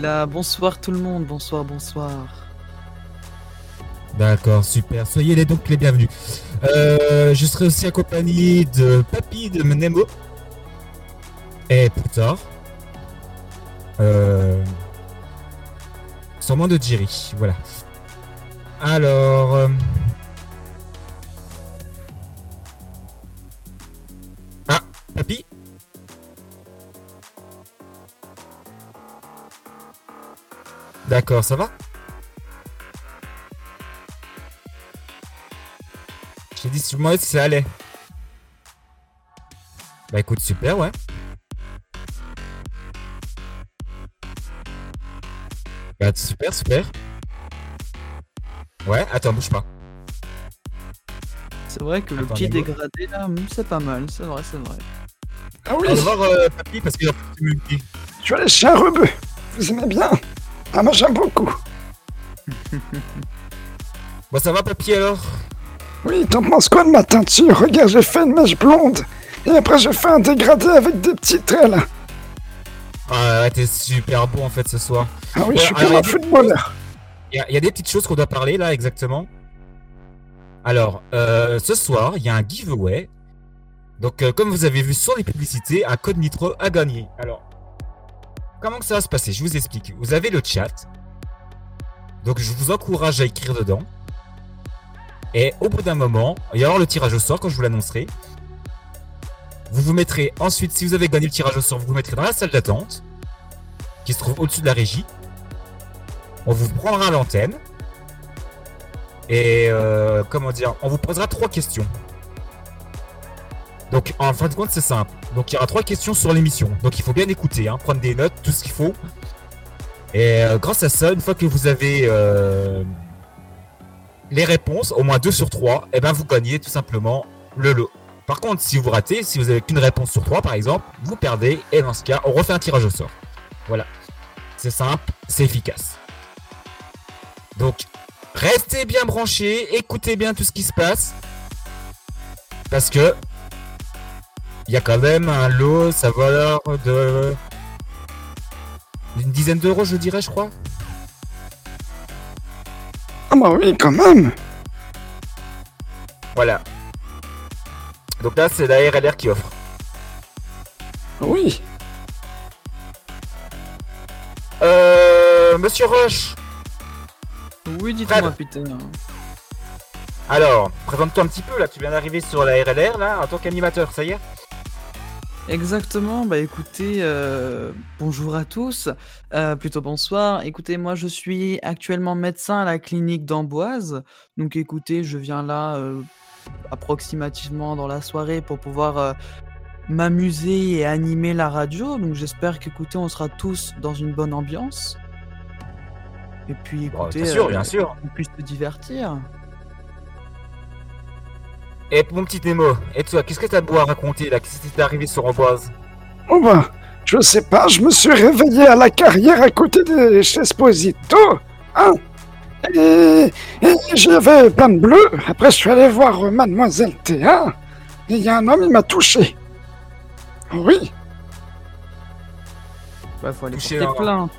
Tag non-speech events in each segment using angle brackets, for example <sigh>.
Bonsoir tout le monde, bonsoir, bonsoir. D'accord, super. Soyez les donc les bienvenus. Euh, je serai aussi accompagné de Papy de Nemo et plus tard. Euh, sûrement de Jerry, voilà. Alors. euh, D'accord, ça va J'ai dit, je me demandais si ça allait. Bah écoute, super, ouais. Bah super, super. Ouais, attends, bouge pas. C'est vrai que le Attends, petit dégradé là, hum, c'est pas mal, c'est vrai, c'est vrai. Ah oui, On va voir euh, Papy parce qu'il a plus de multi. je vais aller chez un rebeu. Vous aimez bien? Ah, moi j'aime beaucoup. <laughs> Bon, ça va, Papy alors? Oui, t'en penses quoi de ma teinture Regarde, j'ai fait une mèche blonde. Et après, j'ai fait un dégradé avec des petits traits là. Ah, ouais, t'es super beau en fait ce soir. Ah oui, Ouais, je suis comme un footballeur. Il y, a- il y a des petites choses qu'on doit parler là exactement. Alors, euh, ce soir, il y a un giveaway. Donc, euh, comme vous avez vu sur les publicités, un code Nitro à gagner. Alors, comment que ça va se passer? Je vous explique. Vous avez le chat. Donc, je vous encourage à écrire dedans. Et au bout d'un moment, il y avoir le tirage au sort quand je vous l'annoncerai. Vous vous mettrez ensuite, si vous avez gagné le tirage au sort, vous vous mettrez dans la salle d'attente qui se trouve au-dessus de la régie. On vous prendra l'antenne. Et euh, comment dire? On vous posera trois questions. Donc en fin de compte c'est simple. Donc il y aura trois questions sur l'émission. Donc il faut bien écouter, hein, prendre des notes, tout ce qu'il faut. Et euh, grâce à ça, une fois que vous avez euh, les réponses, au moins deux sur trois, et ben vous gagnez tout simplement le lot. Par contre, si vous ratez, si vous avez qu'une réponse sur trois par exemple, vous perdez. Et dans ce cas, on refait un tirage au sort. Voilà. C'est simple, c'est efficace. Donc, restez bien branchés, écoutez bien tout ce qui se passe. Parce que il y a quand même un lot, ça valeur de une dizaine d'euros, je dirais, je crois. Ah bah oui, quand même. Voilà. Donc là, c'est la RLR qui offre. Oui. Euh, Monsieur Roche. Oui, dites-moi, putain. Alors, présente-toi un petit peu là. Tu viens d'arriver sur la RLR là, en tant qu'animateur, ça y est. Exactement, bah écoutez, euh, bonjour à tous, euh, plutôt bonsoir. Écoutez, moi je suis actuellement médecin à la clinique d'Amboise, donc écoutez, je viens là euh, approximativement dans la soirée pour pouvoir m'amuser et animer la radio, donc j'espère qu'écoutez, on sera tous dans une bonne ambiance. Et puis Bon, écoutez, bien sûr, bien sûr. on puisse se divertir. Et mon petit Nemo, et toi, qu'est-ce que t'as beau à raconter là? Qu'est-ce qui t'est arrivé sur Amboise Oh bah, je sais pas, je me suis réveillé à la carrière à côté de chez Esposito. Hein et, et j'avais plein de bleus. Après, je suis allé voir Mademoiselle Théa. Et il y a un homme, il m'a touché. Oui. Bah faut aller porter un- plainte.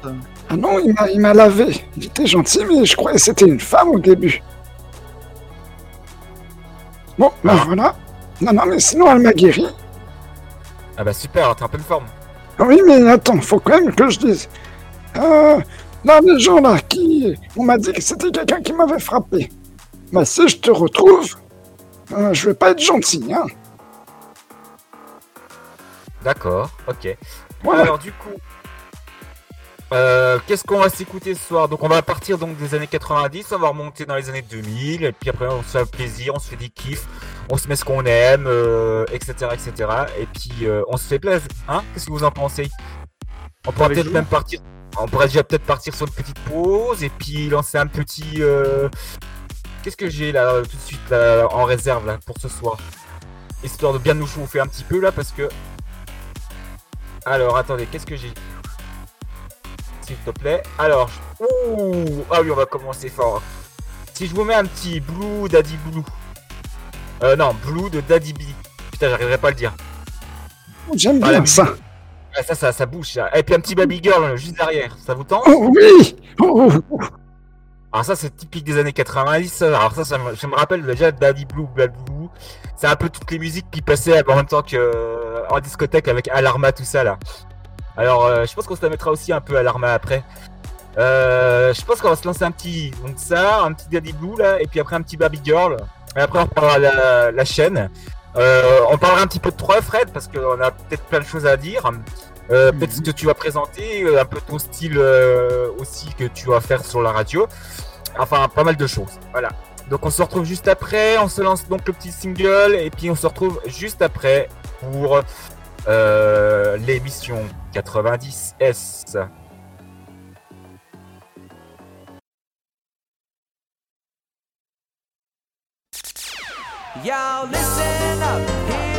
Ah non, il m'a, il m'a lavé. Il était gentil, mais je croyais que c'était une femme au début. Bon, ben Ah. voilà. Non, non, mais sinon, elle m'a guéri. Ah bah super, t'es en pleine forme. Oui, mais attends, faut quand même que je dise. Euh, là, les gens là qui. On m'a dit que c'était quelqu'un qui m'avait frappé. Bah, si je te retrouve, euh, je vais pas être gentil, hein. D'accord, ok. Voilà. Alors du coup, euh, qu'est-ce qu'on va s'écouter ce soir Donc on va partir donc des années 90, on va remonter dans les années 2000, et puis après on se fait plaisir, on se fait des kiffs, on se met ce qu'on aime, euh, etc., etc. Et puis euh, on se fait plaisir, hein? Qu'est-ce que vous en pensez? On pourrait peut-être même partir, on pourrait déjà peut-être partir sur une petite pause et puis lancer un petit. euh, Qu'est-ce que j'ai là tout de suite là, en réserve là pour ce soir? Histoire de bien nous chauffer un petit peu là parce que alors, attendez, qu'est-ce que j'ai? S'il te plaît. Alors, ouh Ah oui, on va commencer fort. Si je vous mets un petit Blue Daddy Blue. Euh, non, Blue de Daddy B. Putain, j'arriverai pas à le dire. J'aime Ah, la bien ça. Ah, ça, ça, ça bouge. ça. Et puis un petit baby girl juste derrière. Ça vous tente? Oh oui Oh, Alors ça, c'est typique des années 90. Alors ça, ça me, je me rappelle déjà Daddy Blue, Bad Blue. C'est un peu toutes les musiques qui passaient en même temps que euh, en discothèque avec Alarma, tout ça là. Alors, euh, je pense qu'on se la mettra aussi un peu Alarma après. Euh, je pense qu'on va se lancer un petit, donc ça, un petit Daddy Blue là, et puis après un petit Baby Girl. Et après on parlera la, la chaîne. Euh, on parlera un petit peu de toi, Fred, parce qu'on a peut-être plein de choses à dire. Euh, peut-être ce que tu vas présenter, un peu ton style aussi que tu vas faire sur la radio. Enfin, pas mal de choses. Voilà. Donc on se retrouve juste après, on se lance donc le petit single et puis on se retrouve juste après pour euh, l'émission 90S. Y'all listen up,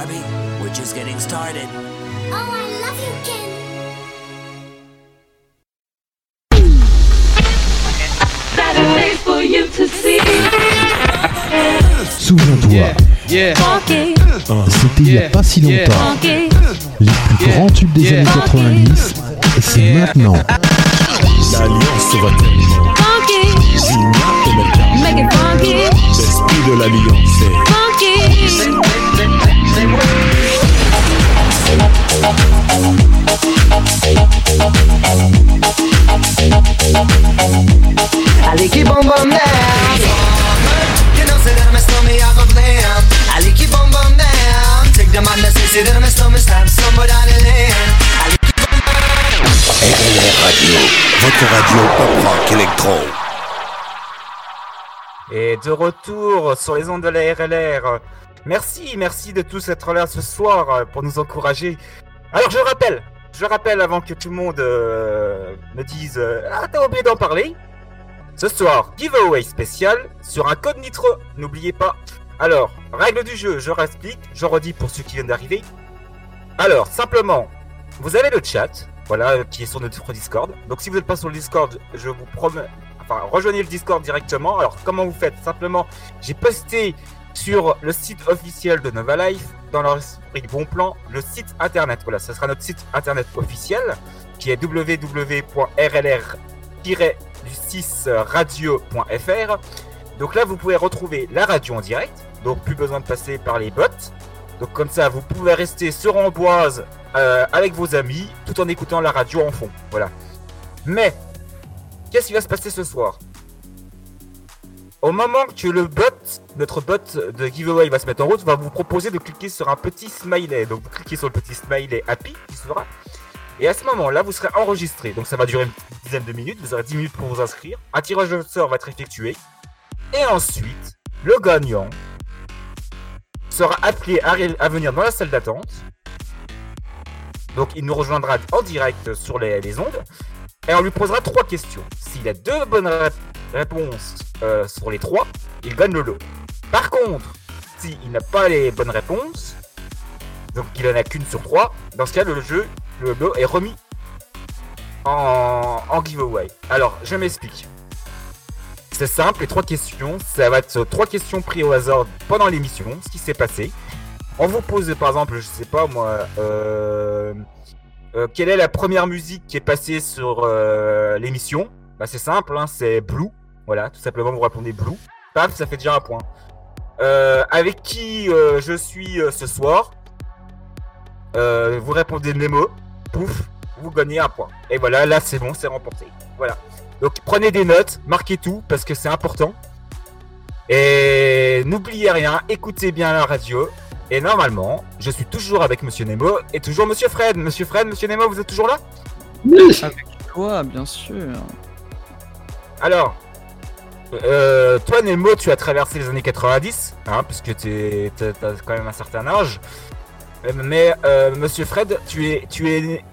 Barbie, we're just getting started. Oh, I love you, Ken. For you to see. Souviens-toi. Yeah. Yeah. C'était il n'y a pas si longtemps. Les plus grands tubes des années 90, et c'est maintenant. L'alliance va tellement. L'esprit de l'alliance est de retour sur les ondes de la RLR. Merci, merci de tous être là ce soir euh, pour nous encourager. Alors je rappelle, je rappelle avant que tout le monde euh, me dise euh, Ah, t'as oublié d'en parler. Ce soir, giveaway spécial sur un code nitro. N'oubliez pas. Alors, règle du jeu, je réexplique, je redis pour ceux qui viennent d'arriver. Alors, simplement, vous avez le chat, voilà, qui est sur notre Discord. Donc si vous n'êtes pas sur le Discord, je vous promets, enfin, rejoignez le Discord directement. Alors, comment vous faites? Simplement, j'ai posté sur le site officiel de Nova Life, dans leur esprit bon plan, le site internet. Voilà, ce sera notre site internet officiel, qui est www.rlr-du6radio.fr. Donc là, vous pouvez retrouver la radio en direct, donc plus besoin de passer par les bots. Donc comme ça, vous pouvez rester sur Amboise euh, avec vos amis, tout en écoutant la radio en fond. Voilà. Mais, qu'est-ce qui va se passer ce soir? Au moment que le bot, notre bot de giveaway va se mettre en route, va vous proposer de cliquer sur un petit smiley. Donc vous cliquez sur le petit smiley happy qui sera. Et à ce moment-là, vous serez enregistré. Donc ça va durer une dizaine de minutes. Vous aurez 10 minutes pour vous inscrire. Un tirage au sort va être effectué. Et ensuite, le gagnant sera appelé à, venir dans la salle d'attente. Donc il nous rejoindra en direct sur les, les ondes. Et on lui posera trois questions. S'il a deux bonnes ré- réponses euh, sur les trois, il gagne le lot. Par contre, s'il n'a pas les bonnes réponses, donc il en a qu'une sur trois, dans ce cas le jeu, le lot est remis en, giveaway. Alors, je m'explique. C'est simple, les trois questions, ça va être trois questions prises au hasard pendant l'émission, ce qui s'est passé. On vous pose par exemple, je sais pas moi, euh, euh, quelle est la première musique qui est passée sur l'émission? Bah c'est simple, hein, c'est Blue. Voilà, tout simplement vous répondez Blue. Paf, ça fait déjà un point. Euh, avec qui euh, je suis euh, ce soir? Euh, Vous répondez Nemo. Pouf, vous gagnez un point. Et voilà, là c'est bon, c'est remporté. Voilà. Donc prenez des notes, marquez tout parce que c'est important. Et n'oubliez rien, écoutez bien la radio. Et normalement, je suis toujours avec Monsieur Nemo et toujours Monsieur Fred. Monsieur Fred, Monsieur Nemo, vous êtes toujours là? Oui, Toi, bien sûr. Alors, euh, toi Nemo, tu as traversé les années 90, hein, puisque tu as quand même un certain âge. Euh, Mais euh, Monsieur Fred, tu es, tu es, né-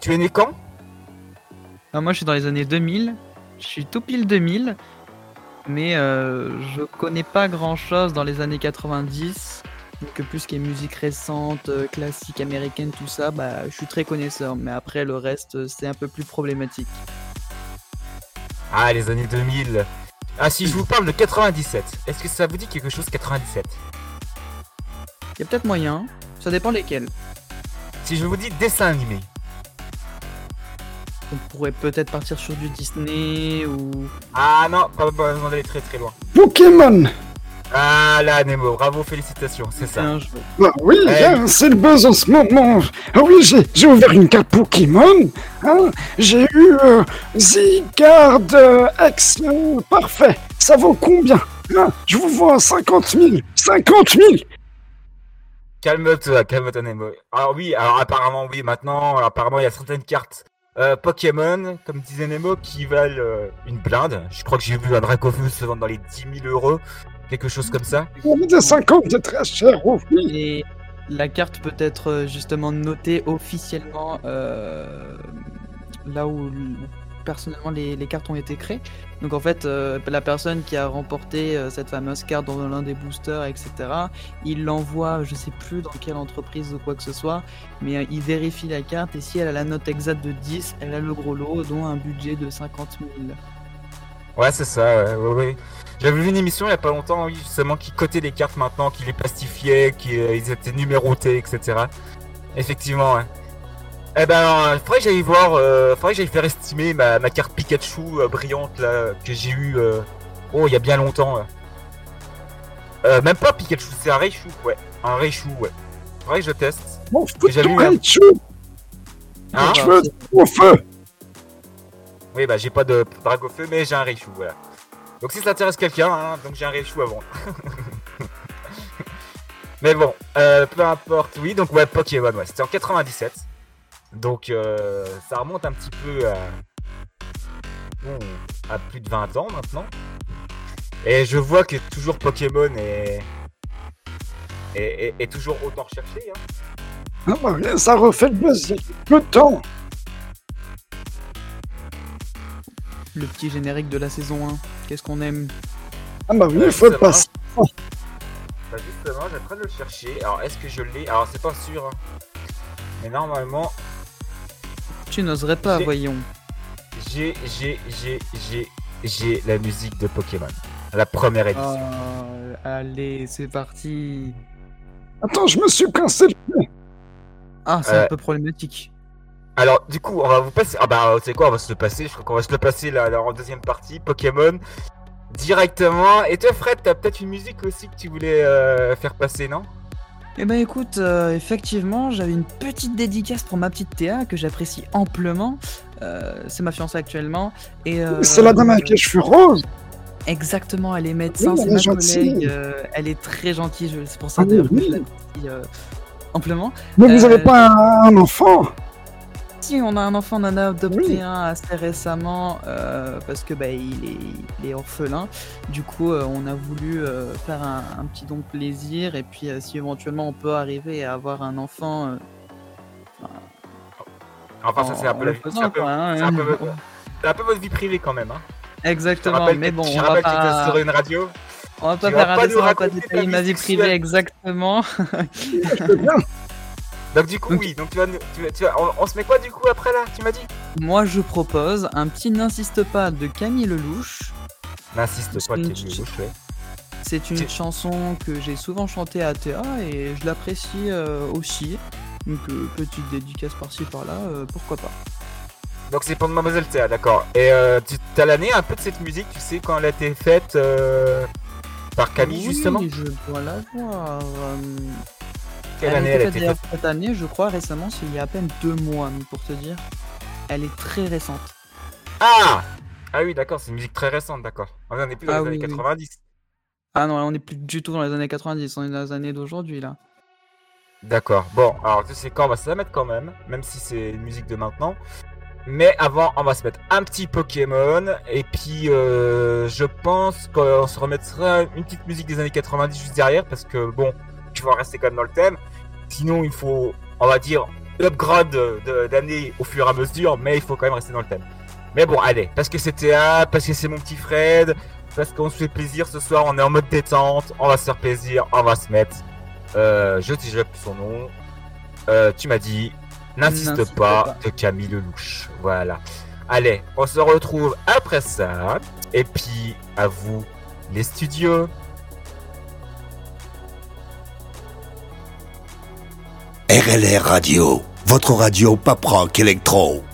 tu es né quand? Moi, je suis dans les années 2000. Je suis tout pile 2000. Mais euh, je connais pas grand chose dans les années 90. Donc, plus qui est musique récente, euh, classique américaine, tout ça, bah, je suis très connaisseur. Mais après, le reste, euh, c'est un peu plus problématique. Ah, les années 2000. Ah, si je vous parle de 97, est-ce que ça vous dit quelque chose 97 Il y a peut-être moyen. Ça dépend lesquels. Si je vous dis dessin animé, On pourrait peut-être partir sur du Disney ou. ah non, pas pas besoin d'aller très très loin. Pokémon. Ah là, Nemo, bravo, félicitations, c'est ça. Bah oui, Ouais. hein, c'est le buzz en ce moment. Ah oui, j'ai ouvert une carte Pokémon. Hein, j'ai eu euh, Zygarde euh, X euh, parfait. Ça vaut combien hein, Je vous vends à 50 000. 50 000 Calme-toi, calme-toi Nemo. Alors oui, alors apparemment oui, maintenant, apparemment il y a certaines cartes euh, Pokémon, comme disait Nemo, qui valent euh, une blinde. Je crois que j'ai vu un Dracofeu se vendre dans les 10 000 euros, quelque chose comme ça. On dit 50, c'est très cher, oh oui. Et la carte peut être euh, justement notée officiellement euh, là où, où personnellement les, les cartes ont été créées. Donc en fait, euh, la personne qui a remporté euh, cette fameuse carte dans l'un des boosters, etc., il l'envoie, je sais plus dans quelle entreprise ou quoi que ce soit, mais euh, il vérifie la carte et si elle a la note exacte de 10, elle a le gros lot, dont un budget de 50 000. Ouais, c'est ça, ouais, ouais, ouais. J'avais vu une émission il y a pas longtemps, oui, justement, qui cotait les cartes maintenant, qui les plastifiait, qui euh, ils étaient numérotés, etc. Effectivement, ouais. Eh ben, alors, faudrait que j'aille voir, euh, faudrait que j'aille faire estimer ma, ma carte Pikachu euh, brillante là que j'ai eu, euh, oh, il y a bien longtemps. là. Euh, même pas Pikachu, c'est un Raichu, ouais, un Raichu, ouais. Faudrait que je teste. Fous J'avais ton Raichu Hein veux au feu Oui, bah j'ai pas de drague au feu, mais j'ai un Raichu, voilà. Donc si ça intéresse quelqu'un, hein, donc j'ai un à vendre. <laughs> mais bon, euh, peu importe. Oui, donc ouais, Pokémon, ouais, c'était en 97. Donc euh, ça remonte un petit peu à... bon, à plus de 20 ans maintenant. Et je vois que toujours Pokémon est... est, toujours autant recherché. Hein. Ah ça refait le buzz il peu de temps. Le petit générique de la saison 1. Qu'est-ce qu'on aime? Ah bah oui, il faut le ça passer. Bah justement, j'ai en train de le chercher. Alors est-ce que je l'ai? Alors c'est pas sûr. hein. Mais normalement, Tu n'oserais pas, voyons. j'ai, j'ai, j'ai, j'ai, j'ai la musique de Pokémon. La première édition. Ah, allez, c'est parti. Attends, je me suis cassé le Ah, c'est Euh, un peu problématique. Alors du coup, on va vous passer. Ah bah c'est quoi On va se le passer. Je crois qu'on va se le passer là, là, en deuxième partie. Pokémon directement. Et toi, Fred, t'as peut-être une musique aussi que tu voulais euh, faire passer, non? Eh ben écoute, euh, effectivement, j'avais une petite dédicace pour ma petite Théa que j'apprécie amplement. Euh, c'est ma fiancée actuellement. Et, euh, C'est la dame avec les cheveux roses. Exactement, elle est médecin, Oui, c'est elle est ma gentille. collègue. euh, elle est très gentille, je- c'est pour ça Ah oui, d'ailleurs que oui. je l'apprécie euh, amplement. Mais vous Euh, avez pas un enfant? Si, on a un enfant, on en a adopté Oui. un assez récemment euh, parce que bah, il, est, il est orphelin. Du coup, euh, on a voulu euh, faire un, un petit don plaisir et puis si éventuellement on peut arriver à avoir un enfant. Enfin, ça c'est un peu faisant, c'est un peu- hein, un peu hein. un peu votre vie privée quand même. Hein. Exactement, rappelle mais bon, on va pas, sur une radio. on va pas faire un dessin, on va pas détailler ma vie privée exactement. <laughs> <laughs> Donc du coup, oui. Donc tu vas, tu vas, tu vas- on, on se met quoi du coup après là Tu m'as dit? Moi, je propose un petit N'insiste pas de Camille Lelouch. N'insiste pas, C'est une Kevin ch- Lelouch, ouais. C'est une chanson que j'ai souvent chantée à Théa et je l'apprécie euh, aussi. Donc, euh, petite dédicace par-ci par-là, euh, pourquoi pas. Donc c'est pour Mademoiselle Théa, d'accord. Et euh, tu as l'année un peu de cette musique, tu sais, quand elle a été faite par Camille Oui, justement? je dois la voir. Quelle elle année faite? Faite cette année, je crois, récemment, c'est il y a à peine deux mois, mais pour te dire. Elle est très récente. Ah Ah oui, d'accord, c'est une musique très récente, d'accord. On en est plus dans Ah les oui, années oui. 90. Ah non, on est plus du tout dans les années 90, on est dans les années d'aujourd'hui là. D'accord. Bon, alors tu sais quoi, on va se la mettre quand même, même si c'est une musique de maintenant. Mais avant, on va se mettre un petit Pokémon. Et puis, euh, je pense qu'on se remettra une petite musique des années 90 juste derrière. Parce que, bon, tu vas rester quand même dans le thème. Sinon, il faut, on va dire, upgrade de- d'années au fur et à mesure. Mais il faut quand même rester dans le thème. Mais bon, allez, parce que c'était A, parce que c'est mon petit Fred, parce qu'on se fait plaisir ce soir, on est en mode détente, on va se faire plaisir, on va se mettre. Euh, je dis déjà plus son nom. Euh, tu m'as dit, n'insiste N'insiste pas, pas. de Camille Lelouch. Voilà. Allez, on se retrouve après ça. Et puis, à vous, les studios. RLR Radio, votre radio rock électro.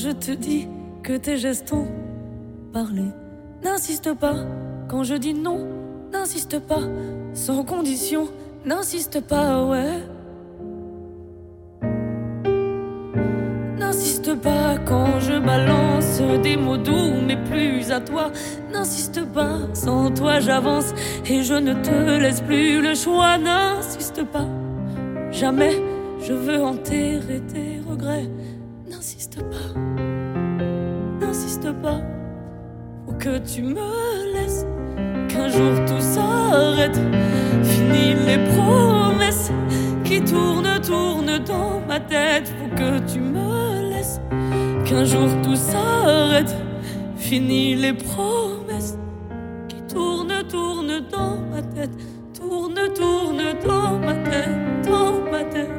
Je te dis que tes gestes ont parlé. N'insiste pas quand je dis non. N'insiste pas sans condition. N'insiste pas, ouais. N'insiste pas quand je balance des mots doux, mais plus à toi. N'insiste pas, sans toi j'avance et je ne te laisse plus le choix. N'insiste pas, jamais je veux enterrer tes regrets. Que tu me laisses. Qu'un jour tout s'arrête, fini les promesses qui tournent, tournent dans ma tête. Faut que tu me laisses. Qu'un jour tout s'arrête, fini les promesses qui tournent, tournent dans ma tête. Tourne, tourne dans ma tête, dans ma tête.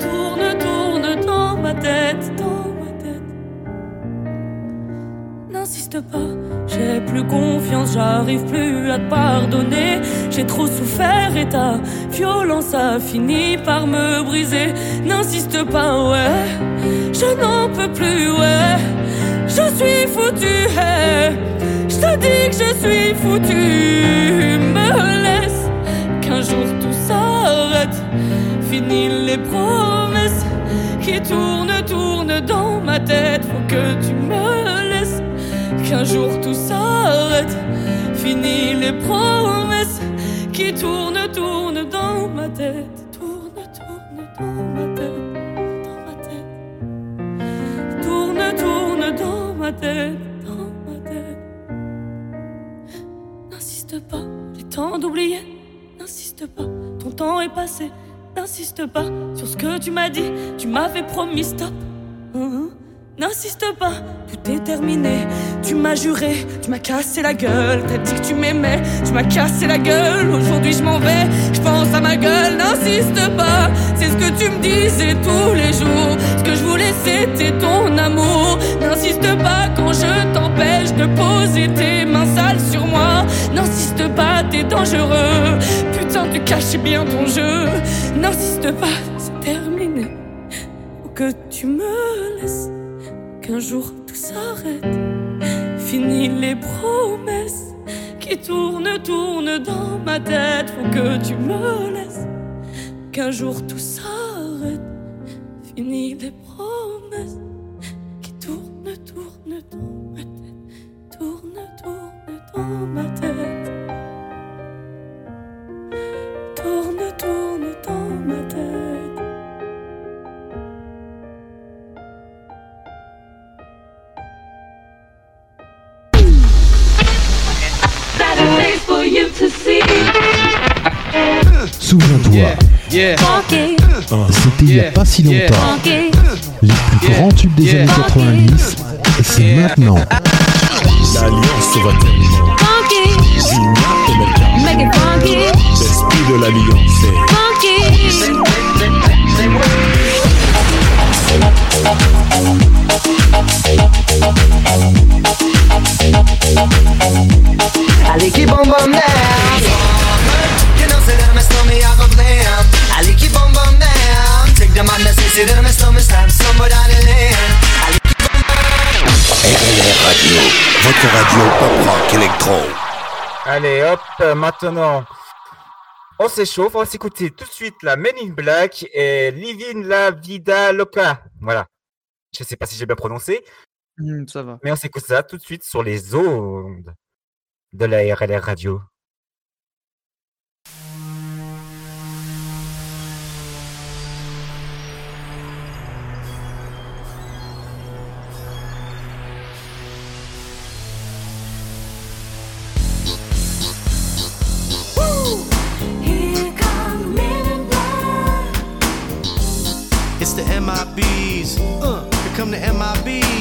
Tourne, tourne dans ma tête, j'ai plus confiance, j'arrive plus à te pardonner. J'ai trop souffert et ta violence a fini par me briser. N'insiste pas, ouais, je n'en peux plus, ouais. Je suis foutu, je te dis que je suis foutu. Me laisse qu'un jour tout s'arrête. Fini les promesses qui tournent, tournent dans ma tête. Faut que tu me laisses qu'un jour tout s'arrête. Fini les promesses qui tournent, tournent dans ma tête. Tourne, tourne dans ma tête, dans ma tête. Tourne, tourne dans ma tête, dans ma tête. N'insiste pas, j'ai temps d'oublier. N'insiste pas, ton temps est passé. N'insiste pas sur ce que tu m'as dit. Tu m'avais promis stop. Hein? N'insiste pas, tout est terminé. Tu m'as juré, tu m'as cassé la gueule. T'as dit que tu m'aimais, tu m'as cassé la gueule. Aujourd'hui je m'en vais, je pense à ma gueule. N'insiste pas, c'est ce que tu me disais tous les jours. Ce que je voulais c'était ton amour. N'insiste pas quand je t'empêche de poser tes mains sales sur moi. N'insiste pas, t'es dangereux. Putain, tu cachais bien ton jeu. N'insiste pas, c'est terminé. Faut que tu me qu'un jour tout s'arrête. Fini les promesses qui tournent, tournent dans ma tête. Faut que tu me laisses qu'un jour tout s'arrête. Fini les Souviens-toi, Yeah. c'était il y a pas si longtemps. Les plus grands tubes des années 90, et c'est maintenant. <laughs> L'alliance va tellement. L'esprit de l'alliance. Allez qui Radio, votre radio pop rock électro. Allez hop, maintenant on s'échauffe, on va s'écouter tout de suite la Men in Black et Living la Vida Loca. Voilà. Je sais pas si j'ai bien prononcé, Hmm, ça va. mais on s'écoute ça tout de suite sur les ondes de la RLR Radio. Uh, come the MIBs.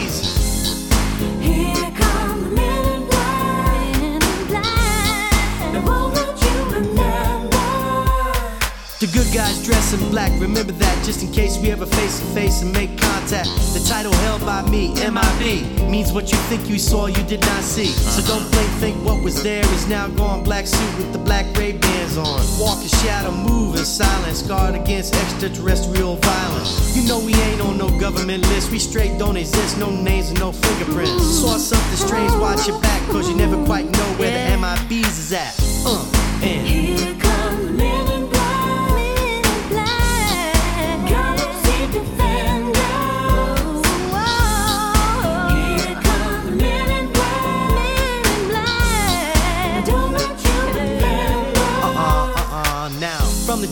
The good guys dress in black, remember that just in case we ever face to face and make contact. The title held by me, MIB, means what you think you saw, you did not see. So don't blame, think what was there is now gone. Black suit with the black Ray bands on. Walk in shadow, move in silence, guard against extraterrestrial violence. You know we ain't on no government list, we straight don't exist, no names and no fingerprints. Saw something strange, watch your back, cause you never quite know where the MIBs is at. Uh, and.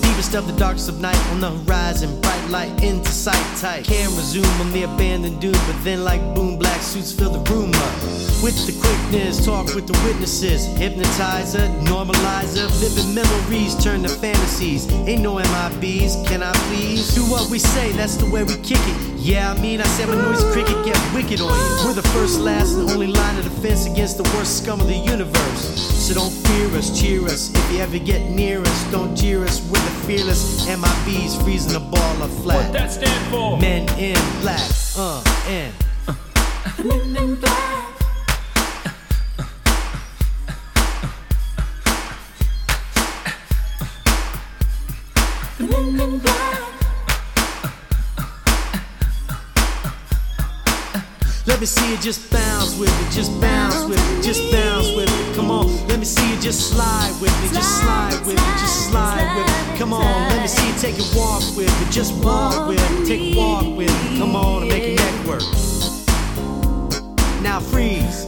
the deep the of the darkest of night On the horizon, bright light into sight tight. Camera zoom on the abandoned dude, But then like boom, black suits fill the room up. With the quickness, talk with the witnesses. Hypnotizer, normalizer Vivid memories turn to fantasies. Ain't no MIBs, can I please? Do what we say, that's the way we kick it. Yeah, I mean, I said my noise cricket get wicked on you. We're the first, last, and only line of defense Against the worst scum of the universe. So don't fear us, cheer us. If you ever get near us, don't jeer us We're the fearless MIBs freezing a ball of flat What that stand for? Men in black, uh, and Men in black. Let me see you just bounce with me, just bounce with me, just bounce with me. Come on, let me see you just slide with me, just slide with me, just slide with me. Come on, let me see you take a walk with me, just walk with me, take a walk with me. Come on and make your neck work. Now freeze.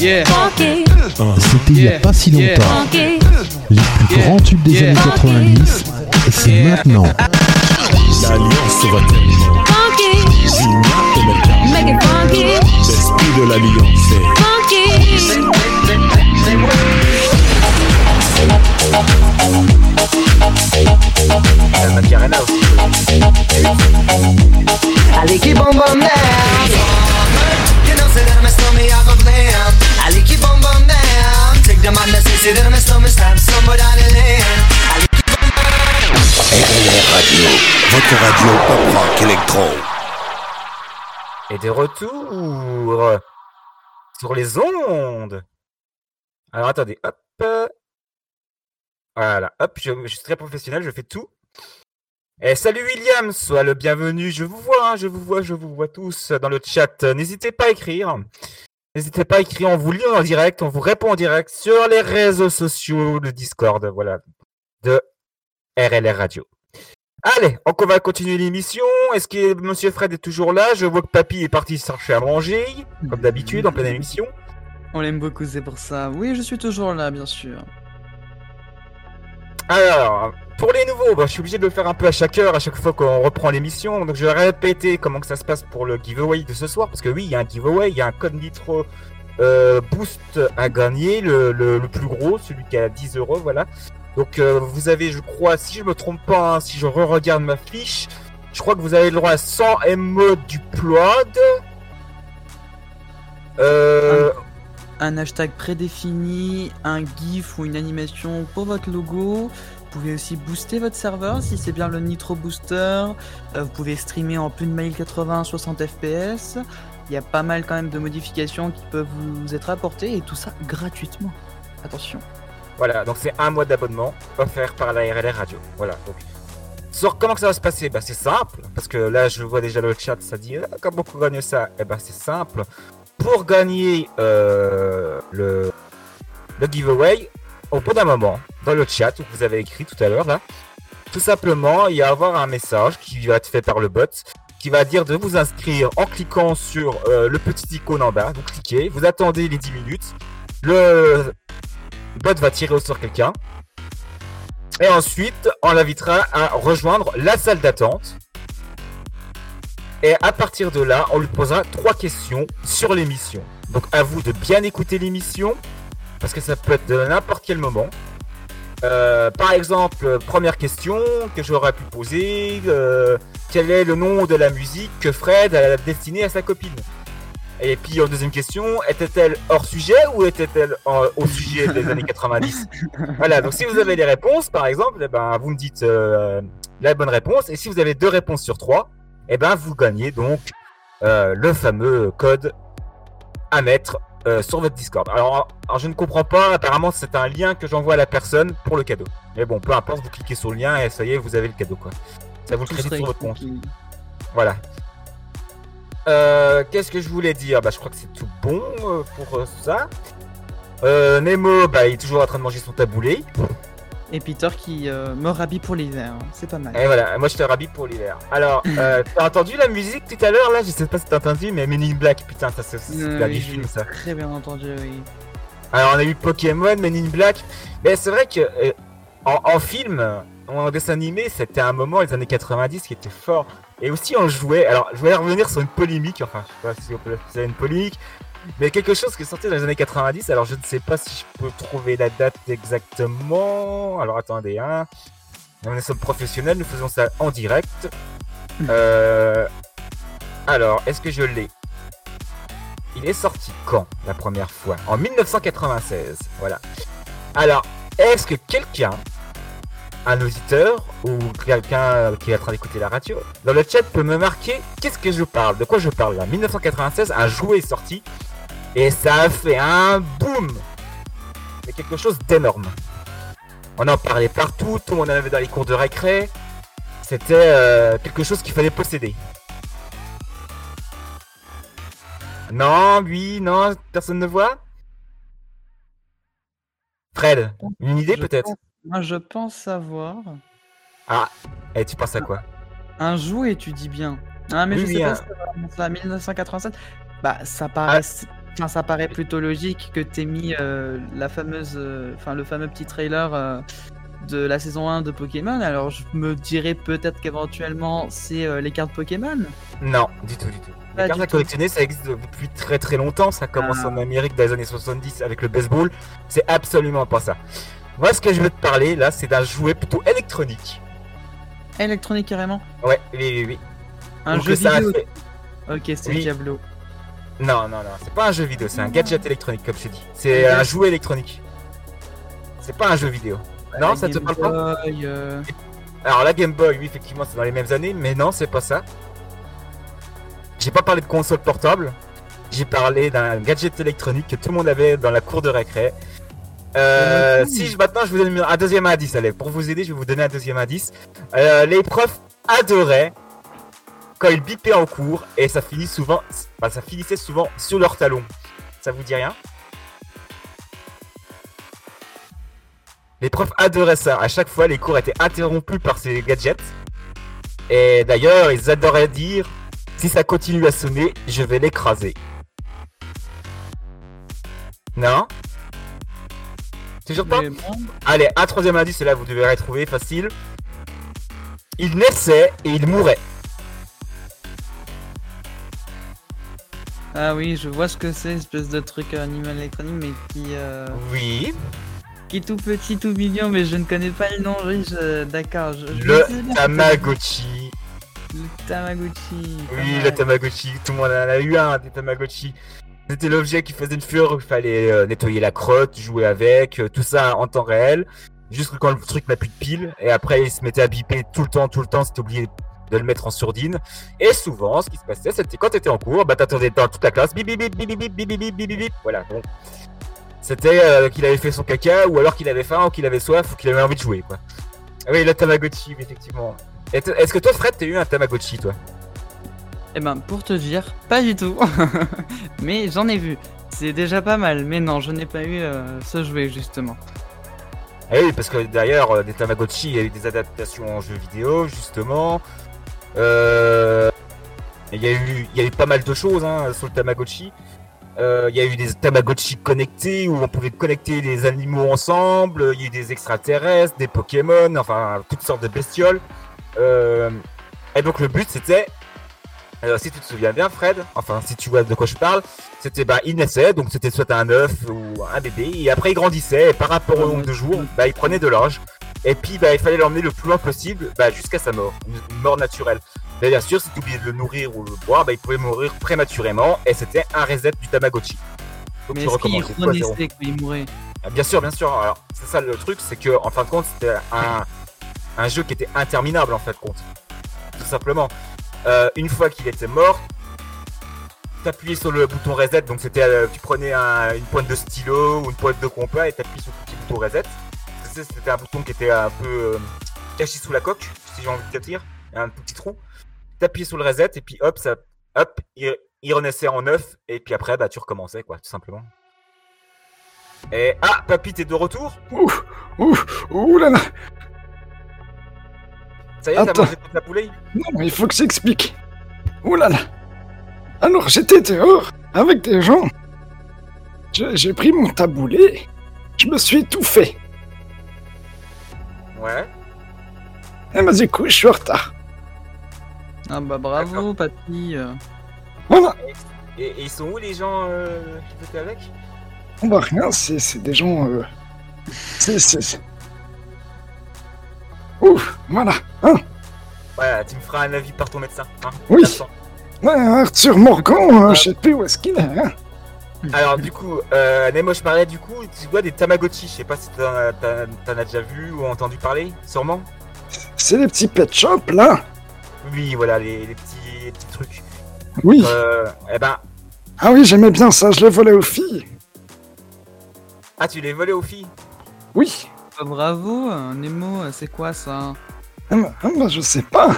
Yeah. C'était il n'y a pas si Yeah. longtemps. Les plus grands tubes des Yeah. années 90, et c'est maintenant. L'alliance va tellement. make it funky, L'esprit de l'alliance est. funky. Aussi. I keep on Et de retour sur les ondes. Alors attendez, hop. Voilà, hop, je, suis très professionnel, je fais tout. Et salut William, sois le bienvenu, je vous vois, hein, je vous vois, je vous vois tous dans le chat. N'hésitez pas à écrire. N'hésitez pas à écrire, on vous lit en direct, on vous répond en direct sur les réseaux sociaux, le Discord, voilà, de RLR Radio. Allez, on va continuer l'émission. Est-ce que Monsieur Fred est toujours là? Je vois que Papy est parti chercher à manger, comme d'habitude, en pleine émission. On l'aime beaucoup, c'est pour ça. Oui, je suis toujours là, bien sûr. Alors, pour les nouveaux, bah, je suis obligé de le faire un peu à chaque heure, à chaque fois qu'on reprend l'émission. Donc je vais répéter comment que ça se passe pour le giveaway de ce soir. Parce que oui, il y a un giveaway, il y a un code Nitro euh, Boost à gagner, le, plus gros, celui qui a 10 euros, voilà. Donc euh, vous avez, je crois, si je me trompe pas, hein, si je re-regarde ma fiche, je crois que vous avez le droit à 100 MO du Plod. Euh, Un hashtag prédéfini, un GIF ou une animation pour votre logo. Vous pouvez aussi booster votre serveur si c'est bien le Nitro Booster. Euh, vous pouvez streamer en plus de 1080 60 FPS. Il y a pas mal quand même de modifications qui peuvent vous être apportées et tout ça gratuitement. Attention. Voilà, donc c'est un mois d'abonnement offert par la RLR Radio. Voilà. Sur comment ça va se passer? Bah, C'est simple, parce que là je vois déjà le chat, ça dit ah, comment on gagne ça Eh ben c'est simple. Pour gagner euh, le, giveaway, au bout d'un moment, dans le chat où vous avez écrit tout à l'heure tout simplement, il y avoir un message qui va être fait par le bot qui va dire de vous inscrire en cliquant sur euh, le petit icône en bas. Vous cliquez, vous attendez les 10 minutes. Le bot va tirer au sort quelqu'un. Et ensuite, on l'invitera à rejoindre la salle d'attente. Et à partir de là, on lui posera trois questions sur l'émission. Donc à vous de bien écouter l'émission, parce que ça peut être de n'importe quel moment. Euh, par exemple, euh, première question que j'aurais pu poser, euh, quel est le nom de la musique que Fred a destinée à sa copine? Et puis en deuxième question, était-elle hors sujet ou était-elle au sujet des années 90 <laughs> Voilà, donc si vous avez les réponses, par exemple, eh ben, vous me dites euh, la bonne réponse. Et si vous avez deux réponses sur trois, eh ben, vous gagnez donc euh, le fameux code à mettre euh, sur votre Discord. Alors, alors, je ne comprends pas, apparemment c'est un lien que j'envoie à la personne pour le cadeau. Mais bon, peu importe, vous cliquez sur le lien et ça y est, vous avez le cadeau quoi. Ça vous le crédite sur votre compte. Voilà. Euh, Qu'est-ce que je voulais dire? Bah, je crois que c'est tout bon pour ça. Nemo, bah, il est toujours en train de manger son taboulé. Et Peter qui euh, me rhabille pour l'hiver. hein. C'est pas mal. Et voilà, moi je te rhabille pour l'hiver. Alors, euh, <laughs> t'as entendu la musique tout à l'heure là? Je sais pas si t'as entendu, mais Men in Black, putain, ça c'est Euh, super oui, film ça. Très bien entendu, oui. Alors on a eu Pokémon, Men in Black. Mais c'est vrai que euh, en, en film, en dessin animé, c'était un moment, les années 90, qui était fort. Et aussi on jouait. Alors je voulais revenir sur une polémique, enfin je sais pas si on peut appeler ça une polémique, mais quelque chose qui est sorti dans les années 90. Alors je ne sais pas si je peux trouver la date exactement. Alors attendez, hein. Nous sommes professionnels, nous faisons ça en direct. Euh, Alors, est-ce que je l'ai? Il est sorti quand la première fois? En 1996. Voilà. Alors, est-ce que quelqu'un, un auditeur ou quelqu'un qui est en train d'écouter la radio, dans le chat peut me marquer qu'est-ce que je parle? De quoi je parle? Là 1996, un jouet est sorti et ça a fait un boom C'est quelque chose d'énorme. On en parlait partout, tout le monde en avait dans les cours de récré. C'était euh, quelque chose qu'il fallait posséder. Non, oui, non, personne ne voit Fred, une idée peut-être? Moi, je pense savoir. Ah, et tu penses à quoi? Un jouet, tu dis bien. Ah, mais Oui, je sais pas ça. 1987. Bah, ça paraît. Enfin, ça paraît plutôt logique que t'aies mis euh, la fameuse, euh, enfin le fameux petit trailer euh, de la saison 1 de Pokémon. Alors je me dirais peut-être qu'éventuellement c'est les cartes Pokémon. Non, du tout, du tout. Pas Les cartes à tout. collectionner, ça existe depuis très très longtemps. Ça commence Ah. en Amérique dans les années 70 avec le baseball. C'est absolument pas ça. Moi, ce que je veux te parler là, c'est d'un jouet plutôt électronique. Électronique carrément. Ouais, oui, oui, oui. Un Donc, jeu vidéo. fait- Ok, c'est Oui. Diablo. Non, non, non, c'est pas un jeu vidéo, c'est un gadget électronique, comme je t'ai dit. C'est Un jouet électronique. C'est pas un jeu vidéo. Non, ça te parle pas Boy, euh, Alors la Game Boy, oui, effectivement, c'est dans les mêmes années, mais non, c'est pas ça. J'ai pas parlé de console portable. J'ai parlé d'un gadget électronique que tout le monde avait dans la cour de récré. Euh, si je, maintenant je vous donne un deuxième indice, allez, pour vous aider, je vais vous donner un deuxième indice. Euh, les profs adoraient quand ils bipaient en cours et ça finit souvent, enfin, ça finissait souvent sur leur talon. Ça vous dit rien? Les profs adoraient ça. À chaque fois, les cours étaient interrompus par ces gadgets. Et d'ailleurs, ils adoraient dire si ça continue à sonner, je vais l'écraser. Non? Toujours pas? Bon, Allez, un troisième indice, là vous devez retrouver facile. Il naissait et il mourait. Ah oui, je vois ce que c'est, espèce de truc euh, animal électronique, mais qui, euh, Oui. qui est tout petit, tout mignon, mais je ne connais pas le nom. Oui, je... d'accord. Je, Le Tamagotchi. Le Tamagotchi. Oui, le Tamagotchi. Tout le monde en a eu un des Tamagotchi. C'était l'objet qui faisait une fureur où il fallait euh, nettoyer la crotte, jouer avec, tout ça en temps réel. Juste quand le truc n'a plus de pile. Et après, il se mettait à biper tout le temps, tout le temps. C'était oublié de le mettre en sourdine. Et souvent, ce qui se passait, c'était quand t'étais en cours, bah t'attendais dans toute la classe. Bip, bip, bip, bip, bip, bip, bip, bip, bip. Voilà, bon. C'était euh, qu'il avait fait son caca, ou alors qu'il avait faim, ou qu'il avait soif, ou qu'il avait envie de jouer, quoi. Ah Oui, le Tamagotchi, effectivement. Est-ce que toi, Fred, t'as eu un Tamagotchi, toi? Eh ben, pour te dire, pas du tout. <laughs> mais j'en ai vu. C'est déjà pas mal, mais non, je n'ai pas eu euh, ce jouet, justement. Ah oui, parce que d'ailleurs, euh, des Tamagotchi, il y a eu des adaptations en jeux vidéo, justement. Euh, Il y, a eu, il y a eu pas mal de choses hein, sur le Tamagotchi. Euh, il y a eu des Tamagotchi connectés où on pouvait connecter les animaux ensemble. Il y a eu des extraterrestres, des Pokémon, enfin toutes sortes de bestioles. Euh, et donc le but c'était, euh, si tu te souviens bien Fred, enfin si tu vois de quoi je parle, c'était bah il naissait, donc c'était soit un œuf ou un bébé, et après il grandissait, et par rapport au nombre de jours, bah il prenait de l'âge, et puis bah il fallait l'emmener le plus loin possible, bah jusqu'à sa mort, une, mort naturelle. Mais bien sûr, si tu oubliais de le nourrir ou le boire, bah il pouvait mourir prématurément, et c'était un reset du Tamagotchi. Donc Mais est-ce qu'il renaissait quand il mourait Ah, Bien sûr, bien sûr. Alors, c'est ça le truc, c'est que en fin de compte, c'était un, un jeu qui était interminable en fait compte. Tout simplement. Euh, une fois qu'il était mort, t'appuyais sur le bouton reset, donc c'était, euh, tu prenais un- une pointe de stylo ou une pointe de compas et t'appuyais sur le petit bouton reset. Sais, C'était un bouton qui était un peu euh, caché sous la coque, si j'ai envie de te dire, un tout petit trou. T'appuyais sur le reset et puis hop, ça, hop, il, il renaissait en neuf et puis après, bah tu recommençais quoi, tout simplement. Et ah, papy, t'es de retour? Ouh, ouh, ouh là là. Ça y est, t'as mangé toute la poulet? Non, il faut que j'explique. Ouh là là. Alors j'étais dehors avec des gens. J'ai pris mon taboulet. Je me suis étouffé. Ouais. Et bah du coup, je suis en retard. Ah bah bravo, papy. euh. Voilà. Et, et ils sont où les gens euh, qui étaient avec? On va rien, c'est c'est des gens. Euh... C'est. c'est- Ouh, voilà. Hein Ouais, tu me feras un avis par ton médecin. Hein Oui. Ouais, Arthur Morgan, euh, je sais plus où est-ce qu'il est. Hein <laughs> Alors du coup, euh, Nemo, je parlais du coup, tu vois des Tamagotchi, je sais pas si t'en as, t'en- t'en as déjà vu ou entendu parler, sûrement c'est les petits pet shops là. Oui, voilà, les, les petits, les petits trucs. Oui. Euh, eh ben, Ah oui, j'aimais bien ça, je les volais aux filles. ah tu les volais aux filles? Oui. Bah, bravo, Nemo, c'est quoi ça? Ah bah, ah bah, je sais pas.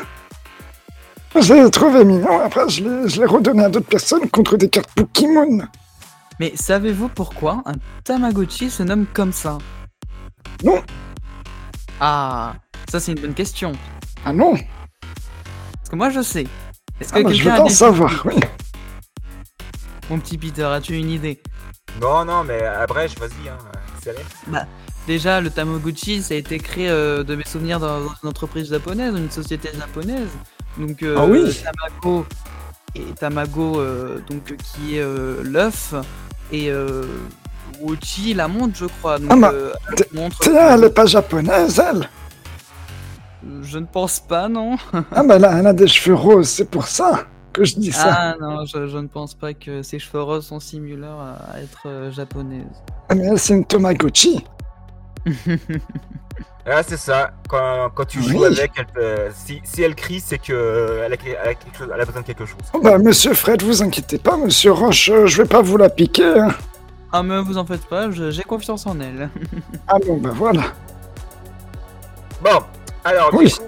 Je les trouvais mignons, après je les, je les redonnais à d'autres personnes contre des cartes Pokémon. Mais savez-vous pourquoi un Tamagotchi se nomme comme ça? Non. Ah, ça c'est une bonne question. Ah non Parce que moi je sais. Est-ce que Ah bah, je veux savoir, oui. Mon petit Peter, as-tu une idée? Non, non, mais à brèche, vas-y, hein. Sérieux Bah, déjà, le Tamagotchi, ça a été créé euh, de mes souvenirs dans, dans une entreprise japonaise, une société japonaise. Donc, euh, Ah oui Tamago, et Tamago euh, donc, qui est euh, l'œuf, et euh, la montre, je crois. Donc, Ah, bah, euh, t'es- montre, Tiens, elle est pas japonaise, elle je ne pense pas, non. Ah, bah là, elle a des cheveux roses, c'est pour ça que je dis ça. Ah non, je, je ne pense pas que ces cheveux roses sont similaires à, à être euh, japonaises. Ah, mais elle, c'est une Tamagotchi. <laughs> Ah, c'est ça. Quand, quand tu joues Oui. avec, elle si, si elle crie, c'est que euh, elle a, elle a quelque chose, elle a besoin de quelque chose. Oh, bah, monsieur Fred, vous inquiétez pas, monsieur Roche, euh, je vais pas vous la piquer. hein. Ah mais vous en faites pas, je- j'ai confiance en elle. <laughs> Ah, bon, bah voilà. Bon, alors, Oui. du coup,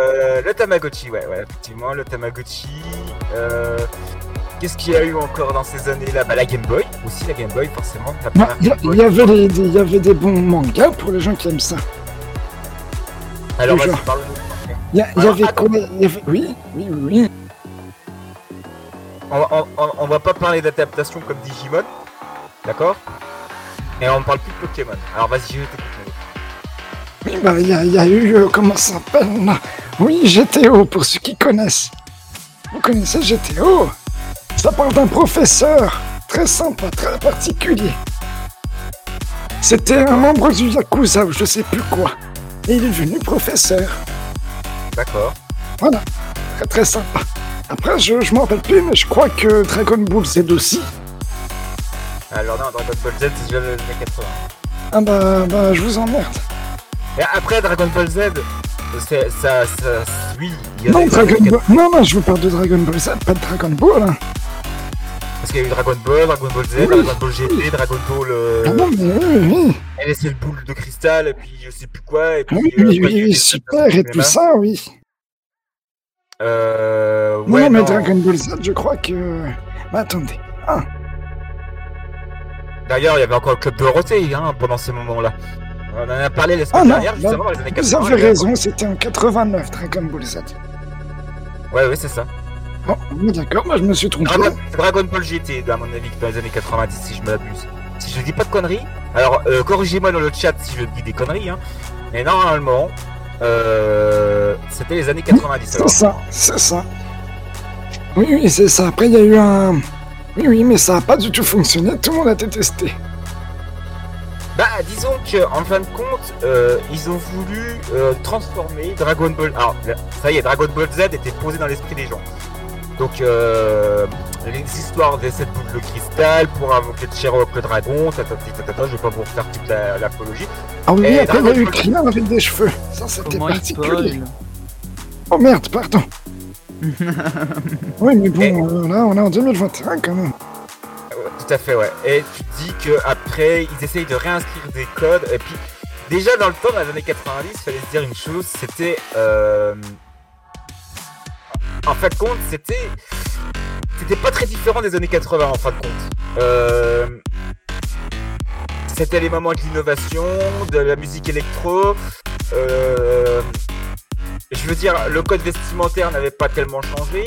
euh, le Tamagotchi, ouais, ouais, effectivement, le Tamagotchi. Euh, Qu'est-ce qu'il y a eu encore dans ces années-là? Bah, la Game Boy, aussi, la Game Boy, forcément. la Bah, Il y, il il y avait des bons mangas pour les gens qui aiment ça. Alors, vas-y, parle-nous. Il y, avait. Oui, oui, oui, oui. On, va- on- va pas parler d'adaptation comme Digimon, d'accord? Et on parle plus de Pokémon. Alors, vas-y, je t'écoute. Oui, bah, il y, a- il y a eu, euh, comment ça s'appelle? Oui, GTO, pour ceux qui connaissent. Vous connaissez GTO Ça parle d'un professeur très sympa, très particulier. C'était un membre du Yakuza ou je sais plus quoi. Et il est devenu professeur. D'accord. Voilà, très très sympa. Après, je, je m'en rappelle plus, mais je crois que Dragon Ball Z aussi. Alors, non, Dragon Ball Z, c'est déjà les années 80. Ah bah, bah, je vous emmerde. Et après, Dragon Ball Z, c'est ça, ça, oui, il y a Non, Dragon Ball... non, non, je vous parle de Dragon Ball Z, pas de Dragon Ball. Hein. Parce qu'il y a eu Dragon Ball, Dragon Ball Z, Oui. Dragon Ball GT, Dragon Ball. Euh... Ah non, mais oui, oui. Elle c'est le boule de cristal, et puis je sais plus quoi, et puis. Oui, euh, oui, oui, super, et de tout ça, oui. Euh. Ouais, non, mais non. Dragon Ball Z, je crois que... Bah, attendez. Ah, D'ailleurs, il y avait encore le club Dorothée hein, pendant ces moments-là. On en a parlé la ah semaine non, dernière, justement, bah, dans les années vous 80. avez il y avait raison, c'était en 89, Dragon Ball Z. Ouais, ouais, c'est ça. D'accord, moi je me suis trompé. Dragon, Dragon Ball GT, à mon avis, dans les années 90, si je m'abuse. Si je dis pas de conneries, alors euh, corrigez-moi dans le chat si je dis des conneries, hein. Mais normalement, euh, c'était les années 90. C'est ça, c'est ça. Oui, oui, c'est ça. Après, il y a eu un... Oui, oui, mais ça a pas du tout fonctionné, tout le monde a détesté. Bah, disons que en fin de compte, euh, ils ont voulu euh, transformer Dragon Ball. Alors, ça y est, Dragon Ball Z était posé dans l'esprit des gens. Donc, euh, les histoires de cette boule de cristal pour invoquer le Sherlock le dragon, tatati, tatata, je vais pas vous refaire toute la- l'apologie. Ah oui, Et après, il y a eu Krillin avec des cheveux. Ça, c'était particulier. Oh merde, pardon. <laughs> Oui, mais bon, euh, là, on est en 2021 quand même. Tout à fait, ouais. Et tu te dis que après ils essayent de réinscrire des codes. Et puis, déjà dans le temps, dans les années 90, il fallait se dire une chose c'était. euh, En fin de compte, c'était. C'était pas très différent des années 80 en fin de compte. Euh, C'était les moments de l'innovation, de la musique électro. euh, Je veux dire, le code vestimentaire n'avait pas tellement changé.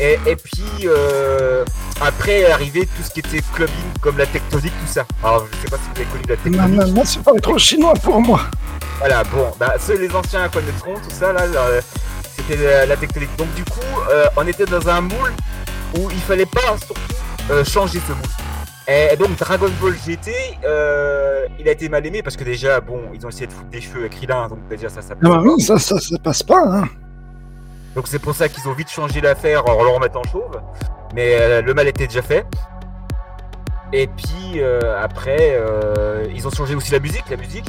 Et, et puis euh, après est arrivé tout ce qui était clubbing comme la tectonique, tout ça. Alors je sais pas si vous avez connu la Non, tectonique. non, non, c'est pas trop chinois pour moi. Voilà, bon, bah ceux les anciens connaîtront tout ça là. là, c'était la, tectonique. Donc du coup, euh, on était dans un moule où il fallait pas surtout euh, changer ce moule. Et donc Dragon Ball GT, euh, il a été mal aimé parce que déjà, bon, ils ont essayé de foutre des cheveux avec Krillin, donc déjà ça, ça. Ah bah oui, ça, ça, ça passe pas, hein. Donc c'est pour ça qu'ils ont vite changé l'affaire en le remettant chauve. Mais le mal était déjà fait. Et puis après, ils ont changé aussi la musique. La musique,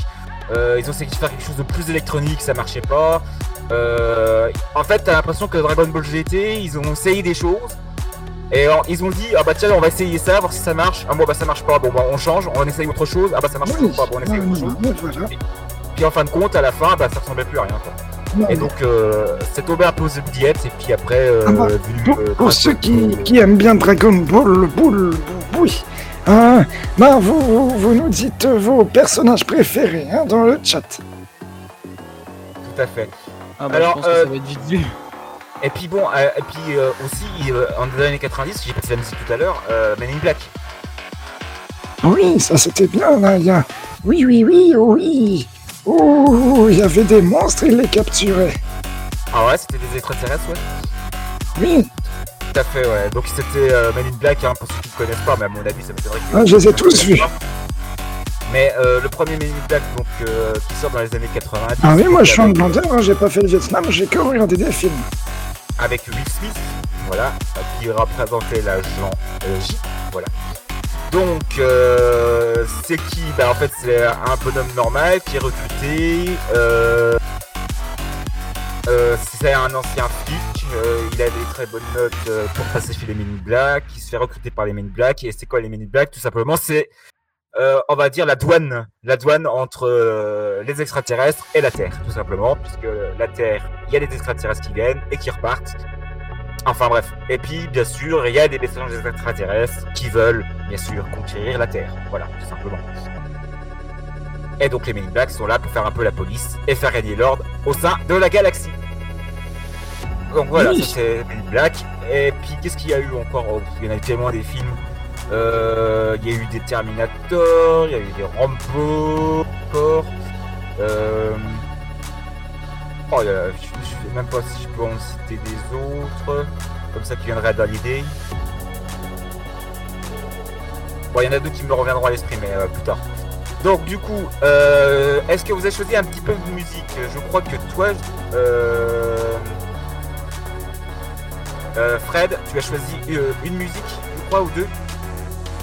ils ont essayé de faire quelque chose de plus électronique, ça marchait pas. Euh, en fait, t'as l'impression que Dragon Ball GT, ils ont essayé des choses. Et alors, ils ont dit, ah bah tiens, on va essayer ça, voir si ça marche. Ah bon, bah ça marche pas, bon bah on change, on essaye autre chose. Ah bah ça marche Oui, toujours pas, bon on essaye autre chose. voilà. Puis en fin de compte, à la fin, bah ça ressemblait plus à rien. Quoi. Non, Et non. donc, euh, c'est tombé un peu aux oubliettes, et puis après, euh, Ah bah, Pour, ceux qui, qui aiment bien Dragon Ball, Bull, oui. Hein, bah, vous, vous, vous nous dites vos personnages préférés hein, dans le chat. Tout à fait. Ah bah Alors, je pense que euh, ça va être vite vu. Et puis bon, euh, et puis euh, aussi, euh, en des années 90, j'ai passé la musique tout à l'heure, euh, Men in Black. Oui, ça c'était bien là. Il y a... Oui, oui, oui, oui. Oh, il y avait des monstres, ils les capturaient. Ah ouais, c'était des extraterrestres, ouais. Oui, Tout à fait, ouais. Donc c'était euh, Men in Black, hein, pour ceux qui ne connaissent pas, mais à mon avis, ça m'étonnerait que... Ah, je les ai tous vus. Mais euh, le premier Men in Black, donc, euh, qui sort dans les années 90... Ah oui, moi je suis blondeur, hein, j'ai pas fait le Vietnam, j'ai que regardé des films. avec Will Smith, voilà, qui représentait l'agent euh, J, voilà. Donc, euh, c'est qui? Bah, En fait, c'est un bonhomme normal qui est recruté. Euh, euh, c'est un ancien flic. il a des très bonnes notes pour passer chez les Men in Black. Il se fait recruter par les Men in Black. Et c'est quoi les Men in Black? Tout simplement, c'est, euh, on va dire, la douane. La douane entre euh, les extraterrestres et la Terre, tout simplement. Puisque la Terre, il y a des extraterrestres qui viennent et qui repartent. Enfin bref. Et puis, bien sûr, il y a des messages extraterrestres qui veulent, bien sûr, conquérir la Terre. Voilà, tout simplement. Et donc les Men in Black sont là pour faire un peu la police et faire régner l'ordre au sein de la galaxie. Donc voilà, Oui. ça c'est Men in Black. Et puis qu'est-ce qu'il y a eu encore Oh, Il y en a eu tellement des films. Euh, Il y a eu des Terminator, il y a eu des Rambo encore. Euh... Oh, a- je, je sais même pas si je peux en citer des autres, comme ça qui viendraient dans l'idée. Bon, il y en a deux qui me reviendront à l'esprit, mais euh, plus tard. Donc, du coup, euh, est-ce que vous avez choisi un petit peu de musique? Je crois que toi, euh, Fred, tu as choisi une musique, je crois, ou deux?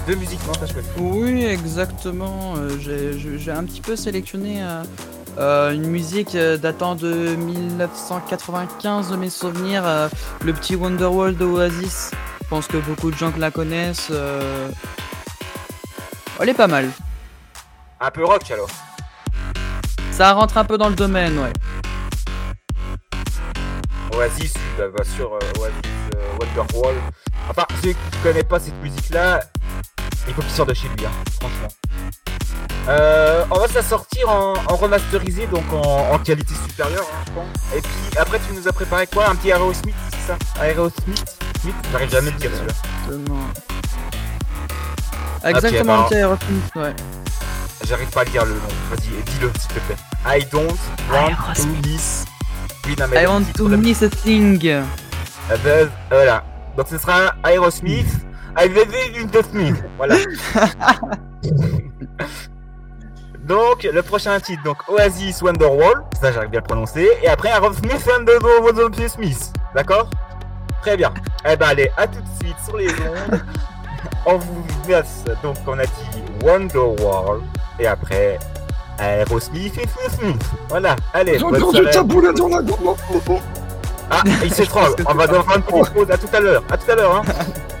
Deux musiques, non, t'as choisi Oui, exactement. euh, j'ai- un petit peu sélectionné euh, euh, une musique datant de 1995 de mes souvenirs, euh, le petit Wonderwall de Oasis. Je pense que beaucoup de gens la connaissent. euh, Elle est pas mal. Un peu rock alors. Ça rentre un peu dans le domaine, ouais. Oasis, bah, sûr, euh, Oasis, Wonderwall. Enfin, ceux qui ne connaissent pas cette musique-là, il faut qu'ils sortent de chez lui, hein, franchement. Euh, on va se la sortir en, en remasterisé, donc en, en qualité supérieure, hein, je pense. Et puis après, tu nous as préparé quoi? Un petit Aerosmith, c'est ça? Aerosmith? Smith? J'arrive jamais à le dire celui-là. Exactement. Ok, Exactement, bah, le Aerosmith, ouais. J'arrive pas à lire le nom. Vas-y, dis-le s'il te plaît. I don't want to miss. Oui, non, mais I want to miss a thing. Euh, ben, voilà. Donc ce sera Aerosmith. I live in the Smith. Voilà. <laughs> donc le prochain titre, donc Oasis Wonderwall. Ça j'arrive bien à le prononcer. Et après Aerosmith and the Smith. D'accord? Très bien. Eh ben allez, à tout de suite sur les ondes. <laughs> On vous laisse donc on a dit Wonderwall. Et après Aerosmith et Smith. Voilà. Allez. J'ai dans la gorge. Ah, il s'étrangle. On va faire une petite pause. À tout à l'heure. À tout à l'heure. Hein. <laughs>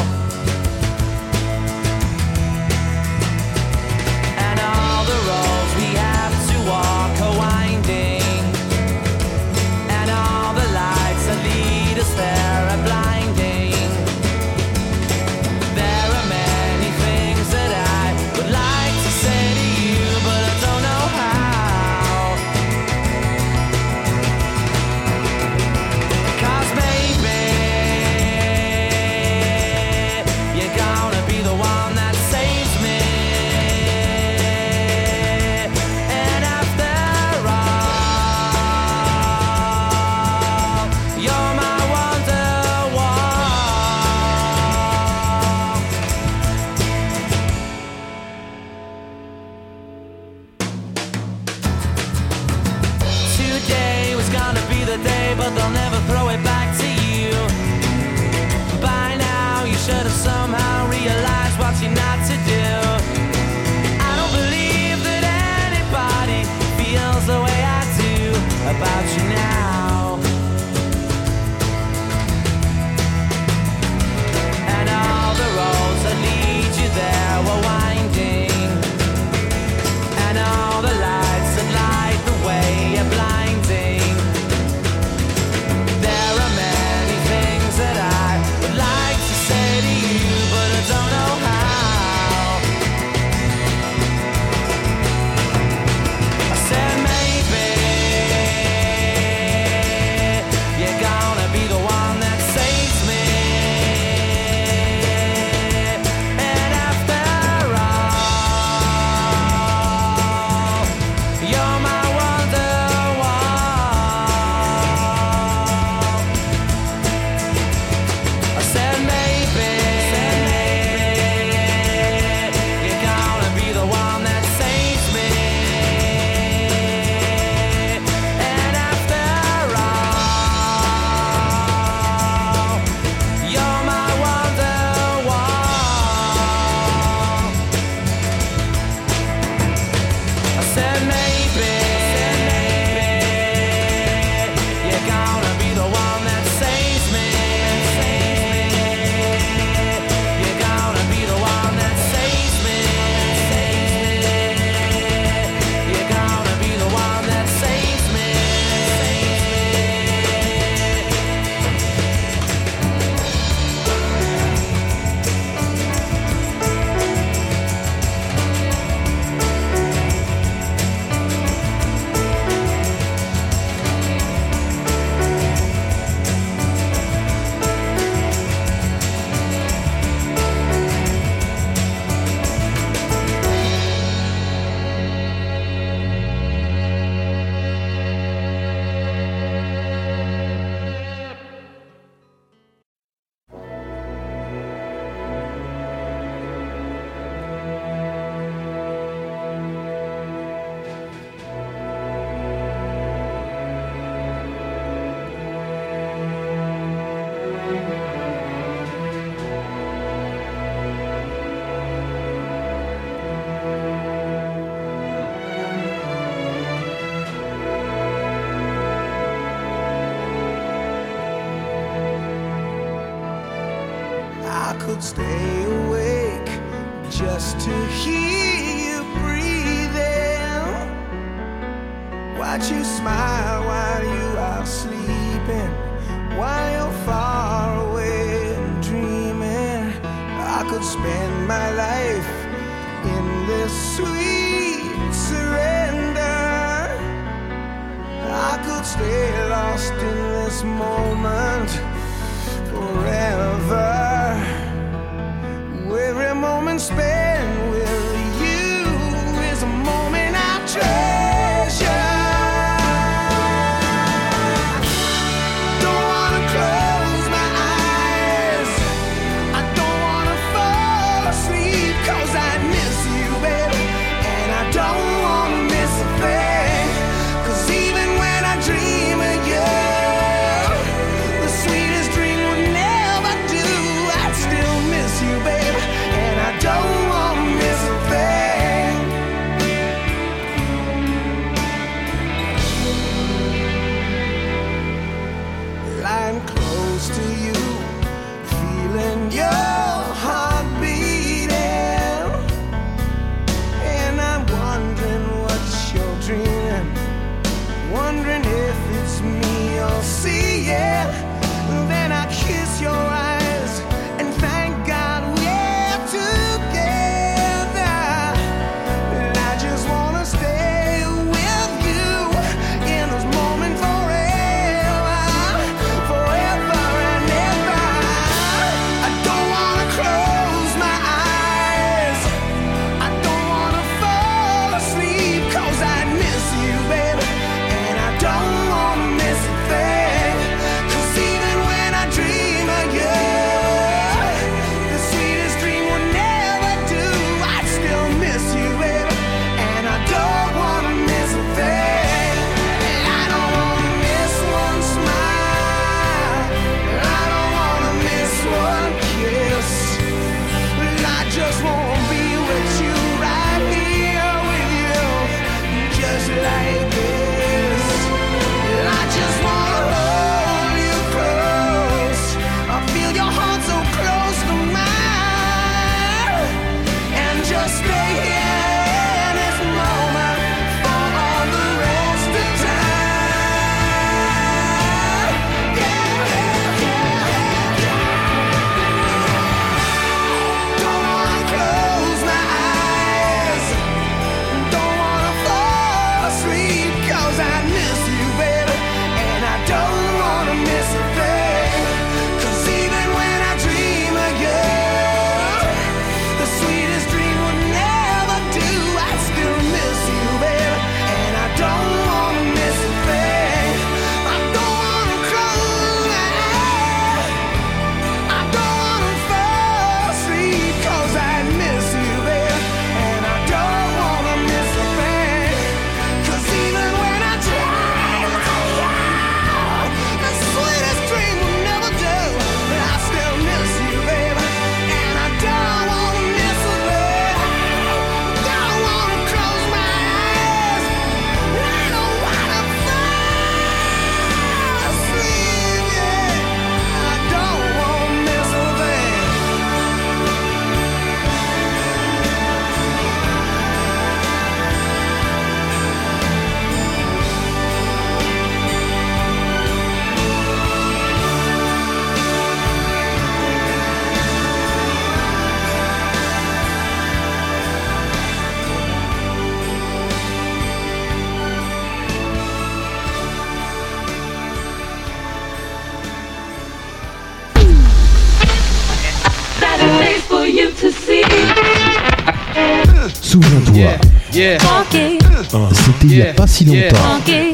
Si.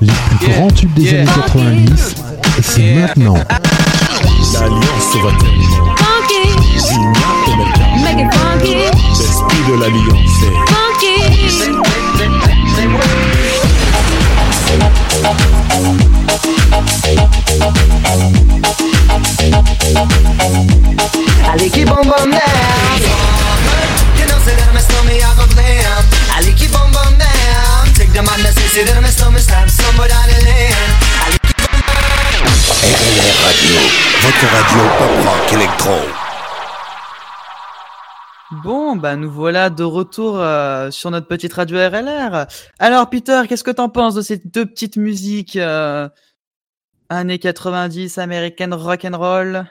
Les plus grands tubes des années 90, c'est maintenant. L'alliance va électro. Bon, bah nous voilà de retour euh, sur notre petite radio RLR. Alors Peter, qu'est-ce que t'en penses de ces deux petites musiques euh, années 90, American rock and roll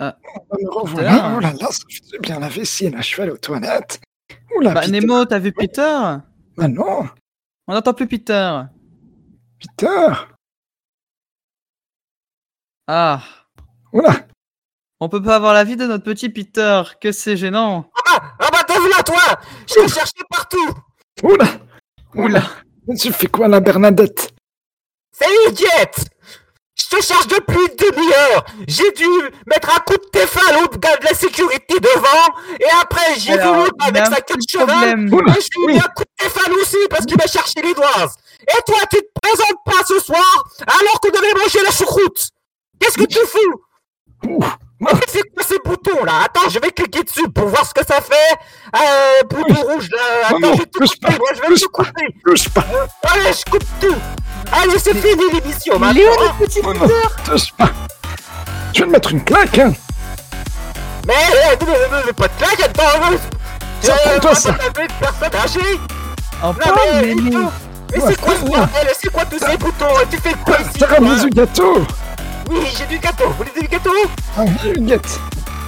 Ah, Me Peter revoilà. Oh là là, ça fait bien la vessie, là, je vais aller aux toilettes. Oula, Bah. Nemo, t'as vu Peter? Bah non, On n'entend plus Peter. Peter. Ah. Oula. On peut pas avoir la vie de notre petit Peter, que c'est gênant. Ah bah t'as vu là toi? Je l'ai cherché partout. Oula. Oula. Mais Tu fais quoi, la Bernadette? Salut Jet Je te cherche depuis une demi-heure. J'ai dû mettre un coup de téfal au gars de la sécurité devant, et après j'ai vu l'autre avec sa queue de cheval, et je lui ai mis un coup de téfal aussi parce qu'il m'a cherché les doigts. Et toi tu te présentes pas ce soir alors qu'on devait manger la choucroute. Qu'est-ce que tu fous? Mais c'est quoi ces boutons là? Attends, je vais cliquer dessus pour voir ce que ça fait. Euh, bouton rouge là. Attends, Non, je vais tout couper. pas, Moi, je vais tout couper. touche pas. Euh, allez, je coupe tout. Allez, c'est fini l'émission maintenant. le petit Oh touche pas. Je vais te mettre une claque, hein. Mais, euh, ne- ne- ne- pas de claque, attends. Ça euh, prend ça. personne âgée. Mais, c'est quoi ce bordel? C'est quoi tous ces boutons? Tu fais quoi ici du gâteau. Oui, j'ai du gâteau. Vous voulez du gâteau? Ah, Huguette.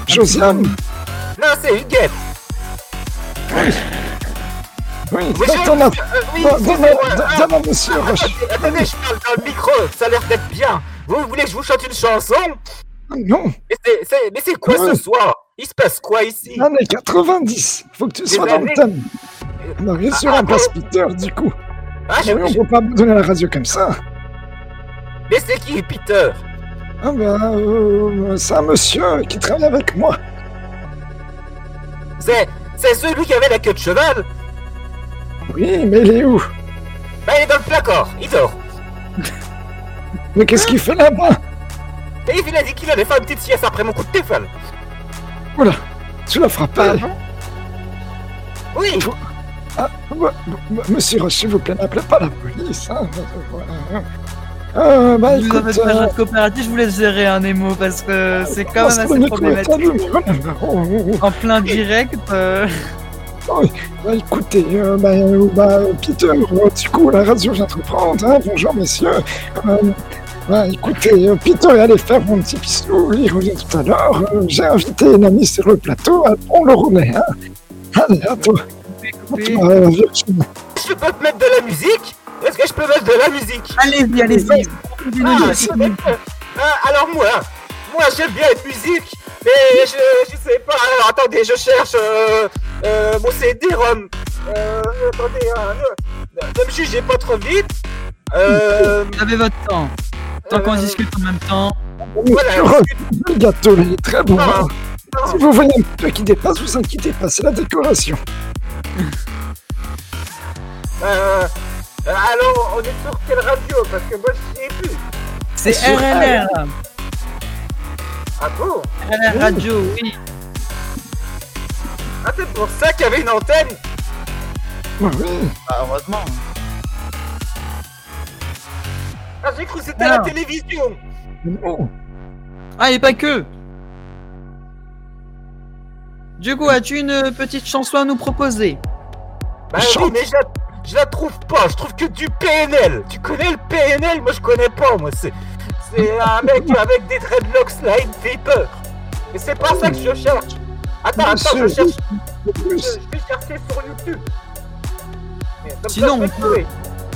Josiane. Non, c'est Huguette. Oui, Oui, ton euh, oui, Donne- Ah, à monsieur Roche. Attendez, je parle dans le micro, ça a l'air d'être bien. Vous voulez que je vous chante une chanson? Non, Mais c'est- quoi ce soir? Il se passe quoi ici? Années 90. Faut que tu sois dans le thème. On arrive sur Ah, un place bon. Peter, du coup. Ah, je- Oui, on je- peut pas abandonner la radio comme ça. Mais c'est qui Peter? Ah bah, euh, c'est un monsieur qui travaille avec moi. C'est c'est celui qui avait la queue de cheval Oui, mais il est où? Bah il est dans le placard, il dort. <laughs> Mais qu'est-ce qu'il fait là-bas? Il a dit qu'il allait faire une petite sieste après mon coup de téléphone. Oula, tu l'as frappé Oui Ah, bah, bah, Monsieur Roche, s'il vous plaît, n'appelez pas la police. Hein. Euh, bah Vous écoute, avez fait euh, un coopératif, je vous laisse gérer un Nemo parce que c'est quand même assez problématique. En plein direct. euh, Oh, bah écoutez, euh, bah, euh, bah, Peter, du coup, la radio vient de reprendre. Hein. Bonjour, messieurs. Euh, bah, écoutez, euh, Peter est allé faire mon petit pistou. Il revient tout à l'heure. Euh, J'ai invité une amie sur le plateau. On le roulait. Hein. Allez, à toi. Je peux te mettre de la musique? Mettre de la musique Allez-y, allez-y. Ah, ah, alors moi, moi j'aime bien la musique, mais je, je sais pas. Alors attendez, je cherche euh, euh, mon CD-ROM. Euh, attendez, hein, ne, ne me jugez pas trop vite. Euh, Vous avez votre temps. Tant qu'on Euh, discute en même temps. voilà. Le gâteau, il est très bon. Non, hein. non. Si vous voyez un peu qui dépasse, vous inquiétez pas, c'est la décoration. Euh, alors, on est sur quelle radio Parce que moi je sais plus. C'est sur RLR. Ah bon RLR Radio, oui. Ah, c'est pour ça qu'il y avait une antenne Bah oui. Bah, heureusement. Ah, j'ai cru que c'était la télévision Non. Ah, et pas que. Du coup, as-tu une petite chanson à nous proposer? Bah oui, Chante. mais je la, je trouve pas, je trouve que du PNL. Tu connais le PNL Moi je connais pas, moi c'est. C'est un mec avec des dreadlocks là, il me fait peur. Mais c'est pas ça que je cherche. Attends, attends, je cherche. Je, je vais chercher sur YouTube. Comme Sinon, je on peut-.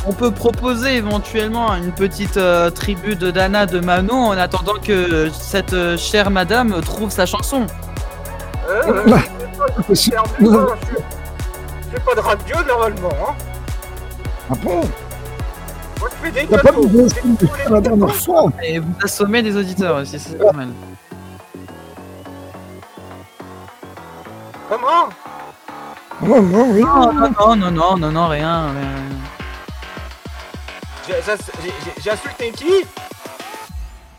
On peut proposer éventuellement une petite euh, tribu de Dana de Manon en attendant que cette euh, chère madame trouve sa chanson. Euh, plus, euh, c'est- J'ai pas de radio normalement. Hein. Ah bon T'as pas mis de la dernière fois Et vous assommez des auditeurs aussi, c'est pas mal. Comment Oh non, oui. Non, non, non, non, non, non, non, rien, rien. J'ai insulté qui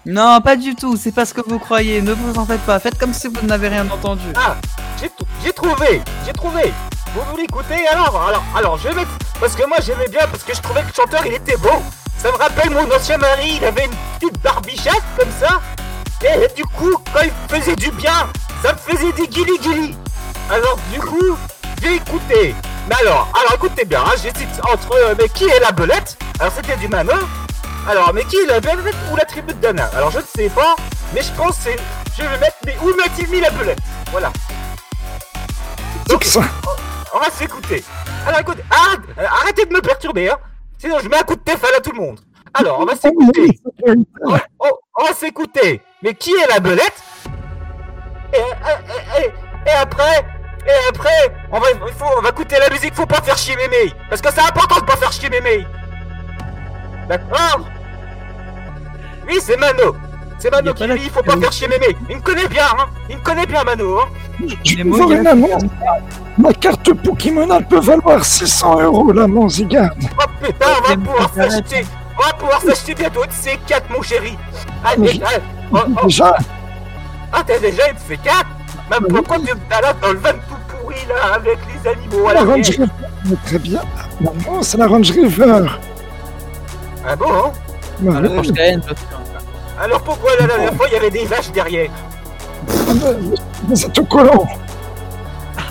Non, pas du tout, c'est pas ce que vous croyez, ne vous en faites pas, faites comme si vous n'avez rien entendu. Ah, j'ai trouvé, j'ai trouvé. Vous voulez écouter alors Alors, alors je vais mettre... Parce que moi j'aimais bien, parce que je trouvais que le chanteur il était beau. Ça me rappelle mon ancien mari, il avait une petite barbichette comme ça. Et du coup, quand il faisait du bien, ça me faisait des guili guili. Alors du coup, j'ai écouté. Mais alors, alors écoutez bien, hein, j'hésite entre euh, mais qui est la belette? Alors c'était du Mano. Alors, mais qui est la belette ou la tribu de Dana Alors je ne sais pas, mais je pense que c'est... Je vais mettre... Mais où m'a-t-il mis la belette? Voilà. Donc, on, va s'écouter. Alors écoute, arrête, euh, arrêtez de me perturber, hein. Sinon je mets un coup de téléphone à tout le monde. Alors, on va s'écouter. On, on- on va s'écouter. Mais qui est la belette? Et, et- et- et après, et après, on va, faut, on va écouter la musique, faut pas faire chier Mémé. Parce que c'est important de pas faire chier Mémé. D'accord? Oui, c'est Mano. C'est Mano qui dit, il faut pas faire chier Mémé. Il me connaît bien, hein. Il me connaît bien, Mano, hein. Je une. Ma carte Pokémon elle peut valoir 600 euros la Monzigarde. Oh putain, on va pouvoir s'acheter. On va pouvoir s'acheter bientôt une C4, mon chéri. Mais Allez, allez. Oh, oh. Déjà, Ah, t'as déjà une C4 Mais pourquoi tu me balades dans le van tout pourri là avec les animaux à la la Range River, mais très bien. Non, non, c'est la Range River. Ah bon hein? Ah, Alors pourquoi la dernière fois il y avait des vaches derrière êtes au collant. <laughs>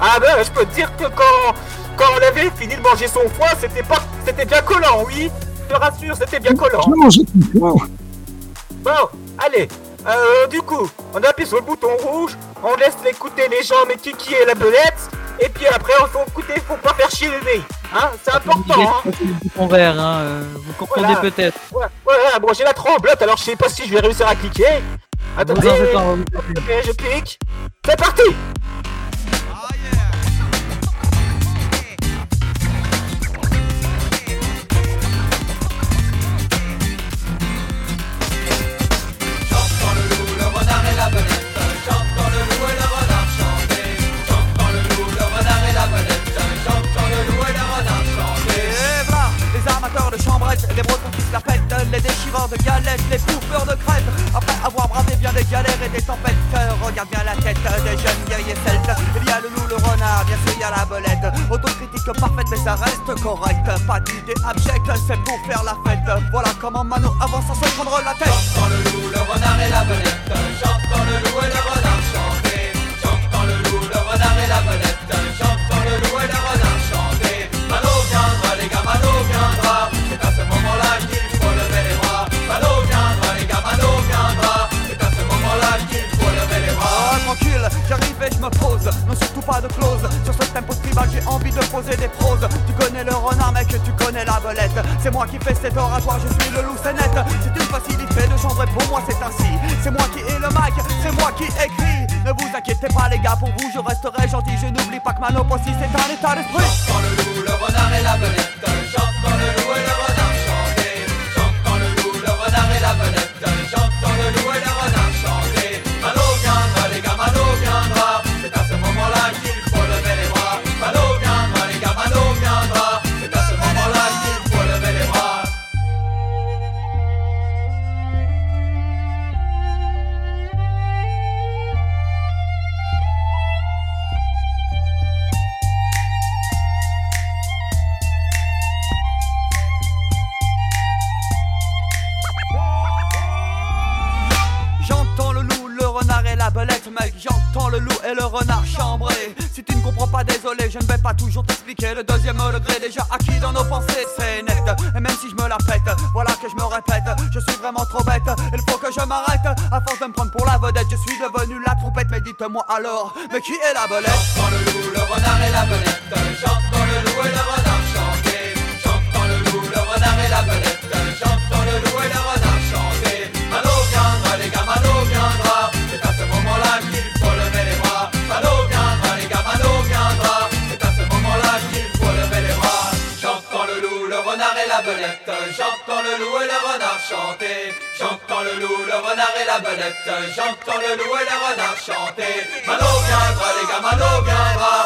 Ah ben je peux te dire que quand, quand on avait fini de manger son foie, c'était pas c'était bien collant, oui Je te rassure, c'était bien collant. Je vais manger tout collant. Bon, allez, euh, du coup, on appuie sur le bouton rouge, on laisse écouter les gens, mais qui est la belette, et puis après, il faut écouter, faut pas faire chier le nez, hein, c'est important, hein. Le bouton vert, hein, euh, vous comprenez Voilà. peut-être. Ouais, ouais, bon, j'ai la tremblote, alors je sais pas si je vais réussir à cliquer. Attendez, on vous ok, je clique, c'est parti de chambrettes, les bretons qui se la pètent, les déchireurs de galettes, les bouffeurs de crêpes. Après avoir bravé bien des galères et des tempêtes, regarde bien la tête des jeunes guerriers celtes. Il y a le loup, le renard, bien sûr il y a la belette. Autocritique parfaite, mais ça reste correct. Pas d'idée abjecte, c'est pour faire la fête. Voilà comment Mano avance sans se prendre la tête. J'entends le loup, le renard et la belette. J'entends le loup et le renard chanter. J'entends le loup, le renard et la belette. Je me pose. Non, surtout pas de clause. Sur ce tempo tribal, j'ai envie de poser des proses. Tu connais le renard, mec, tu connais la belette. C'est moi qui fais cet oratoire, je suis le loup, c'est net. C'est une facilité de chambrer, pour moi c'est ainsi. C'est moi qui ai le mic, c'est moi qui écris. Ne vous inquiétez pas, les gars, pour vous je resterai gentil. Je n'oublie pas que Mano aussi c'est un état d'esprit. J'entends le loup, le renard et la belette. J'entends le loup et le renard chambré. Si tu ne comprends pas, désolé, je ne vais pas toujours t'expliquer. Le deuxième degré déjà acquis dans nos pensées, c'est net. Et même si je me la pète, voilà que je me répète. Je suis vraiment trop bête, il faut que je m'arrête. À force de me prendre pour la vedette, je suis devenu la trompette. Mais dites-moi alors, mais qui est la belette? J'entends le loup et le renard chanter. Mano viendra, les gars, Mano viendra.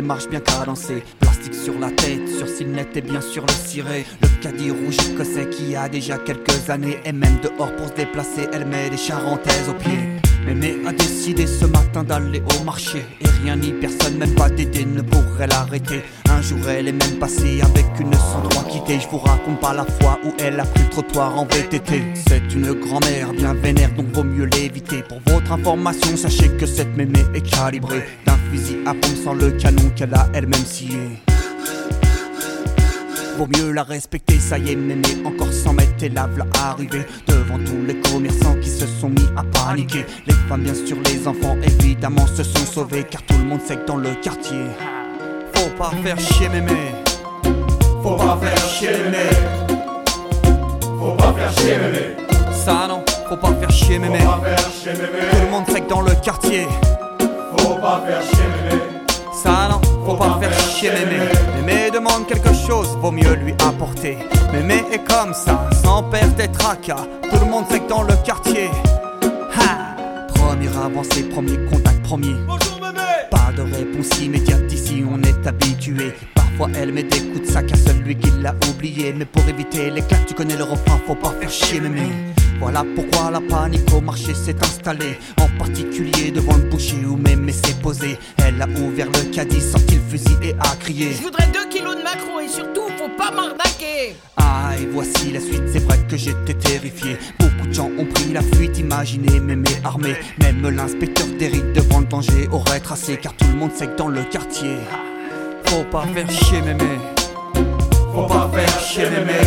Démarche bien cadencée. Plastique sur la tête, sur s'il et bien sûr le ciré. Le caddie rouge écossais qui a déjà quelques années. Et même dehors pour se déplacer, elle met des charentaises aux pieds. Mémé a décidé ce matin d'aller au marché. Et rien ni personne, même pas Dédé, ne pourrait l'arrêter. Un jour, elle est même passée avec une 103 quittée. Je vous raconte pas la fois où elle a pris le trottoir en VTT. C'est une grand-mère bien vénère, donc vaut mieux l'éviter. Pour votre information, sachez que cette mémé est calibrée fusil à pompe sans le canon qu'elle a elle-même scié. Vaut mieux la respecter, ça y est, mémé, encore 100 mètres, et la v'là arriver devant tous les commerçants qui se sont mis à paniquer. Les femmes, bien sûr, les enfants, évidemment, se sont sauvés, car tout le monde sait que dans le quartier, faut pas faire chier mémé. Faut pas faire chier mémé. Faut pas faire chier mémé. Ça non, faut pas faire chier mémé. Tout le monde sait que dans le quartier, faut pas faire chier mémé. Ça non, faut pas faire chier mémé. Mémé demande quelque chose, vaut mieux lui apporter. Mémé est comme ça, sans perdre des tracas. Tout le monde sait que dans le quartier, ha! Première avancée, premier contact, premier. Bonjour mémé! Pas de réponse immédiate ici, on est habitué. Parfois elle met des coups de sac à celui qui l'a oublié. Mais pour éviter les claques, tu connais le refrain, faut pas faire chier mémé. Voilà pourquoi la panique au marché s'est installée. En particulier devant le boucher où mémé s'est posé Elle a ouvert le caddie, sorti le fusil et a crié. Je voudrais 2 kilos de macro et surtout, faut pas m'arnaquer. Ah et voici la suite, c'est vrai que j'étais terrifié. Beaucoup de gens ont pris la fuite, imaginez mémé armé Même l'inspecteur d'Eric devant le danger aurait tracé Car tout le monde sait que dans le quartier Faut pas faire chier mémé Faut pas faire chier mémé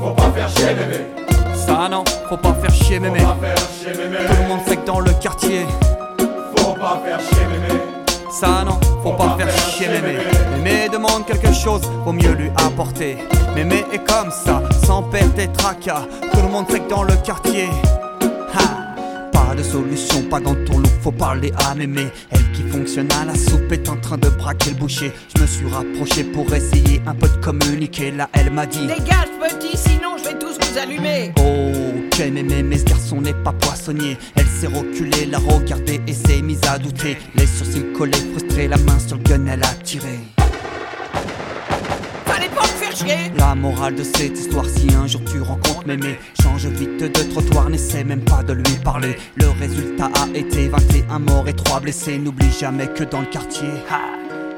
Faut pas faire chier mémé Ça non, faut pas faire chier mémé. Tout le monde sait que dans le quartier. Faut pas faire chier mémé. Ça non, faut pas faire chier mémé. Mémé. Demande quelque chose, vaut mieux lui apporter. Mémé est comme ça, sans perdre des tracas. Tout le monde sait que dans le quartier. Ha Pas de solution, pas dans ton look, faut parler à mémé Elle qui fonctionne à la soupe est en train de braquer le boucher. Je me suis rapproché pour essayer un peu de communiquer. Là elle m'a dit Dégage petit, sinon je vais tous vous allumer. Oh, ok mémé, mais ce garçon n'est pas poissonnier. Elle s'est reculée, l'a regardé et s'est mise à douter. Les sourcils collés, frustrés, la main sur le gun, elle a tiré Fallait pas me faire chier La morale de cette histoire, si un jour tu rencontres mémé Change vite de trottoir, n'essaie même pas de lui parler. Le résultat a été 21 morts et 3 blessés. N'oublie jamais que dans le quartier.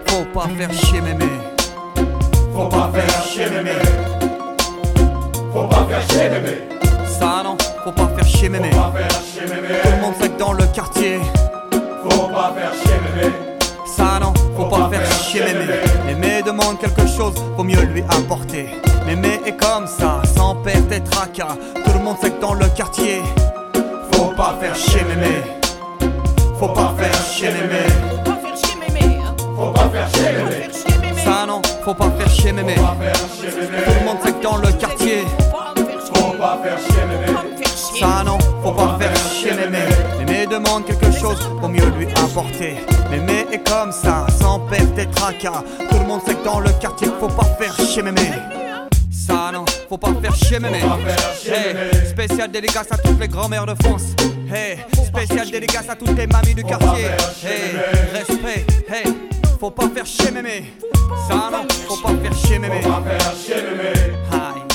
Faut pas faire chier mémé. Faut pas faire chier mémé. Faut pas faire chier mémé. Ça non, faut pas faire chier mémé. Tout le monde sait que dans le quartier. Faut pas faire chier mémé Ça non, faut pas faire chier mémé Mémé demande quelque chose, vaut mieux lui apporter Mémé est comme ça, sans perdre des tracas Tout le monde sait que dans le quartier Faut pas faire chier mémé Faut pas faire chier mémé Faut pas faire chier mémé hein. Faut pas faire chier mémé Ça non, faut pas faire chier mémé Tout le monde sait que dans le quartier Faut pas faire chier mémé Ça non, faut pas faire chier mémé Mémé demande quelque lui apporter. Mémé est comme ça, sans perdre des tracas. Tout le monde sait que dans le quartier, faut pas faire chier mémé. Ça non, faut pas faire chier mémé. Hey, spécial dédicace à toutes les grand-mères de France. Hey, spécial dédicace à toutes les mamies du quartier. Hey, respect. Hey, faut pas faire chier mémé. Ça non, faut pas faire chier mémé. Hi.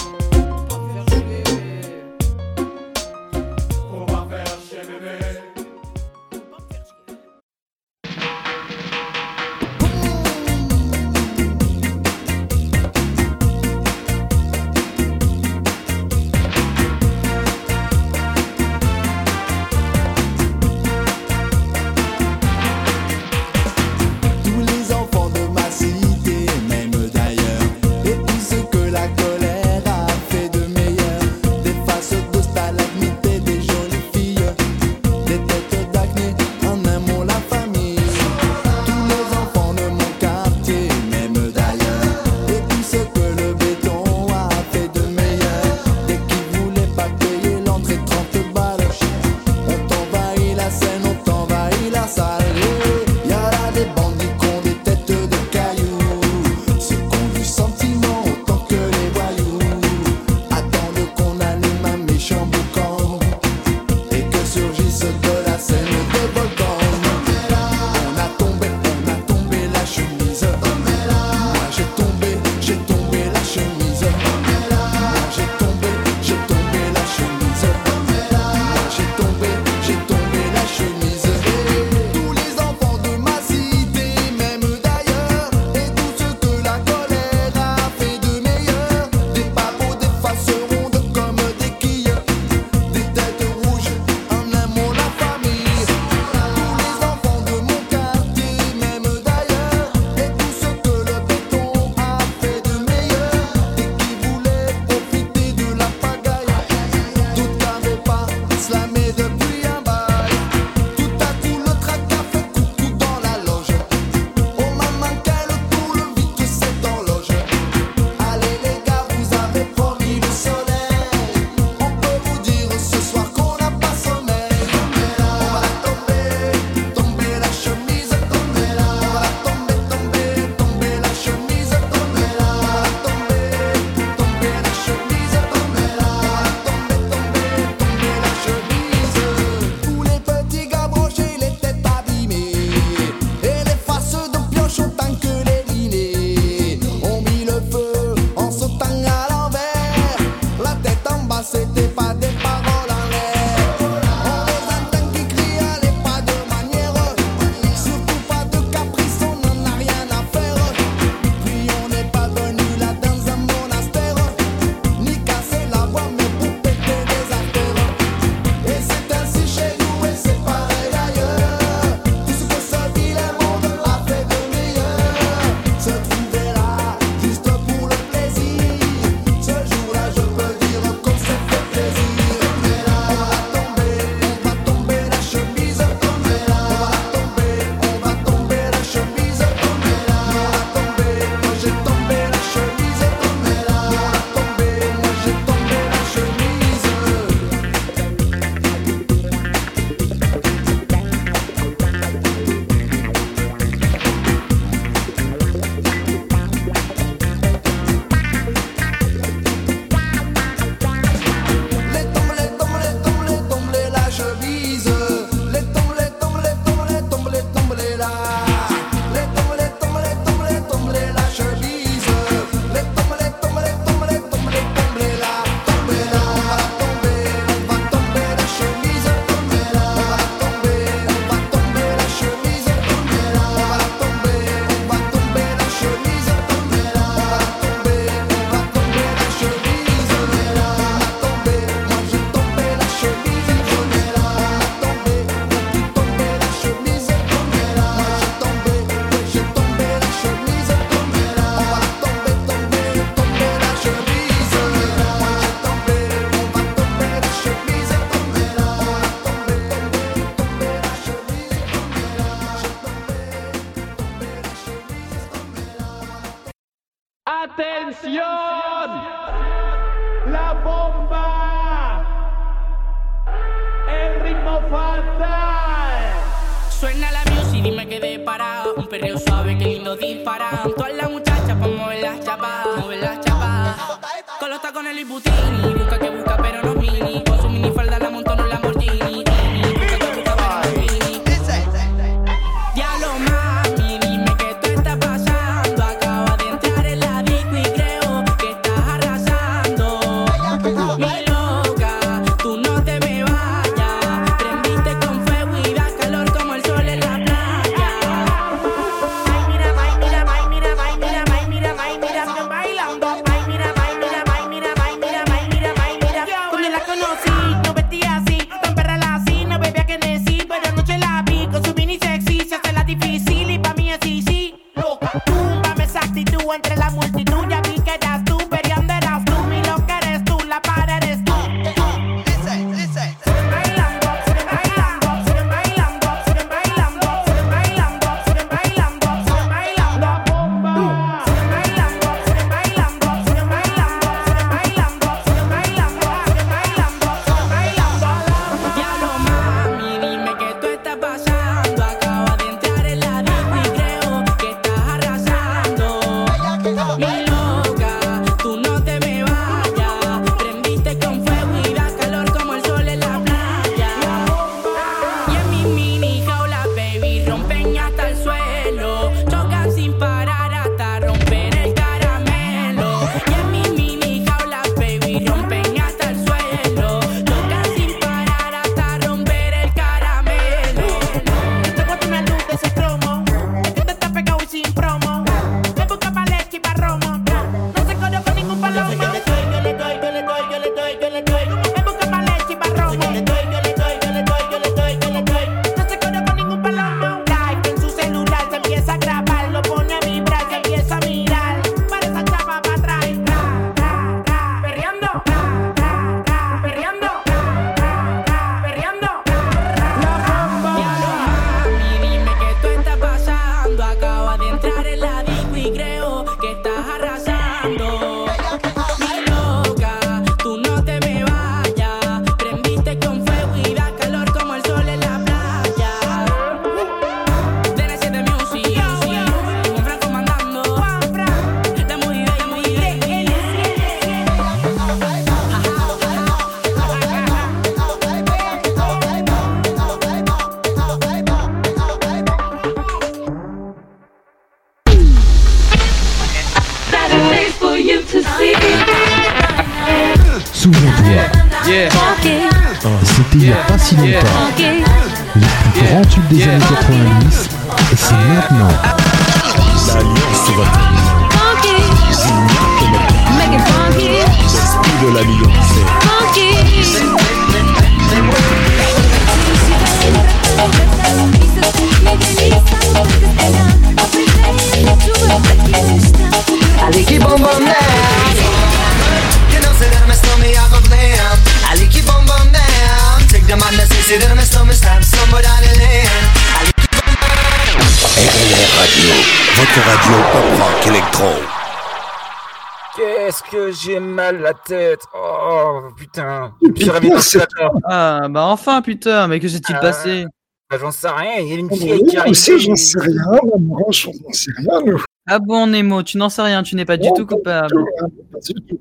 La tête Oh putain placard. Ah, bah enfin, putain, mais que s'est-il Ah. passé Bah, J'en sais rien, il y a une Oui, fille qui moi arrive. aussi, j'en sais rien. On n'en sait rien, nous. Ah bon, Nemo, tu n'en sais rien, tu n'es pas du Non, tout coupable. hein, pas du tout.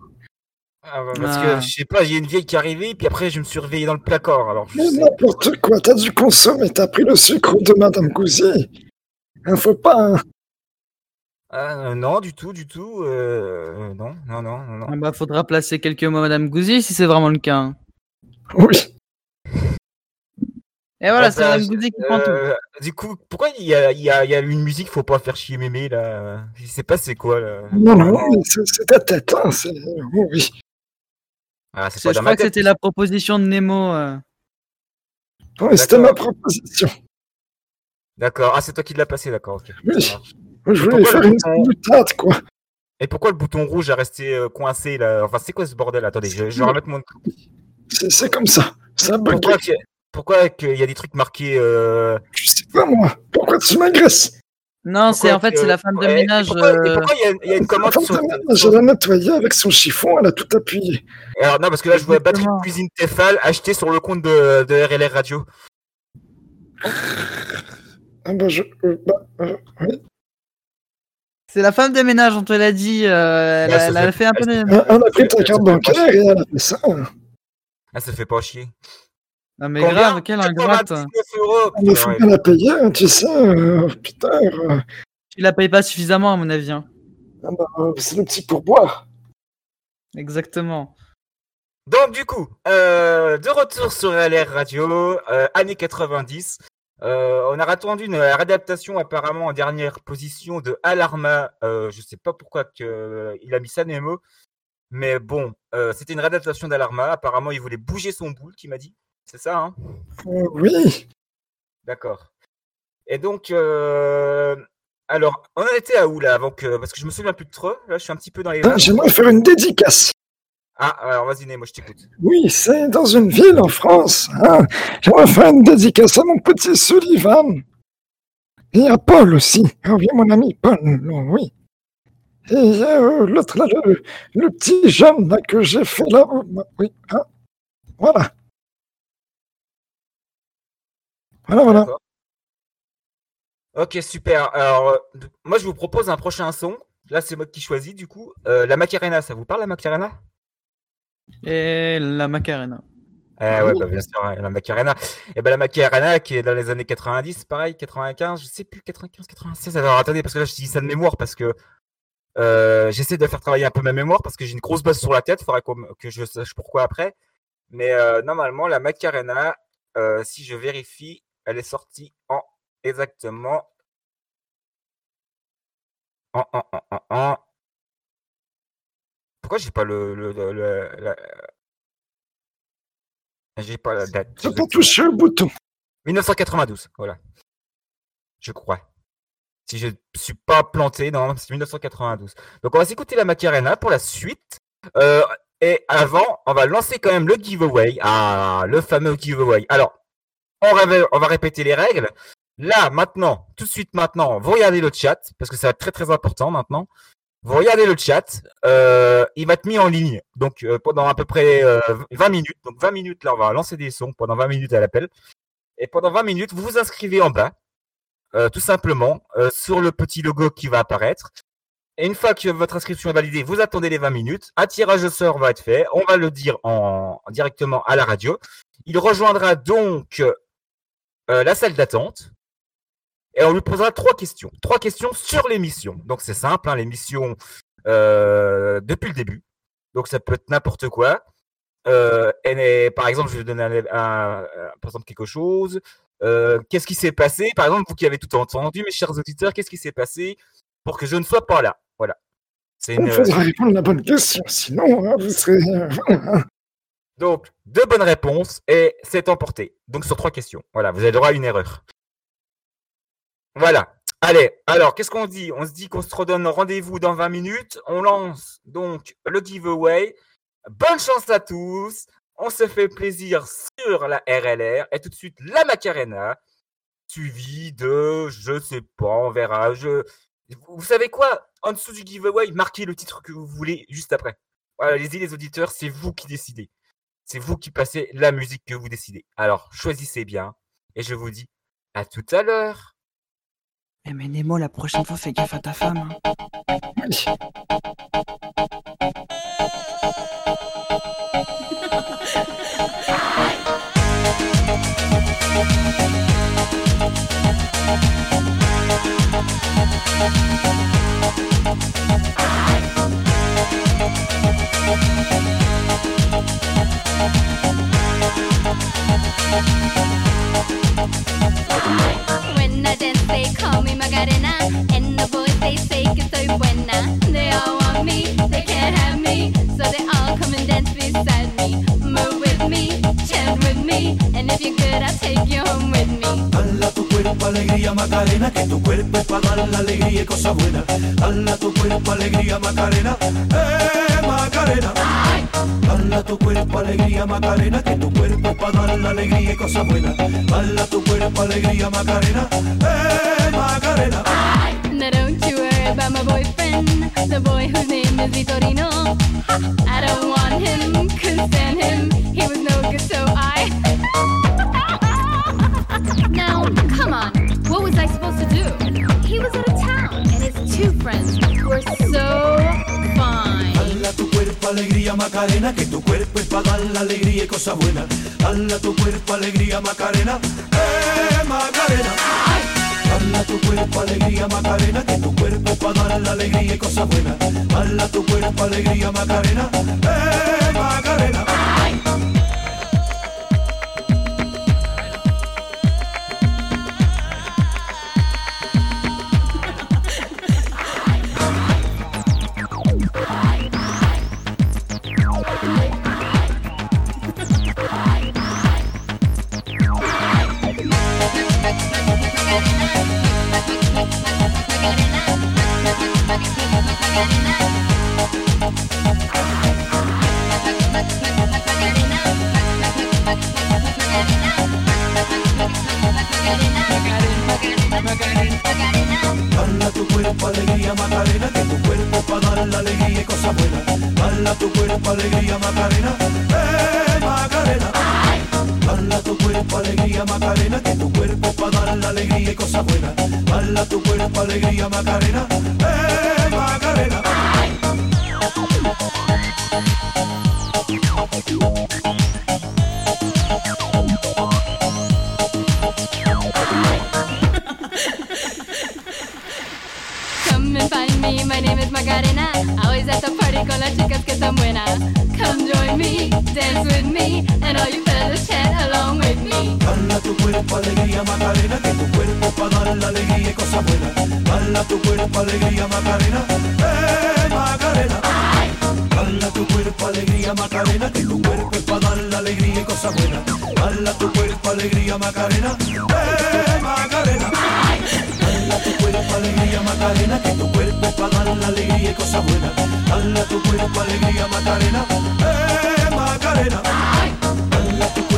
Ah, bah, parce Ah. que je sais pas, il y a une vieille qui est arrivée, puis après je me suis réveillé dans le placard. Alors je Mais sais. n'importe quoi, t'as dû consommer, t'as pris le sucre de Madame Gousier. Hein, faut pas, hein. Ah, euh, non, du tout, du tout. euh, non, non, non, non, non. Ah bah, faudra placer quelques mots à Madame Gouzy si c'est vraiment le cas. hein. Oui. Et voilà, Ah, c'est bah, Madame Gouzy qui prend tout. euh, Du coup, pourquoi il y a, il y, a, il y a une musique, faut pas faire chier mémé là? Je sais pas c'est quoi là. Non, non, mais c'est c'est ta tête, hein. c'est- oui. Ah, c'est C'est- pas Je crois que tête. c'était la proposition de Nemo. euh. Ouais, c'était ma proposition. D'accord, ah c'est toi qui l'as passé, d'accord, ok. Oui. Ça marche. Je Et voulais pourquoi faire le une boutade, quoi. Et pourquoi le bouton rouge a resté euh, coincé là? Enfin, c'est quoi ce bordel? Attendez, je, je vais remettre mon. C'est c'est comme ça. Ça a bugué. Pourquoi qu'il y a- des trucs marqués euh... Je sais pas, moi. Pourquoi tu m'agresses? Non, c'est en fait, c'est la femme de Ouais, ménage. pourquoi- euh, pourquoi il y a- il y, a une commande Enfin, sur. Je l'ai nettoyé avec son chiffon, elle a tout appuyé. Alors non, parce que là je vois batterie de cuisine Tefal achetée sur le compte de, de RLR Radio. Ah bah, je. euh, bah, euh, oui. C'est la femme de ménage, on te l'a dit. euh, elle, Ouais, a- elle fait- a fait un peu de. Elle elle a pris ta carte bancaire et elle a fait ça. Ah, ça fait pas chier. Non, mais Combien grave, quelle ingrate. 99 euros. Il faut bien la payer, hein, tu sais. euh, putain, euh, Tu la payes pas suffisamment, à mon avis. hein. ah bah, euh, c'est le petit pourboire. Exactement. Donc du coup, euh, de retour sur LR Radio, euh, années 90. Euh, on a attendu une réadaptation apparemment en dernière position de Alarma. Euh, je sais pas pourquoi que, euh, il a mis ça Nemo, mais bon, c'était une réadaptation d'Alarma. Apparemment, il voulait bouger son boule, qui m'a dit. C'est ça, hein? Oui. D'accord. Et donc, alors, on en était à où là avant que, parce que je me souviens plus de trop. Là, je suis un petit peu dans les. Ah, J'aimerais faire une dédicace. Ah, alors vas-y, je t'écoute. Oui, c'est dans une ville en France. hein. J'aimerais faire une dédicace à mon petit Sullivan. Et à Paul aussi. Ah oui, mon ami Paul, oui. Et euh, l'autre là, le, le petit jeune là que j'ai fait là. Oui, hein. Voilà. Voilà, voilà. Ok, super. Alors, euh, moi, je vous propose un prochain son. Là, c'est moi qui choisis, du coup. Euh, la Macarena, ça vous parle, la Macarena? Et la Macarena. Eh ouais, bah, bien sûr, hein, la Macarena. Et ben la Macarena, qui est dans les années 90, pareil, 95, je sais plus, 95, 96. Alors, attendez, parce que là, je dis ça de mémoire, parce que euh, j'essaie de faire travailler un peu ma mémoire, parce que j'ai une grosse base sur la tête. Qu'on me- que je sache pourquoi après. Mais euh, normalement, la Macarena, euh, si je vérifie, elle est sortie en exactement en, en, en, en, en- Pourquoi j'ai pas le, le, le- le- la- j'ai pas la date. T'as pas touché le bouton. 1992, voilà. Je crois. Si je suis pas planté, non, c'est 1992. Donc on va s'écouter la Macarena pour la suite. Euh, et avant, on va lancer quand même le giveaway. Ah, le fameux giveaway. Alors, on va répéter les règles. Là, maintenant, tout de suite maintenant, vous regardez le chat, parce que ça va être très très important maintenant. Vous regardez le chat, euh, il va être mis en ligne, donc euh, pendant à peu près euh, 20 minutes. Donc 20 minutes, là, on va lancer des sons pendant 20 minutes à l'appel. Et pendant 20 minutes, vous vous inscrivez en bas, euh, tout simplement, sur le petit logo qui va apparaître. Et une fois que votre inscription est validée, vous attendez les 20 minutes. Un tirage au sort va être fait. On va le dire en, directement à la radio. Il rejoindra donc la salle d'attente. Et on lui posera trois questions. Trois questions sur l'émission. Donc c'est simple, hein, l'émission euh, depuis le début. Donc ça peut être n'importe quoi. Euh, elle est- par exemple, je vais donner un, un- un- par exemple quelque chose. Euh, qu'est-ce qui s'est passé? Par exemple, vous qui avez tout entendu, mes chers auditeurs, qu'est-ce qui s'est passé pour que je ne sois pas là? Voilà. C'est une, faudra répondre à la bonne question, sinon hein, vous serez. Donc, deux bonnes réponses et c'est emporté. Donc, sur trois questions. Voilà, vous avez le droit à une erreur. Voilà. Allez, alors, qu'est-ce qu'on dit? On se dit qu'on se redonne rendez-vous dans 20 minutes. On lance donc le giveaway. Bonne chance à tous. On se fait plaisir sur la RLR et tout de suite la Macarena, suivi de, je sais pas, on verra. Je... Vous savez quoi? En dessous du giveaway, marquez le titre que vous voulez juste après. Voilà, allez-y les auditeurs, c'est vous qui décidez. C'est vous qui passez la musique que vous décidez. Alors, choisissez bien. Et je vous dis à tout à l'heure. Eh mais Nemo, la prochaine fois, fais gaffe à ta femme. hein. <laughs> I dance, they call me Macarena. And the boys, they say que soy buena. They all want me, they can't have me. So they all come and dance beside me. Move with me. And if you're good, I'll take you home with me. Dala tu cuerpo alegría Macarena, que tu cuerpo es para dar la alegría y cosas buenas. Dala tu cuerpo alegría Macarena, eh Macarena. Dala tu cuerpo alegría Macarena, que tu cuerpo es para dar la alegría y cosas buenas. Dala tu cuerpo alegría Macarena, eh Macarena. Now don't you worry about my boyfriend, the boy whose name is Vitorino. I don't want him, couldn't stand him. He was no good, so friends so fine. Dala tu cuerpo alegría Macarena, que tu cuerpo es para dar la alegría y cosas buenas. Dala tu cuerpo alegría Macarena, eh Macarena. Dala tu cuerpo alegría Macarena, que tu cuerpo para dar la alegría y cosas buenas. Dala tu cuerpo alegría Macarena, eh Macarena. Dala tu cuerpo alegría Macarena, que tu cuerpo para dar la alegría tu cuerpo alegría Macarena, eh Macarena. Tu cuerpo alegría Macarena, que tu cuerpo para dar la alegría tu cuerpo alegría Macarena, eh Macarena. Come and find me, my name is Macarena. Always at the party con las chicas que están buenas. Come join me, dance with me, and all you fellas chat along with me. Tu cuerpo alegría Macarena, que tu cuerpo para dar la alegría y cosas buenas. Dala tu cuerpo alegría Macarena, eh Macarena. Dala tu cuerpo alegría Macarena, que tu cuerpo para dar la alegría y cosas buenas. Dala tu cuerpo alegría Macarena, eh Macarena. Dala tu cuerpo alegría Macarena, que tu cuerpo para dar la alegría y cosas buenas. Dala tu cuerpo alegría Macarena, eh Macarena.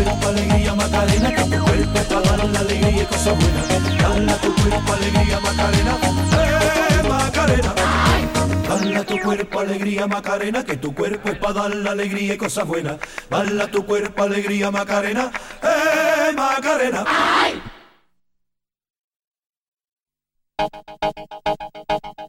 Cuerpo alegría Macarena, que tu cuerpo es para dar la alegría y cosas buenas. Dala tu cuerpo alegría Macarena, eh Macarena. Dala tu cuerpo alegría Macarena, que tu cuerpo es para dar la alegría y cosas buenas. Dala tu cuerpo alegría Macarena, eh Macarena. Oh,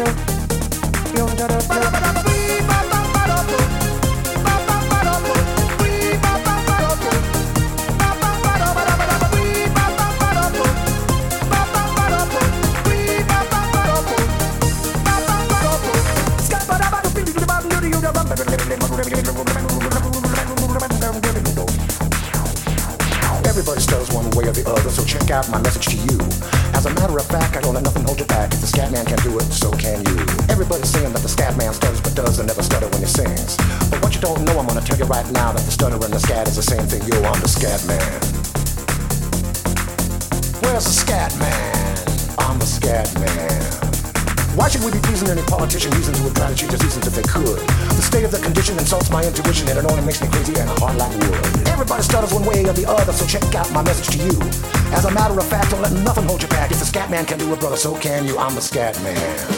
after intuition and it only makes me crazy and hard like wood. Everybody stutters one way or the other, so check out my message to you. As a matter of fact, don't let nothing hold you back. If the scat man can do it, brother, so can you. I'm the scat man.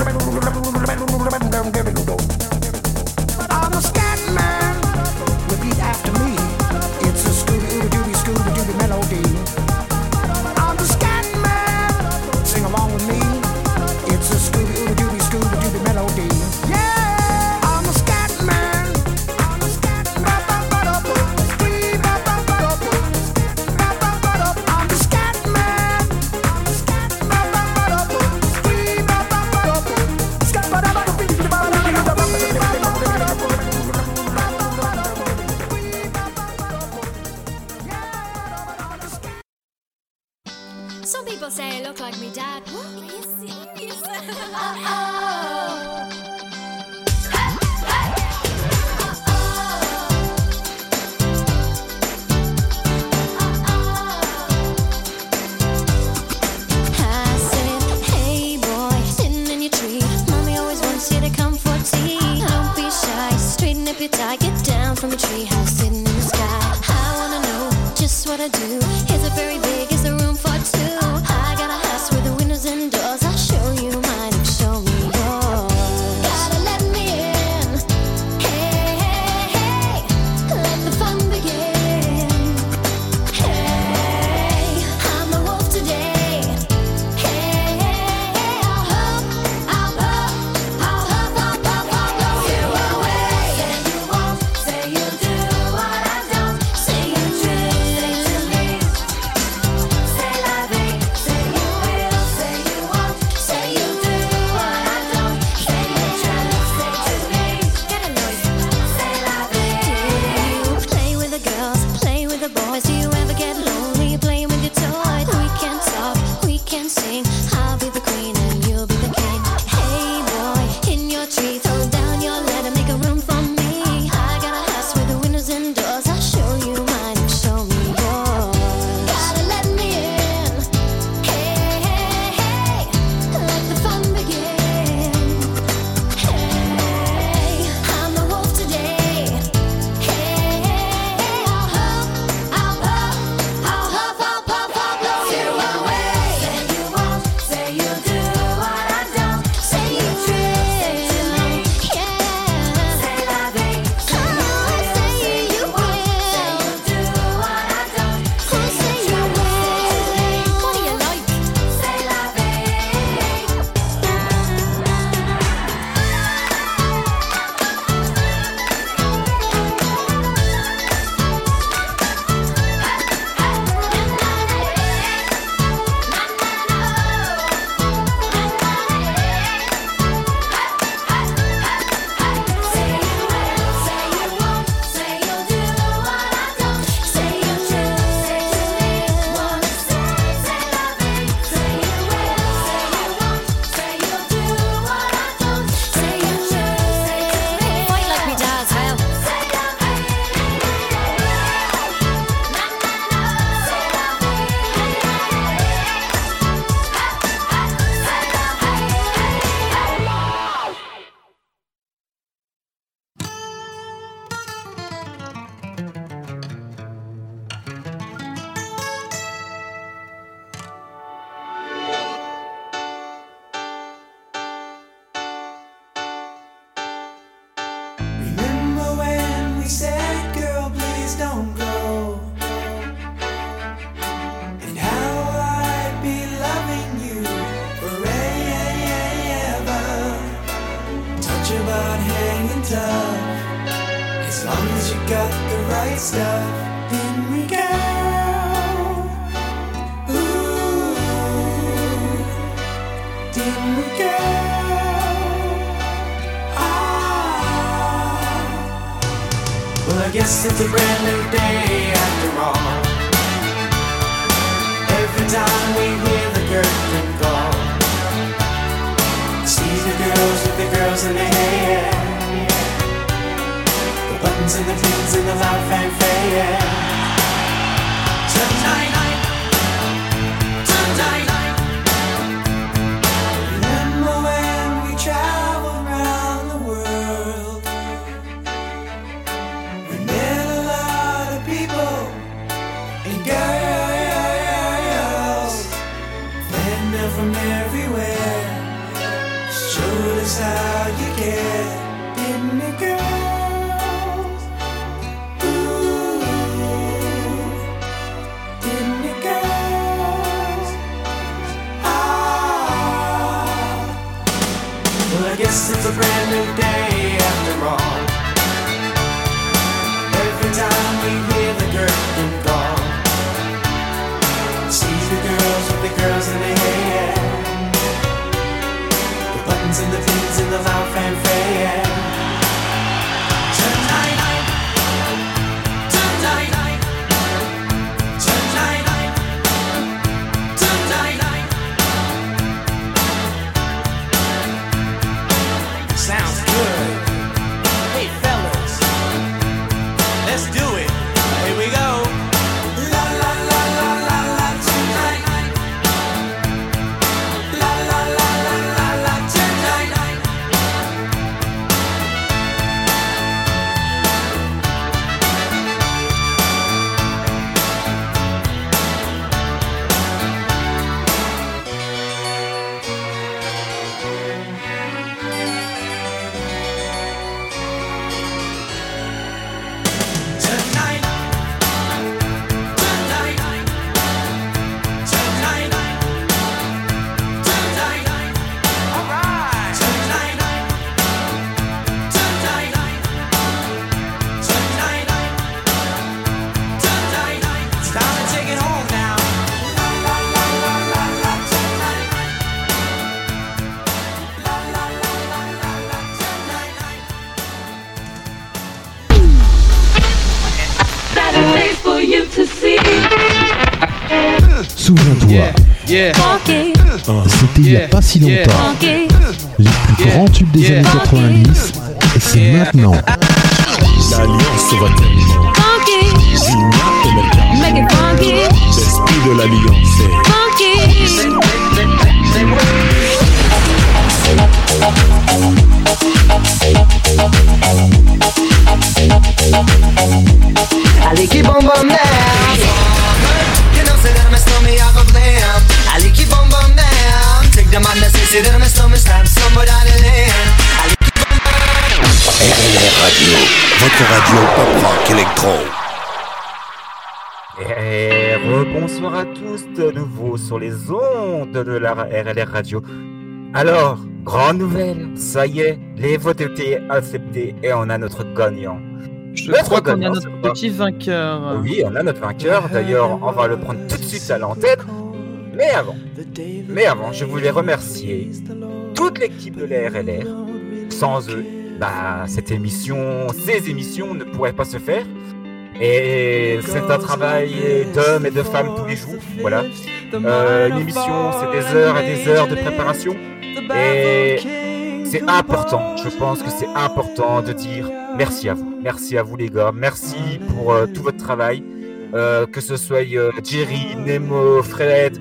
il n'y a pas si longtemps. Les plus grands tubes des années 90, et c'est maintenant. L'alliance va tellement. et L'esprit de l'alliance. Allez qui bom bom down You know say that I'm a stormy I go blam Allez qui down Allez qui bom RLR Radio, votre radio pop rock électro. Et rebonsoir à tous de nouveau sur les ondes de la RLR Radio. Alors, grande nouvelle, ça y est, les votes ont été acceptés et on a notre gagnant. Je Notre crois qu'on a notre c'est petit vainqueur. Oui, on a notre vainqueur. D'ailleurs, on va le prendre tout de suite à l'antenne. Mais avant, je voulais remercier toute l'équipe de la RLR. Sans eux, bah, cette émission, ces émissions ne pourraient pas se faire. Et c'est un travail d'hommes et de femmes tous les jours. Voilà. Euh, une émission, c'est des heures et des heures de préparation. Et c'est important. Je pense que c'est important de dire merci à vous. Merci à vous, les gars. Merci pour euh, tout votre travail. Euh, que ce soit Jerry, Nemo, Fred,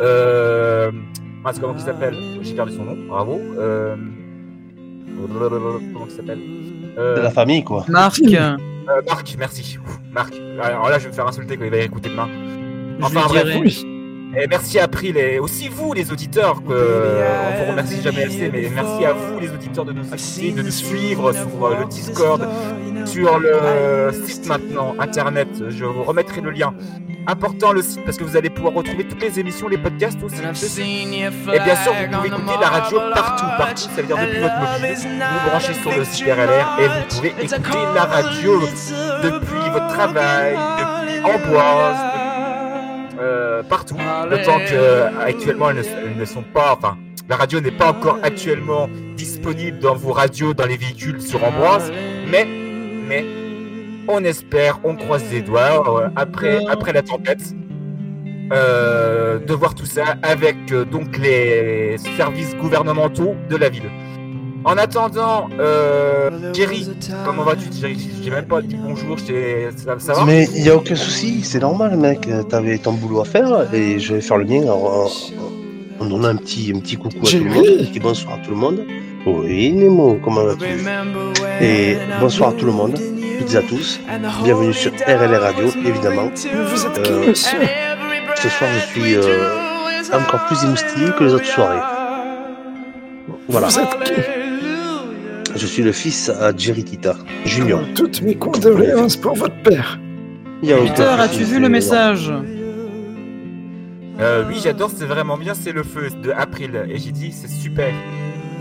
euh, mince, comment il s'appelle J'ai perdu son nom. Bravo. Euh, comment il s'appelle Euh, De la famille, quoi. Marc. euh, Marc, merci. Marc. Alors là, je vais me faire insulter quand il va écouter demain. Je Enfin, lui bref. Et merci à April et aussi vous les auditeurs que on vous remercie jamais assez, mais merci à vous les auditeurs de nous écouter, de nous suivre sur euh, le Discord, sur le site maintenant internet. Je vous remettrai le lien. Important le site parce que vous allez pouvoir retrouver toutes les émissions, les podcasts aussi. Et bien sûr, vous pouvez écouter la radio partout, partout. Ça veut dire depuis votre mobile. Vous branchez sur le site RLR et vous pouvez écouter la radio depuis votre travail, depuis Amboise, euh, partout. Le temps que euh, actuellement elles ne, elles ne sont pas, enfin, la radio n'est pas encore actuellement disponible dans vos radios, dans les véhicules sur Ambroise, mais, mais, on espère, on croise les doigts euh, après, après la tempête. euh, de voir tout ça avec euh, donc les services gouvernementaux de la ville. En attendant, euh, Jerry, comment vas-tu Jerry J'ai même pas dit bonjour, je t'ai- ça, ça va Mais il n'y a aucun souci, c'est normal, mec. T'avais ton boulot à faire et je vais faire le mien en, en- donnant un petit, un petit coucou à tout le monde, un petit bonsoir à tout le monde. Oui, Nemo, comment vas-tu? Et bonsoir à tout le monde, toutes à tous. Bienvenue sur RLR Radio, évidemment. Vous êtes qui, Euh, Ce soir, je suis euh, encore plus émoustillé que les autres soirées. Voilà. Vous êtes qui? Je suis le fils à Jerry Tita, Junior. Toutes mes condoléances pour votre père. Peter, as-tu vu le message Euh, Oui, j'adore, c'est vraiment bien, c'est le feu de April. Et j'ai dit, c'est super.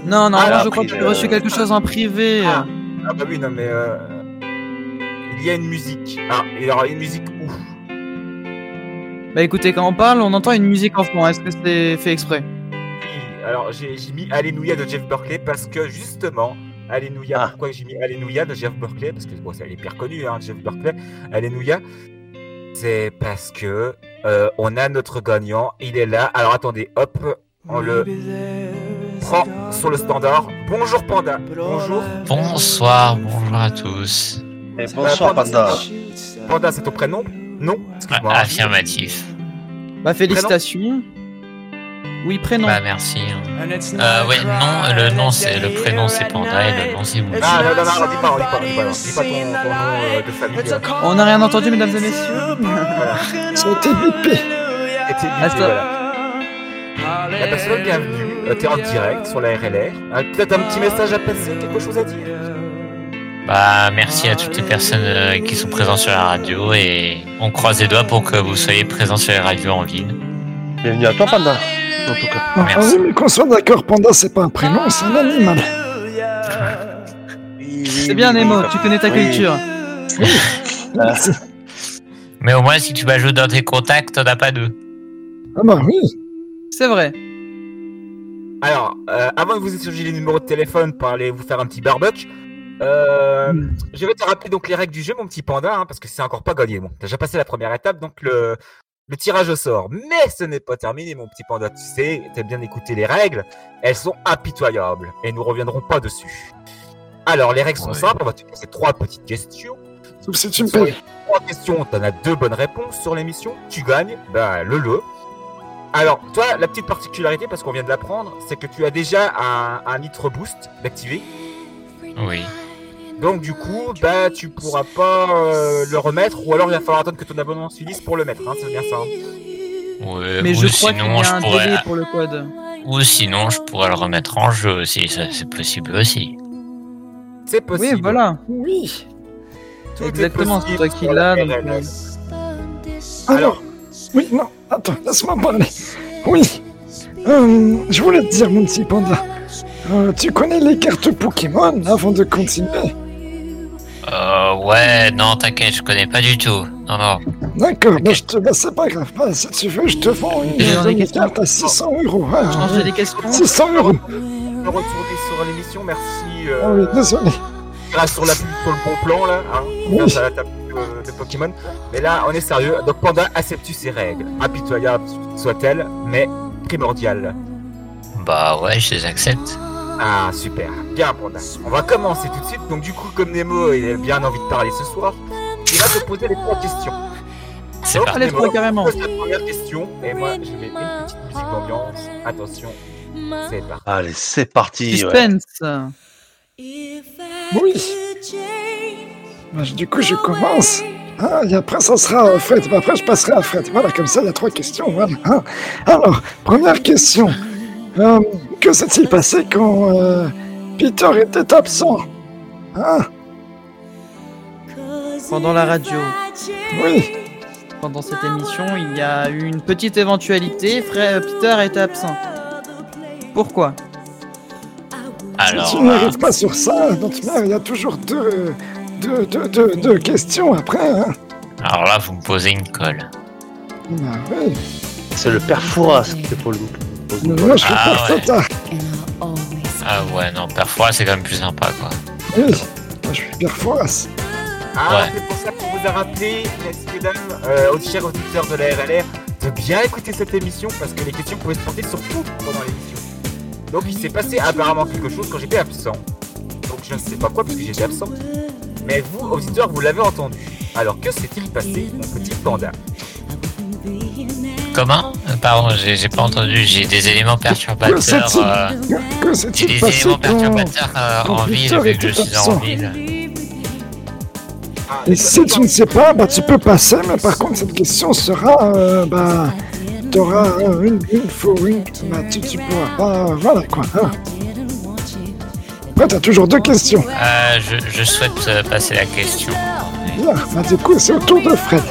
Non, non, Ah, moi, je crois que tu euh, as reçu quelque chose en privé. Ah, ah bah oui, non mais... euh, il y a une musique. Ah, il y aura une musique où? Bah écoutez, quand on parle, on entend une musique en fond. Est-ce que c'est fait exprès? Oui, alors j'ai j'ai mis Alléluia de Jeff Berkeley parce que justement, Alléluia, pourquoi j'ai mis Alléluia de Jeff Berkeley? Parce que bon, c'est elle est hyper connue, hein, Jeff Berkeley. Alléluia, c'est parce que euh, on a notre gagnant, il est là. Alors attendez, hop, on le prend sur le standard. Bonjour Panda, bonjour. Bonsoir, bonjour à tous. Et bonsoir, Panda. Panda, c'est ton prénom? Non? Excuse-moi. Affirmatif. Bah félicitations. Oui, prénom. Bah merci. hein. Euh, ouais, non, le nom c'est le prénom c'est Panda et le nom c'est Moody. Ah non, non, non, dis pas, dis pas, dis pas, dis pas ton, ton nom euh, de famille. On n'a rien entendu, mesdames et messieurs. C'était bipé. C'était Ah, bipé, voilà. La personne bienvenue, euh, t'es en direct sur la RLR. Euh, Peut-être un petit message à passer, quelque chose à dire Bah merci à toutes les personnes euh, qui sont présentes sur la radio et on croise les doigts pour que vous soyez présents sur les radios en ville. Bienvenue à toi, Panda. En tout cas. Ah, ah oui, mais qu'on soit d'accord, Panda, c'est pas un prénom, c'est un animal. C'est bien, Nemo, tu connais ta Oui. culture. <laughs> Mais au moins si tu m'ajoutes dans tes contacts, t'en as pas deux. Ah bah oui. C'est vrai. Alors, euh, avant de vous échanger les numéros de téléphone pour aller vous faire un petit barbecue, euh, je vais te rappeler donc les règles du jeu, mon petit panda, hein, parce que c'est encore pas gagné. Bon, t'as déjà passé la première étape, donc le, le tirage au sort. Mais ce n'est pas terminé, mon petit panda. Tu sais, t'as bien écouté les règles. Elles sont impitoyables et nous reviendrons pas dessus. Alors, les règles sont simples. On va te poser trois petites questions. Sauf si tu me Sur les trois questions, t'en as deux bonnes réponses sur l'émission. Tu gagnes, bah, le le. Alors, toi, la petite particularité, parce qu'on vient de l'apprendre, c'est que tu as déjà un, un Nitro Boost d'activer. Oui. Donc, du coup, bah, tu pourras pas euh, le remettre, ou alors il va falloir attendre que ton abonnement se finisse pour le mettre. Hein, c'est bien ça. hein. Ouais, Mais ou je crois qu'il y sinon a je un pourrais. délai pour le code. Ou sinon je pourrais le remettre en jeu aussi, ça c'est possible aussi. C'est possible. Oui, voilà. Oui. Tout Exactement, c'est toi qui l'as. euh, Alors, oui, non, attends, laisse-moi parler. Oui, euh, je voulais te dire, mon petit panda, euh, tu connais les cartes Pokémon avant de continuer? Euh, ouais, non, t'inquiète, je connais pas du tout. Non, non. D'accord, bah, je te, bah, c'est pas grave, bah, si tu veux, je te vends une, questions carte à 600 euros. hein. Changer les questions 600 euros. De retourner sur l'émission, merci. euh, Ah oui, désolé. grâce sur la pub sur le bon plan là, hein, Oui. grâce à la table de, de Pokémon. Mais là, on est sérieux. Donc Panda accepte ces règles, impitoyables soient-elles, mais primordiales. Bah ouais, je les accepte. Ah super, bien Panda. On va commencer tout de suite. Donc du coup, comme Nemo, il a bien envie de parler ce soir, il va te poser les trois questions. C'est trois carrément. pose la première question et moi, je mets une petite musique d'ambiance. Attention, c'est parti. Allez, c'est parti. ouais. Suspense. Oui. Bah, du coup, je commence. Ah, et après, ça sera euh, Fred. Bah, Après, je passerai à Fred. Voilà, comme ça, il y a trois questions. Voilà. hein. Alors, première question. Euh, que s'est-il passé quand euh, Peter était absent Hein? Pendant la radio. Oui. Pendant cette émission, il y a eu une petite éventualité. Frère Peter est absent. Pourquoi? Alors, si tu n'arrives pas sur ça, manière, il y a toujours deux, deux, deux, deux, deux questions après. Hein. alors là, vous me posez une colle. Bah, oui. C'est le père Fouras qui te pose pose une Moi, je suis Ah pas ouais. Tata. Ah ouais, non, parfois c'est quand même plus sympa, quoi. Oui, moi, je suis Pierre Fouras. Ah, Ouais. c'est pour ça qu'on vous a rappelé, messieurs, dames, euh, aux chers auditeurs de la RLR, de bien écouter cette émission parce que les questions pouvaient se porter sur tout pendant l'émission. Donc il s'est passé apparemment quelque chose quand j'étais absent. Donc je ne sais pas quoi parce que j'étais absent. Mais vous, auditeurs, vous l'avez entendu. Alors que s'est-il passé, mon petit panda? Comment Euh, Pardon, j'ai pas entendu. J'ai des éléments perturbateurs. euh, que J'ai des éléments perturbateurs euh, en ville vu que je suis en ville. Et si tu ne sais pas, bah, tu peux passer, mais par contre, cette question sera. Euh, bah. Tu auras une, une une. Bah, tu, tu pourras pas. Voilà quoi. Hein. Après, t'as toujours deux questions. Euh, je, je souhaite euh, passer la question. Bien, bah, du coup, c'est au tour de Fred.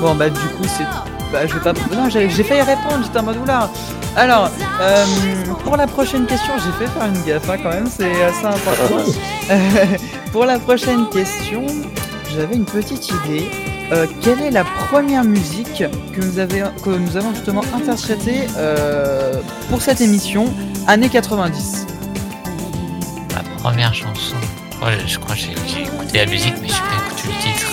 Bon bah du coup c'est... Bah je vais pas... Non j'ai failli répondre, j'étais en mode oula Alors, euh, pour la prochaine question, j'ai fait faire une gaffe hein, quand même, c'est assez important. <laughs> pour la prochaine question, j'avais une petite idée. Euh, quelle est la première musique que nous, avez, que nous avons justement interprétée euh, pour cette émission, années 90 La première chanson. Ouais, je crois que j'ai j'ai écouté la musique, mais j'ai pas écouté le titre.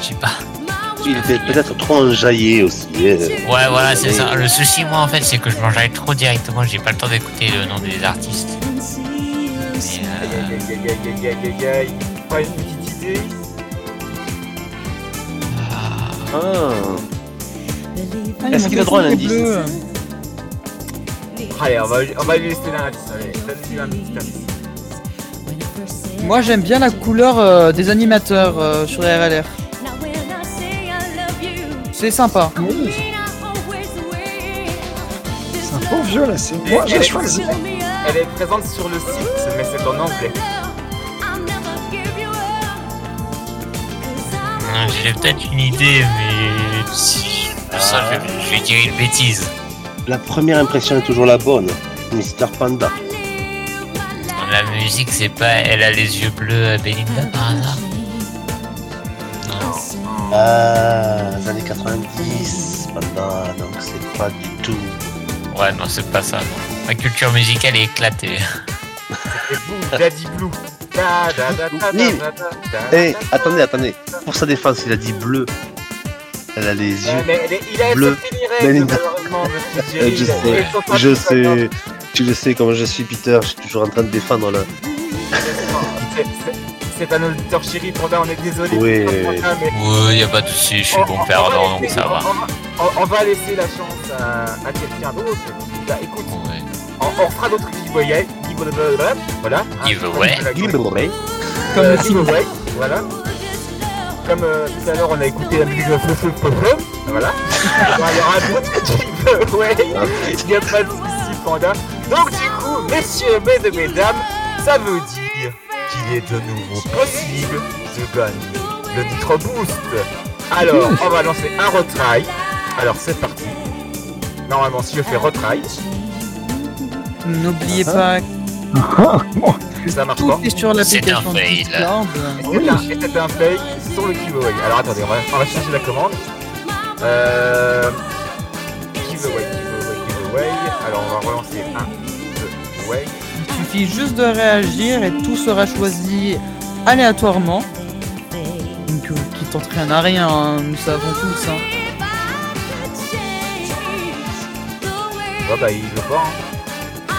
Je sais pas. Il était peut-être trop enjaillé aussi. hein. Ouais, voilà, c'est ça. Le souci, moi, en fait, c'est que je m'enjaille trop directement. J'ai pas le temps d'écouter le nom des artistes. Mais, euh. Pas une petite idée Ah. Ah, Est-ce qu'il a droit à un indice. Allez, on va, on va lui laisser l'indice. Allez, donne-lui un petit indice. Moi j'aime bien la couleur euh, des animateurs euh, sur les RLR. C'est sympa. C'est un vieux là, c'est moi, j'ai choisi. Elle est présente sur le site, mais c'est en anglais. euh, j'ai peut-être une idée, mais si ça, je, je vais dire une bêtise. La première impression est toujours la bonne. Mister Panda. La musique, c'est pas Elle a les yeux bleus, Belinda, par hasard? Ah, les années 90. Panda, donc c'est pas du tout. Ouais, non, c'est pas ça. non. Ma culture musicale est éclatée. Et vous, Daddy Blue. Da, da, da, Eh, attendez, attendez. Pour sa défense, il a dit bleu. Elle a les yeux Ouais, mais il a bleus. malheureusement, monsieur Euh, je <laughs> sais, je sais. maintenant. Tu le sais, comme je suis Peter, je suis toujours en train de défendre le. <laughs> C'est- un auditeur chéri, Panda, on est désolé. Oui, pour oui, Panda, mais Ouais, y a pas de souci, je suis on- bon on- perdant, donc ça va. on- va laisser la chance à, à quelqu'un d'autre. Bah écoute, on, on fera d'autres giveaways. Giveaway, Voilà. hein, Giveaway. Giveaway. Comme Euh, giveaway, Voilà. Comme euh, tout à l'heure, on a écouté la musique de Feu Voilà. <laughs> Eh ben, Il y aura d'autres giveaways. Il n'y a pas de soucis, Panda. Donc, du coup, messieurs, mesdames, mesdames, ça veut dire qu'il est de nouveau possible de gagner le Nitro Boost. Alors, on va lancer un retry. Alors, c'est parti. Normalement, si je fais retry, N'oubliez Ah. pas <laughs> ça marche tout pas. est sur l'application C'est un fail. Discord. C'est un, et c'est un fake sur le giveaway. Alors attendez, on va, on va changer la commande. Euh... Giveaway, giveaway, giveaway. Alors on va relancer un giveaway. Il suffit juste de réagir et tout sera choisi aléatoirement. Donc euh, qui tente rien à rien, hein, nous savons tous. hein. Ouais bah il veut pas. Hein.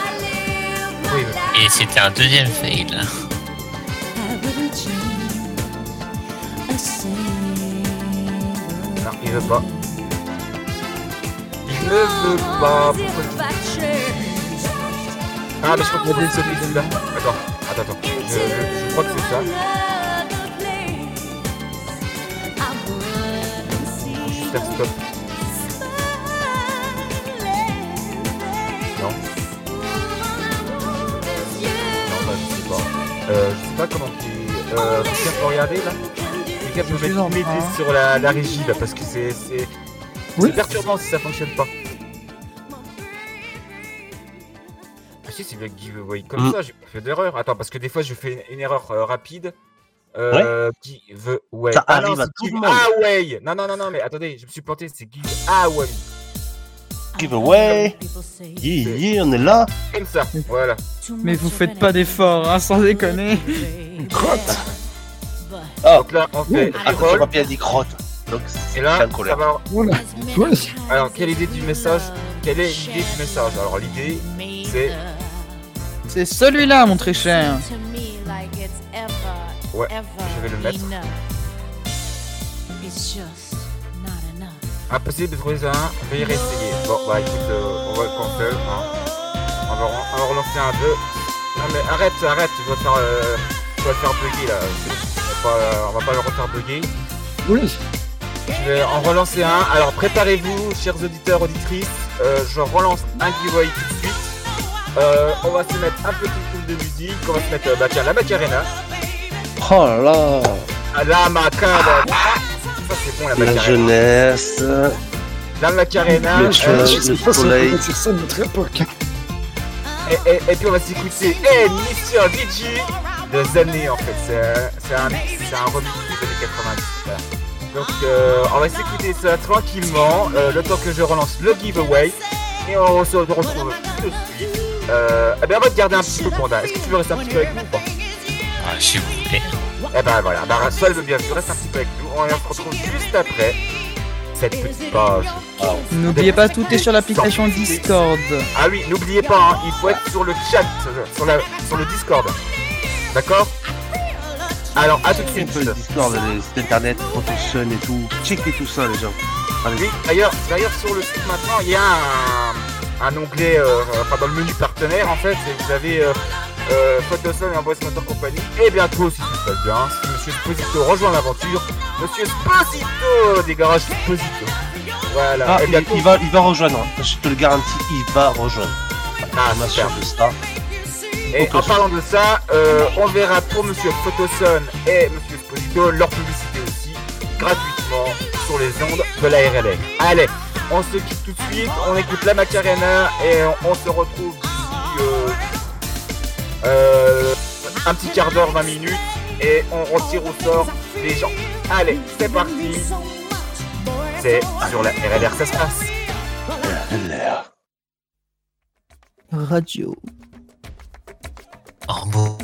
Oui, il. Et c'était un deuxième fail. Non, il veut pas. Il ne veut pas. Pourquoi Ah mais je crois que c'est celui-là. Attends, attends, attends. Je, je- je crois que c'est ça. faire stop Non. Non, bah, je sais pas. Euh, je sais pas comment tu. Euh, quelqu'un peut regarder là Quelqu'un peut mettre- m'aider sur la, la régie là parce que c'est. C'est c'est perturbant si ça fonctionne pas. Si, c'est le giveaway comme Mm. ça, j'ai pas fait d'erreur. Attends, parce que des fois je fais une, une erreur euh, rapide. Euh, giveaway. Ça Ah non, arrive à c'est tout le monde. giveaway. Non, non, non, non, mais attendez, je me suis planté, c'est giveaway. Giveaway. Yeah, yeah, on est là. Comme ça, voilà. Mais vous faites pas d'efforts, hein, sans déconner. Crotte. Ah, Donc là, on fait Ah, a dit crotte. Donc, Et là, ça va. Alors, quelle idée du message? Quelle est l'idée du message? Alors, l'idée, c'est. C'est celui-là, mon très cher. Ouais, je vais le mettre. Impossible de trouver un, veuillez réessayer. Bon, bah écoute, euh, on va le cancel. Hein. On, va, on va relancer un 2. Non, mais arrête, arrête, tu vas faire, euh, tu vas le faire bugger là. C'est bon. On va pas, on va pas le refaire bugger. Oui. Je vais en relancer un. Alors préparez-vous, chers auditeurs, auditrices. Euh, je relance un giveaway tout de suite. Euh, on va se mettre un petit coup de musique. On va se mettre euh, bah, tiens, la Macarena. Oh là là. Ah, La Macarena. Ça c'est bon la jeunesse. La Macarena. Le euh, Je sais pas si soleil. dire ça de notre époque. et, et- et puis on va s'écouter Hey Mission DJ des années en fait. C'est un- un, c'est un remix des années 90. voilà. Donc euh, on va s'écouter ça tranquillement. euh, le temps que je relance le giveaway. Et on se retrouve tout de suite. Euh, eh bien, on va te garder un petit peu, Panda. Est-ce que tu veux rester un petit peu avec nous ou pas Ah, si vous voulez. Eh ben voilà, bah, Sol veut bien, tu restes un petit peu avec nous. On se retrouve juste après cette petite page. N'oubliez pas, tout est sur l'application Discord. Ah oui, n'oubliez pas, hein, il faut être sur le chat, sur, la, sur le Discord. D'accord? Alors, à tout de suite. Le Discord, les sites internet, et tout. Checkez tout ça, les gens. Allez. Oui, d'ailleurs, d'ailleurs sur le site maintenant, il y a un, un onglet, euh, enfin dans le menu partenaire en fait, vous avez euh, euh, Photosun et Emboss Motor Company. Et bientôt, si tout se passe bien, si Monsieur Sposito rejoint l'aventure, Monsieur Sposito des garages Sposito. Voilà. Ah, et il, bientôt, il va, il va rejoindre. hein. Je te le garantis, il va rejoindre. Ah, On super. de ça. Et en parlant de ça, euh, on verra pour Monsieur Photosun et Monsieur Sposito leur publicité aussi, gratuitement, sur les ondes de la RLR. Allez, on se quitte tout de suite, on écoute la Macarena et on, on se retrouve d'ici euh, euh, un petit quart d'heure, 20 minutes, et on retire au sort les gens. Allez, c'est parti. C'est sur la RLR, ça se passe. Radio. En beau.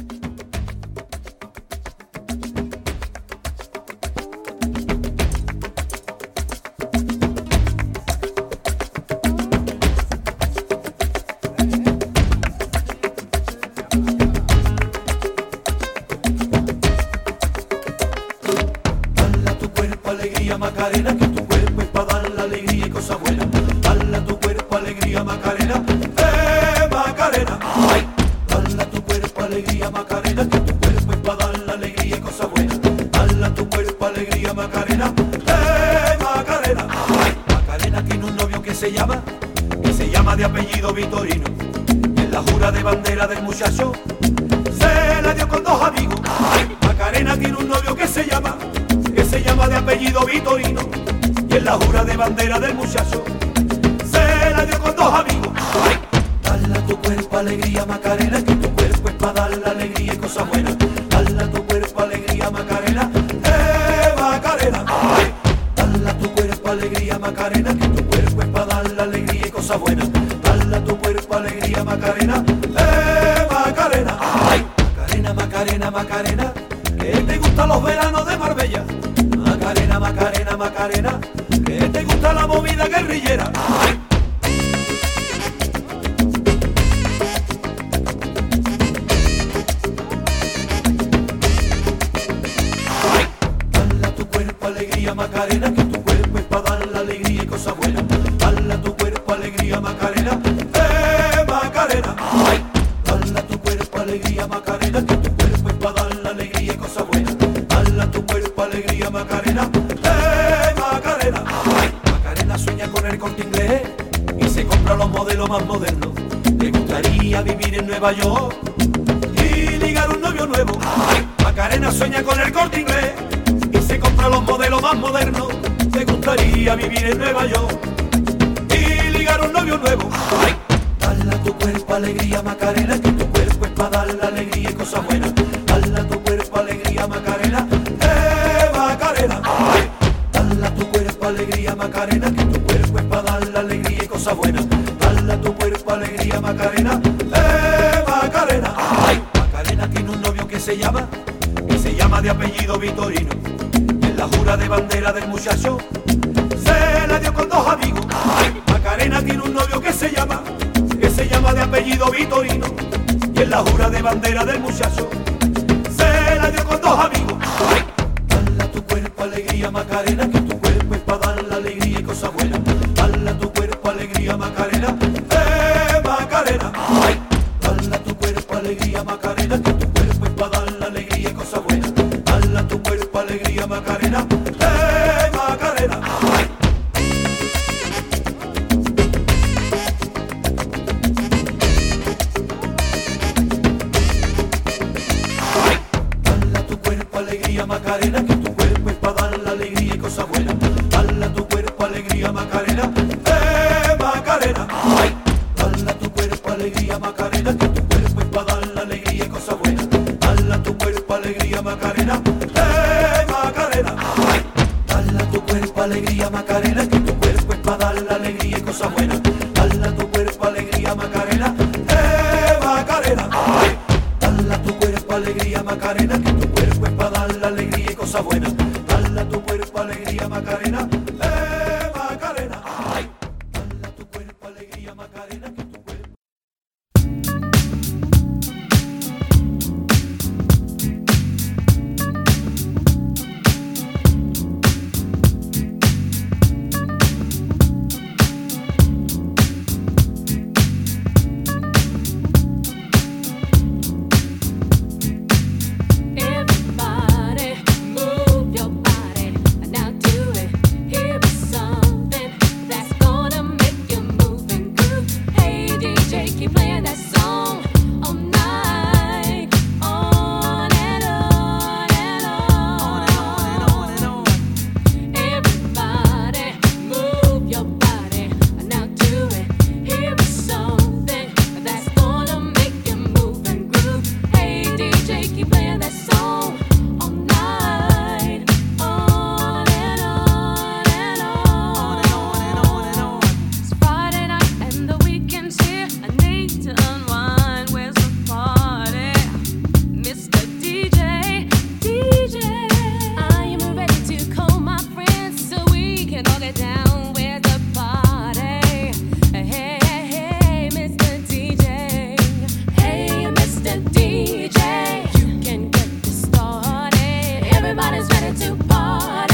heart.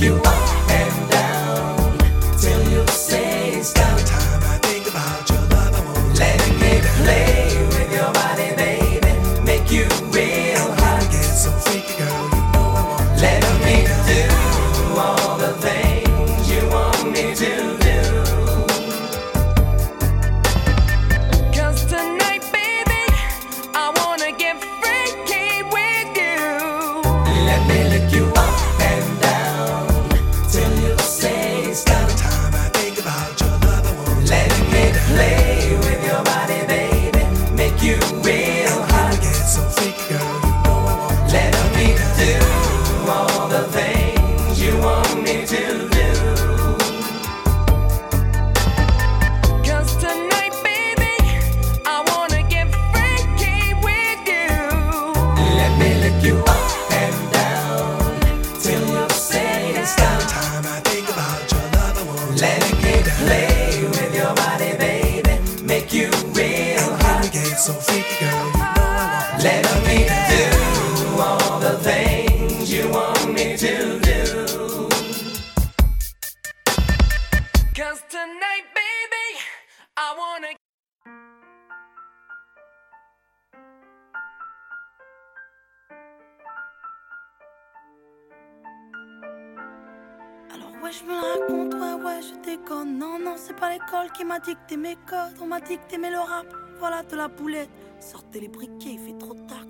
You. up dicté mes codes. On m'a dicté mais le rap, voilà de la boulette. Sortez les briquets, il fait trop tard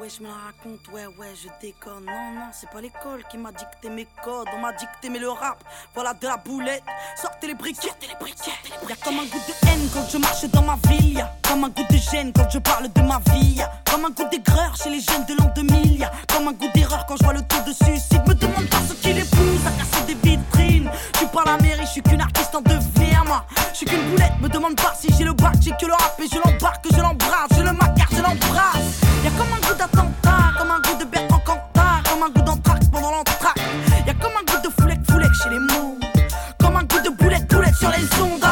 ouais, je me la raconte, ouais, ouais, je déconne. Non, non, c'est pas l'école qui m'a dicté mes codes. On m'a dicté mais le rap, voilà de la boulette. Sortez les briquets, sortez les briquets. Y'a comme un goût de haine quand je marche dans ma ville. Comme un goût de gêne quand je parle de ma vie. Comme un goût d'aigreur chez les jeunes de l'an 2000. Y'a comme un goût d'erreur quand je vois le taux de suicide. Me demande pas ce qui les pousse à casser des vitrines. Je suis pas la mairie, je suis qu'une artiste en devenir, moi. Je suis qu'une boulette, me demande pas si j'ai le bac, j'ai que le rap et je l'embarque, je l'embrasse, je le macar, je l'embrasse. Y'a comme un goût comme un goût de Bertrand Cantat, comme un goût d'anthrax pendant l'entraque. Y'a comme un goût de foulec, foulec chez les mots. Comme un goût de boulette, boulette sur les ondes.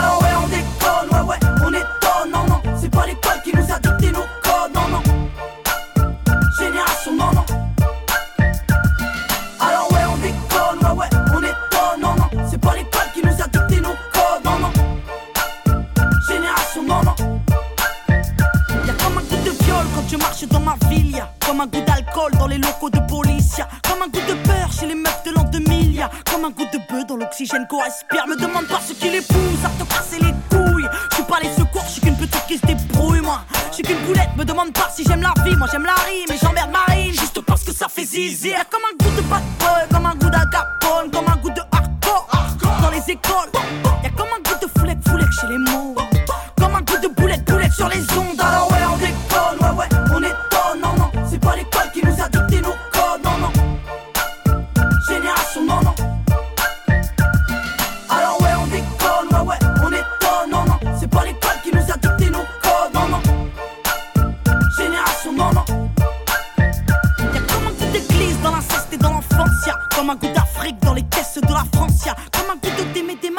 Comme un goût d'alcool dans les locaux de police. Comme un goût de peur chez les meufs de l'an 2000. Y'a comme un goût de bœuf dans l'oxygène qu'on respire. Me demande pas ce qui les à te casser les couilles. Je suis pas les secours, je suis qu'une petite qui se débrouille, moi. Je suis qu'une boulette, me demande pas si j'aime la vie. Moi j'aime la rime et j'emmerde Marine juste parce que ça fait zizi. Y'a comme un goût de bad boy, comme un goût d'agapone, comme un goût de hardcore. Dans les écoles, y'a comme un goût de foulec, foulec chez les mots. Comme un goût de boulette, boulette sur les ondes. Les de la France, y'a comme un goût de Démé des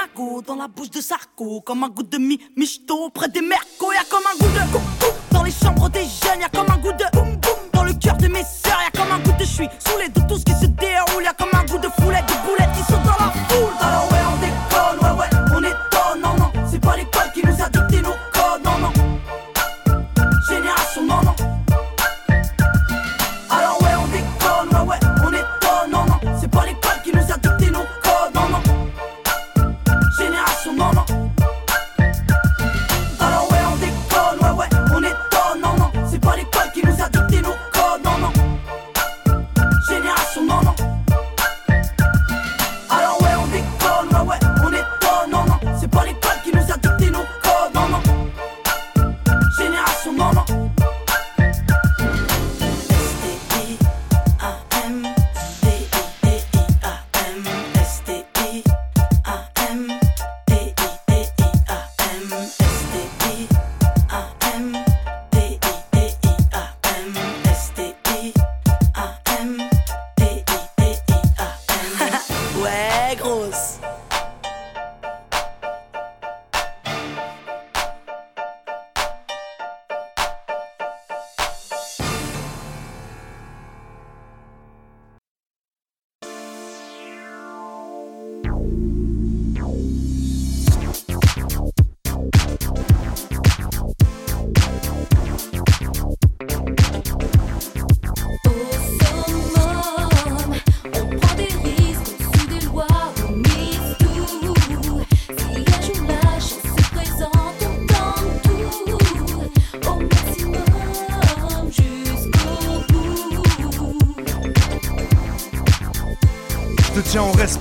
dans la bouche de Sarko, comme un goût de mi michto près des mercos, y'a comme un goût de coup, coup dans les chambres des jeunes, y'a comme un goût de boum boum dans le cœur de mes sœurs, y'a comme un goût de je suis saoulé de tout ce qui se déroule, y'a comme un goût de foulette,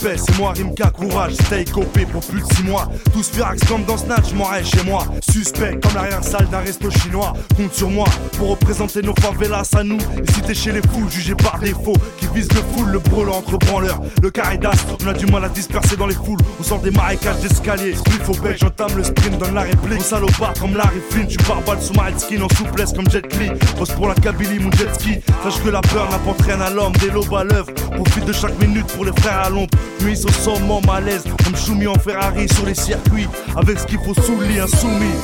c'est moi Rimka, courage, stay copé pour plus de 6 mois. Tous furax comme dans Snatch, m'aurais chez moi. Suspect comme l'arrière-salle d'un resto chinois. Compte sur moi pour représenter nos favelas à nous. Et si t'es chez les fous, jugé par défaut, qui vise le full, le brûlant entre branleurs. Le caridas, on a du mal à disperser dans les foules. On sort des marécages d'escalier. Spliff au bec, j'entame le sprint, donne la réplique. On salopard comme Larry Flynn, tu pars balle sous ma skin en souplesse comme Jet Li. Pose pour la Kabylie, mon jet ski. Sache que la peur n'apporte rien à l'homme, des lobes à l'œuvre. Profite de chaque minute pour les frères à l'ombre. Nuit au sommet, malaise, comme Choumi en Ferrari sur les circuits. Avec ce qu'il faut sous le lit, insoumis.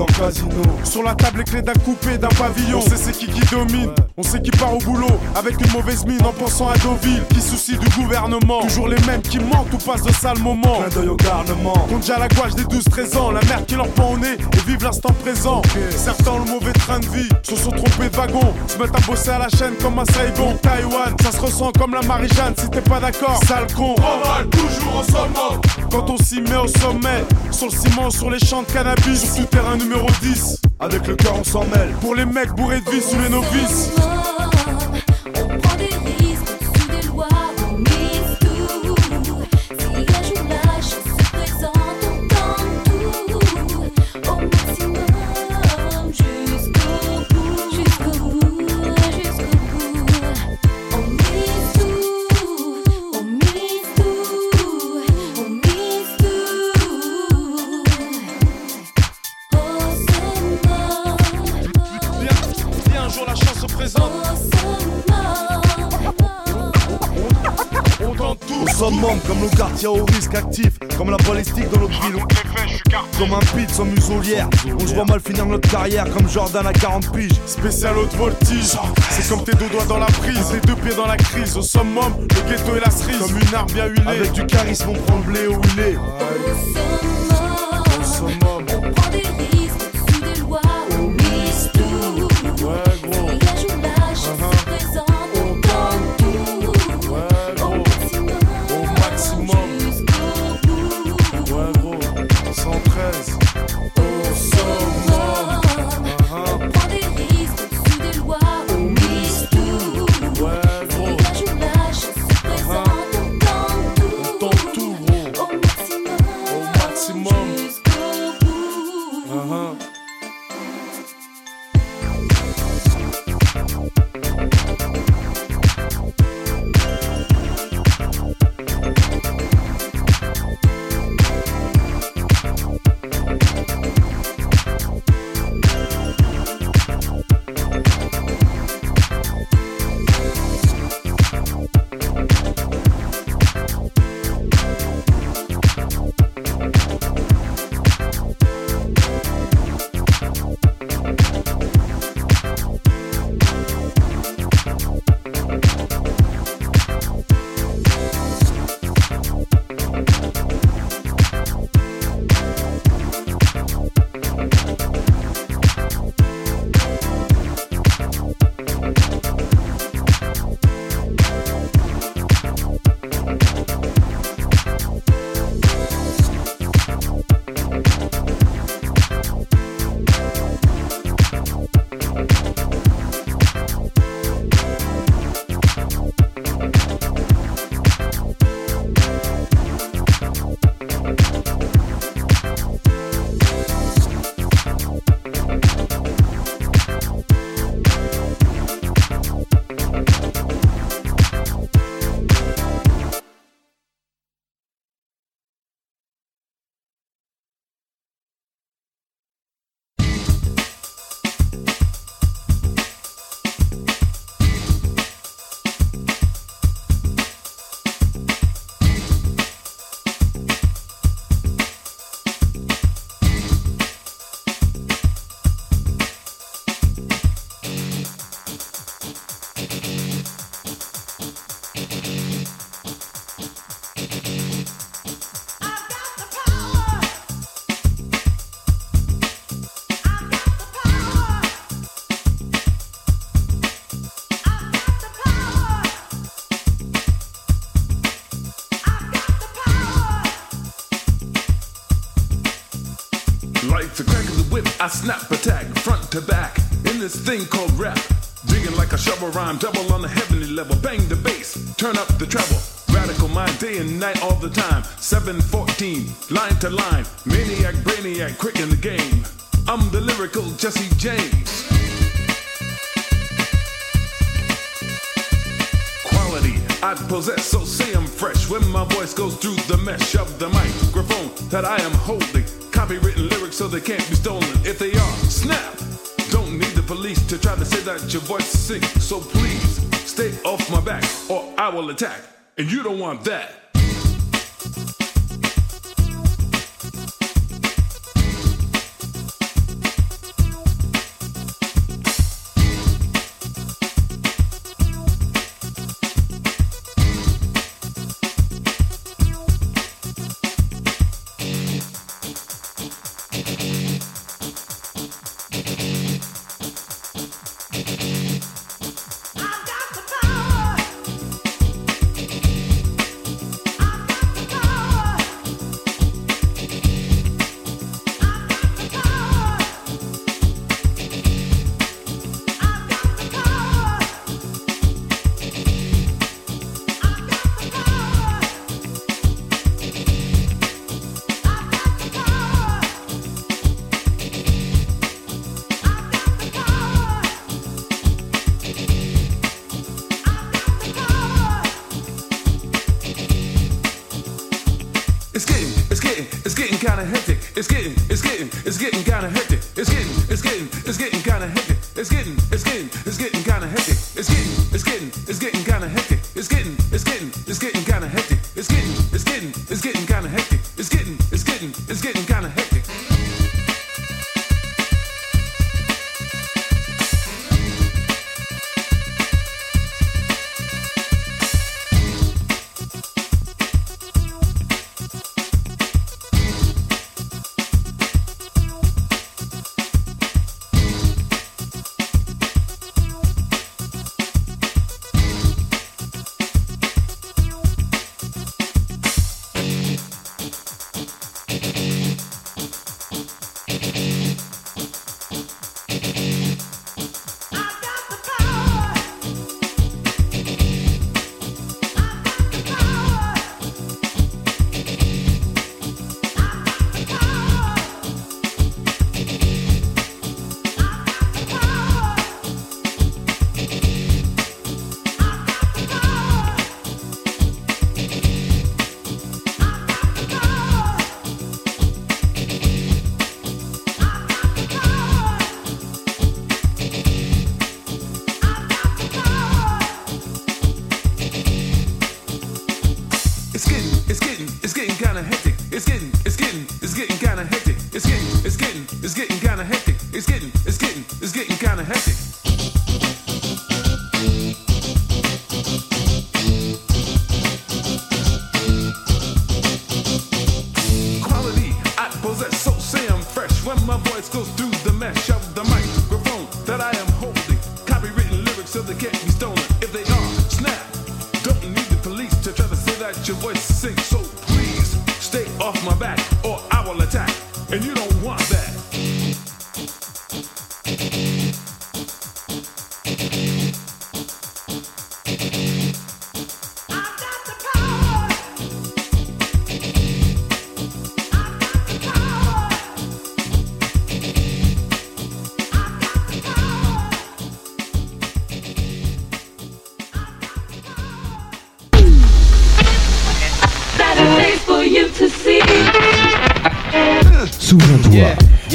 Comme dans le casino. Sur la table, les clés d'un coupé, d'un pavillon. On sait c'est qui qui domine. On sait qui part au boulot avec une mauvaise mine en pensant à Deauville. Qui soucie du gouvernement. Toujours les mêmes qui mentent ou passent de sales moments. Clin d'œil au garnement. Compte déjà la gouache des 12-13 ans. La mère qui leur pend au nez et vive l'instant présent. Certains ont le mauvais train de vie, se sont trompés de wagon. Se mettent à bosser à la chaîne comme un Saigon. Taïwan, ça se ressent comme la Marie-Jeanne. Si t'es pas d'accord, sale con. toujours au sommet. Quand on s'y met au sommet, sur le ciment, sur les champs de cannabis, sur tout terrain numéro 10. Avec le cœur, on s'en mêle. Pour les mecs bourrés de vie sous les novices. Au actif, comme la balistique dans notre ville. Comme un pit sans muselière. On se voit mal finir notre carrière comme Jordan à 40 piges. Spécial haute voltige. C'est comme tes deux doigts dans la prise, tes deux pieds dans la crise. Au summum, le ghetto et la cerise. Comme une arme bien huilée. Avec du charisme, on prend le blé où il snap attack front to back in this thing called rap. Digging like a shovel rhyme, double on the heavenly level. Bang the bass, turn up the treble. Radical mind, day and night, all the time. 714, line to line. Maniac, brainiac, quick in the game. I'm the lyrical Jesse James. Quality I possess, so say I'm fresh when my voice goes through the mesh of the microphone that I am holding. Copywritten lyrics so they can't be stolen. If they are, snap! Don't need the police to try to say that your voice sinks. So please, stay off my back or I will attack. And you don't want that. Getting, it's getting, it's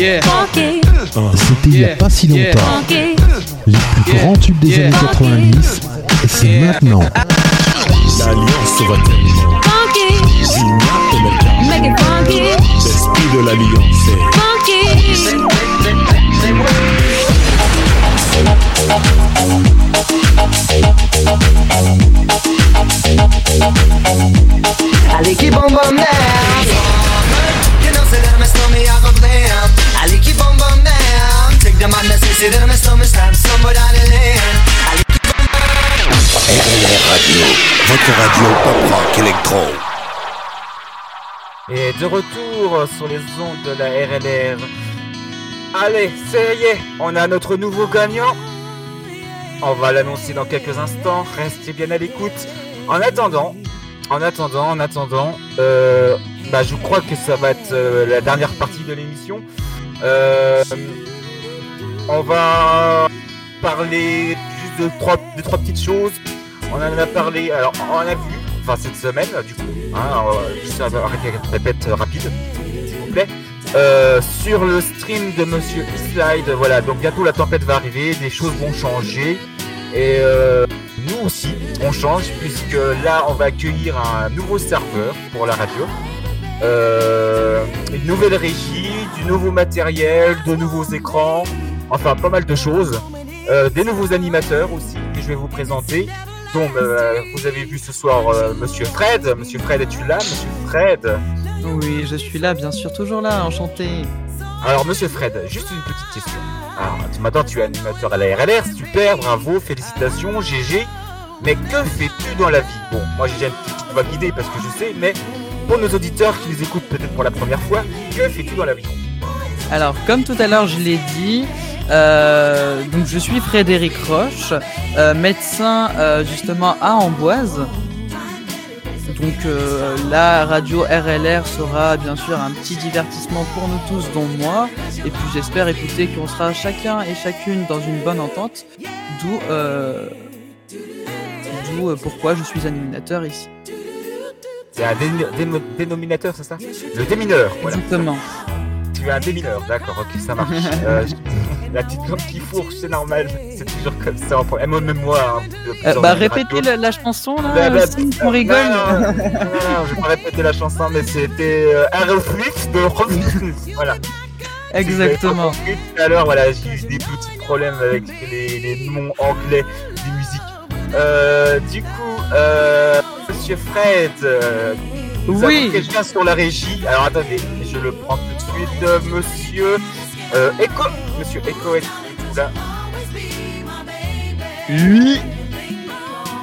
C'était il n'y a pas si longtemps. Les plus grands tubes des années 90, et c'est maintenant. L'Alliance va L'esprit de l'Alliance. Allez qui bom Radio, votre radio pop rock. Et de retour sur les ondes de la RLR. Allez, ça y est, on a notre nouveau gagnant. On va l'annoncer dans quelques instants. Restez bien à l'écoute. En attendant, en attendant, en attendant, euh, bah, je crois que ça va être euh, la dernière partie de l'émission. Euh, on va parler juste de trois, de trois petites choses. On en a parlé, alors on a vu, enfin cette semaine du coup, hein, euh, juste un un répète rapide, s'il vous plaît. Euh, sur le stream de Monsieur Slide, voilà, donc bientôt la tempête va arriver, des choses vont changer. Et euh, nous aussi, on change, puisque là, on va accueillir un nouveau serveur pour la radio. Euh, une nouvelle régie, du nouveau matériel, de nouveaux écrans, enfin pas mal de choses. Euh, des nouveaux animateurs aussi que je vais vous présenter. Donc, euh, vous avez vu ce soir euh, Monsieur Fred. Monsieur Fred, es-tu là, Monsieur Fred? Oui, je suis là, bien sûr, toujours là, enchanté. Alors, Monsieur Fred, juste une petite question. Alors, tu- maintenant, tu es animateur à la RLR, super, bravo, félicitations, GG. Mais que fais-tu dans la vie? Bon, moi j'ai déjà une petite voix guidée parce que je sais, mais pour nos auditeurs qui nous écoutent peut-être pour la première fois, que fais-tu dans la vie? Alors, comme tout à l'heure, je l'ai dit, euh, donc je suis Frédéric Roche, euh, médecin euh, justement à Amboise. Donc la radio RLR sera bien sûr un petit divertissement pour nous tous, dont moi. Et puis j'espère écouter qu'on sera chacun et chacune dans une bonne entente. D'où d'où, pourquoi je suis animateur ici. C'est un dé- dénominateur, c'est ça? Le démineur, voilà. Exactement. suis un démineur, d'accord, ok, ça marche. <laughs> Euh, la petite lampe qui fourche, c'est normal, c'est toujours comme ça. Même même moi. hein, Euh, bah répétez la, la chanson là, Bah, bah, euh, qu'on rigole. Non, non, non, je vais pas répéter la chanson, mais c'était euh, un reflux de reflux. Voilà. Exactement. Si vous compris Tout à l'heure, voilà, j'ai eu des petits problèmes avec les, les noms anglais des musiques. Euh, du coup, euh, Monsieur Fred, euh, nous Oui. quelqu'un sur la régie. Alors attendez, je le prends tout de suite. Euh, Monsieur euh, Echo, Monsieur Echo, est là Oui.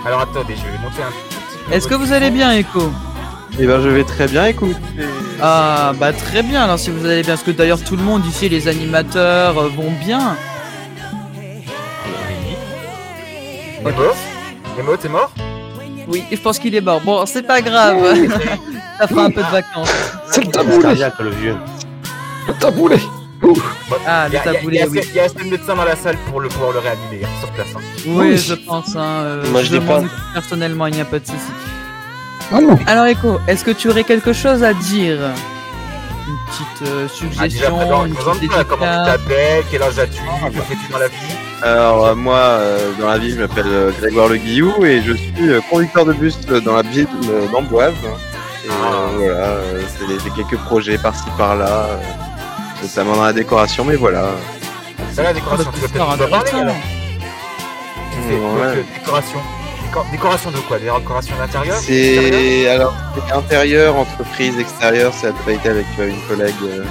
Alors attendez, je vais monter un petit peu Est-ce que vous allez bien, Echo? Eh ben je vais très bien, écoute. Ah bah très bien alors si vous allez bien parce que d'ailleurs tout le monde ici les animateurs euh, vont bien. Nemo? Nemo, t'es mort? Oui, je pense qu'il est mort. Bon, c'est pas grave. <laughs> Ça fera un peu de vacances. C'est le taboulé. le vieux. Le taboulé. Ah, le taboulé, il y a- oui. Il y a assez de médecins dans la salle pour le, pour le réanimer, hein, sur place. hein. Oui, je pense. Hein, euh, Moi, je je pas. personnellement, il n'y a pas de souci. Ah non. Alors, Echo, est-ce que tu aurais quelque chose à dire? Une petite euh, Ah, déjà, suggestion, une petite comment tu dédicace t'appelles, quel âge as-tu, que fais-tu dans la vie? Alors euh, moi, euh, dans la vie, je m'appelle euh, Grégoire Le Guillou et je suis euh, conducteur de bus euh, dans la ville euh, d'Amboise. Et euh, voilà, euh, c'est quelques projets par-ci par-là, euh, notamment dans la décoration, mais voilà. Ça, la décoration, tu peut-être parler alors Tu fais donc, Ouais. euh, décoration. Décor- décoration de quoi? Des décorations d'intérieur? C'est alors intérieur, entreprise, extérieur, c'est la totalité avec euh, une collègue euh,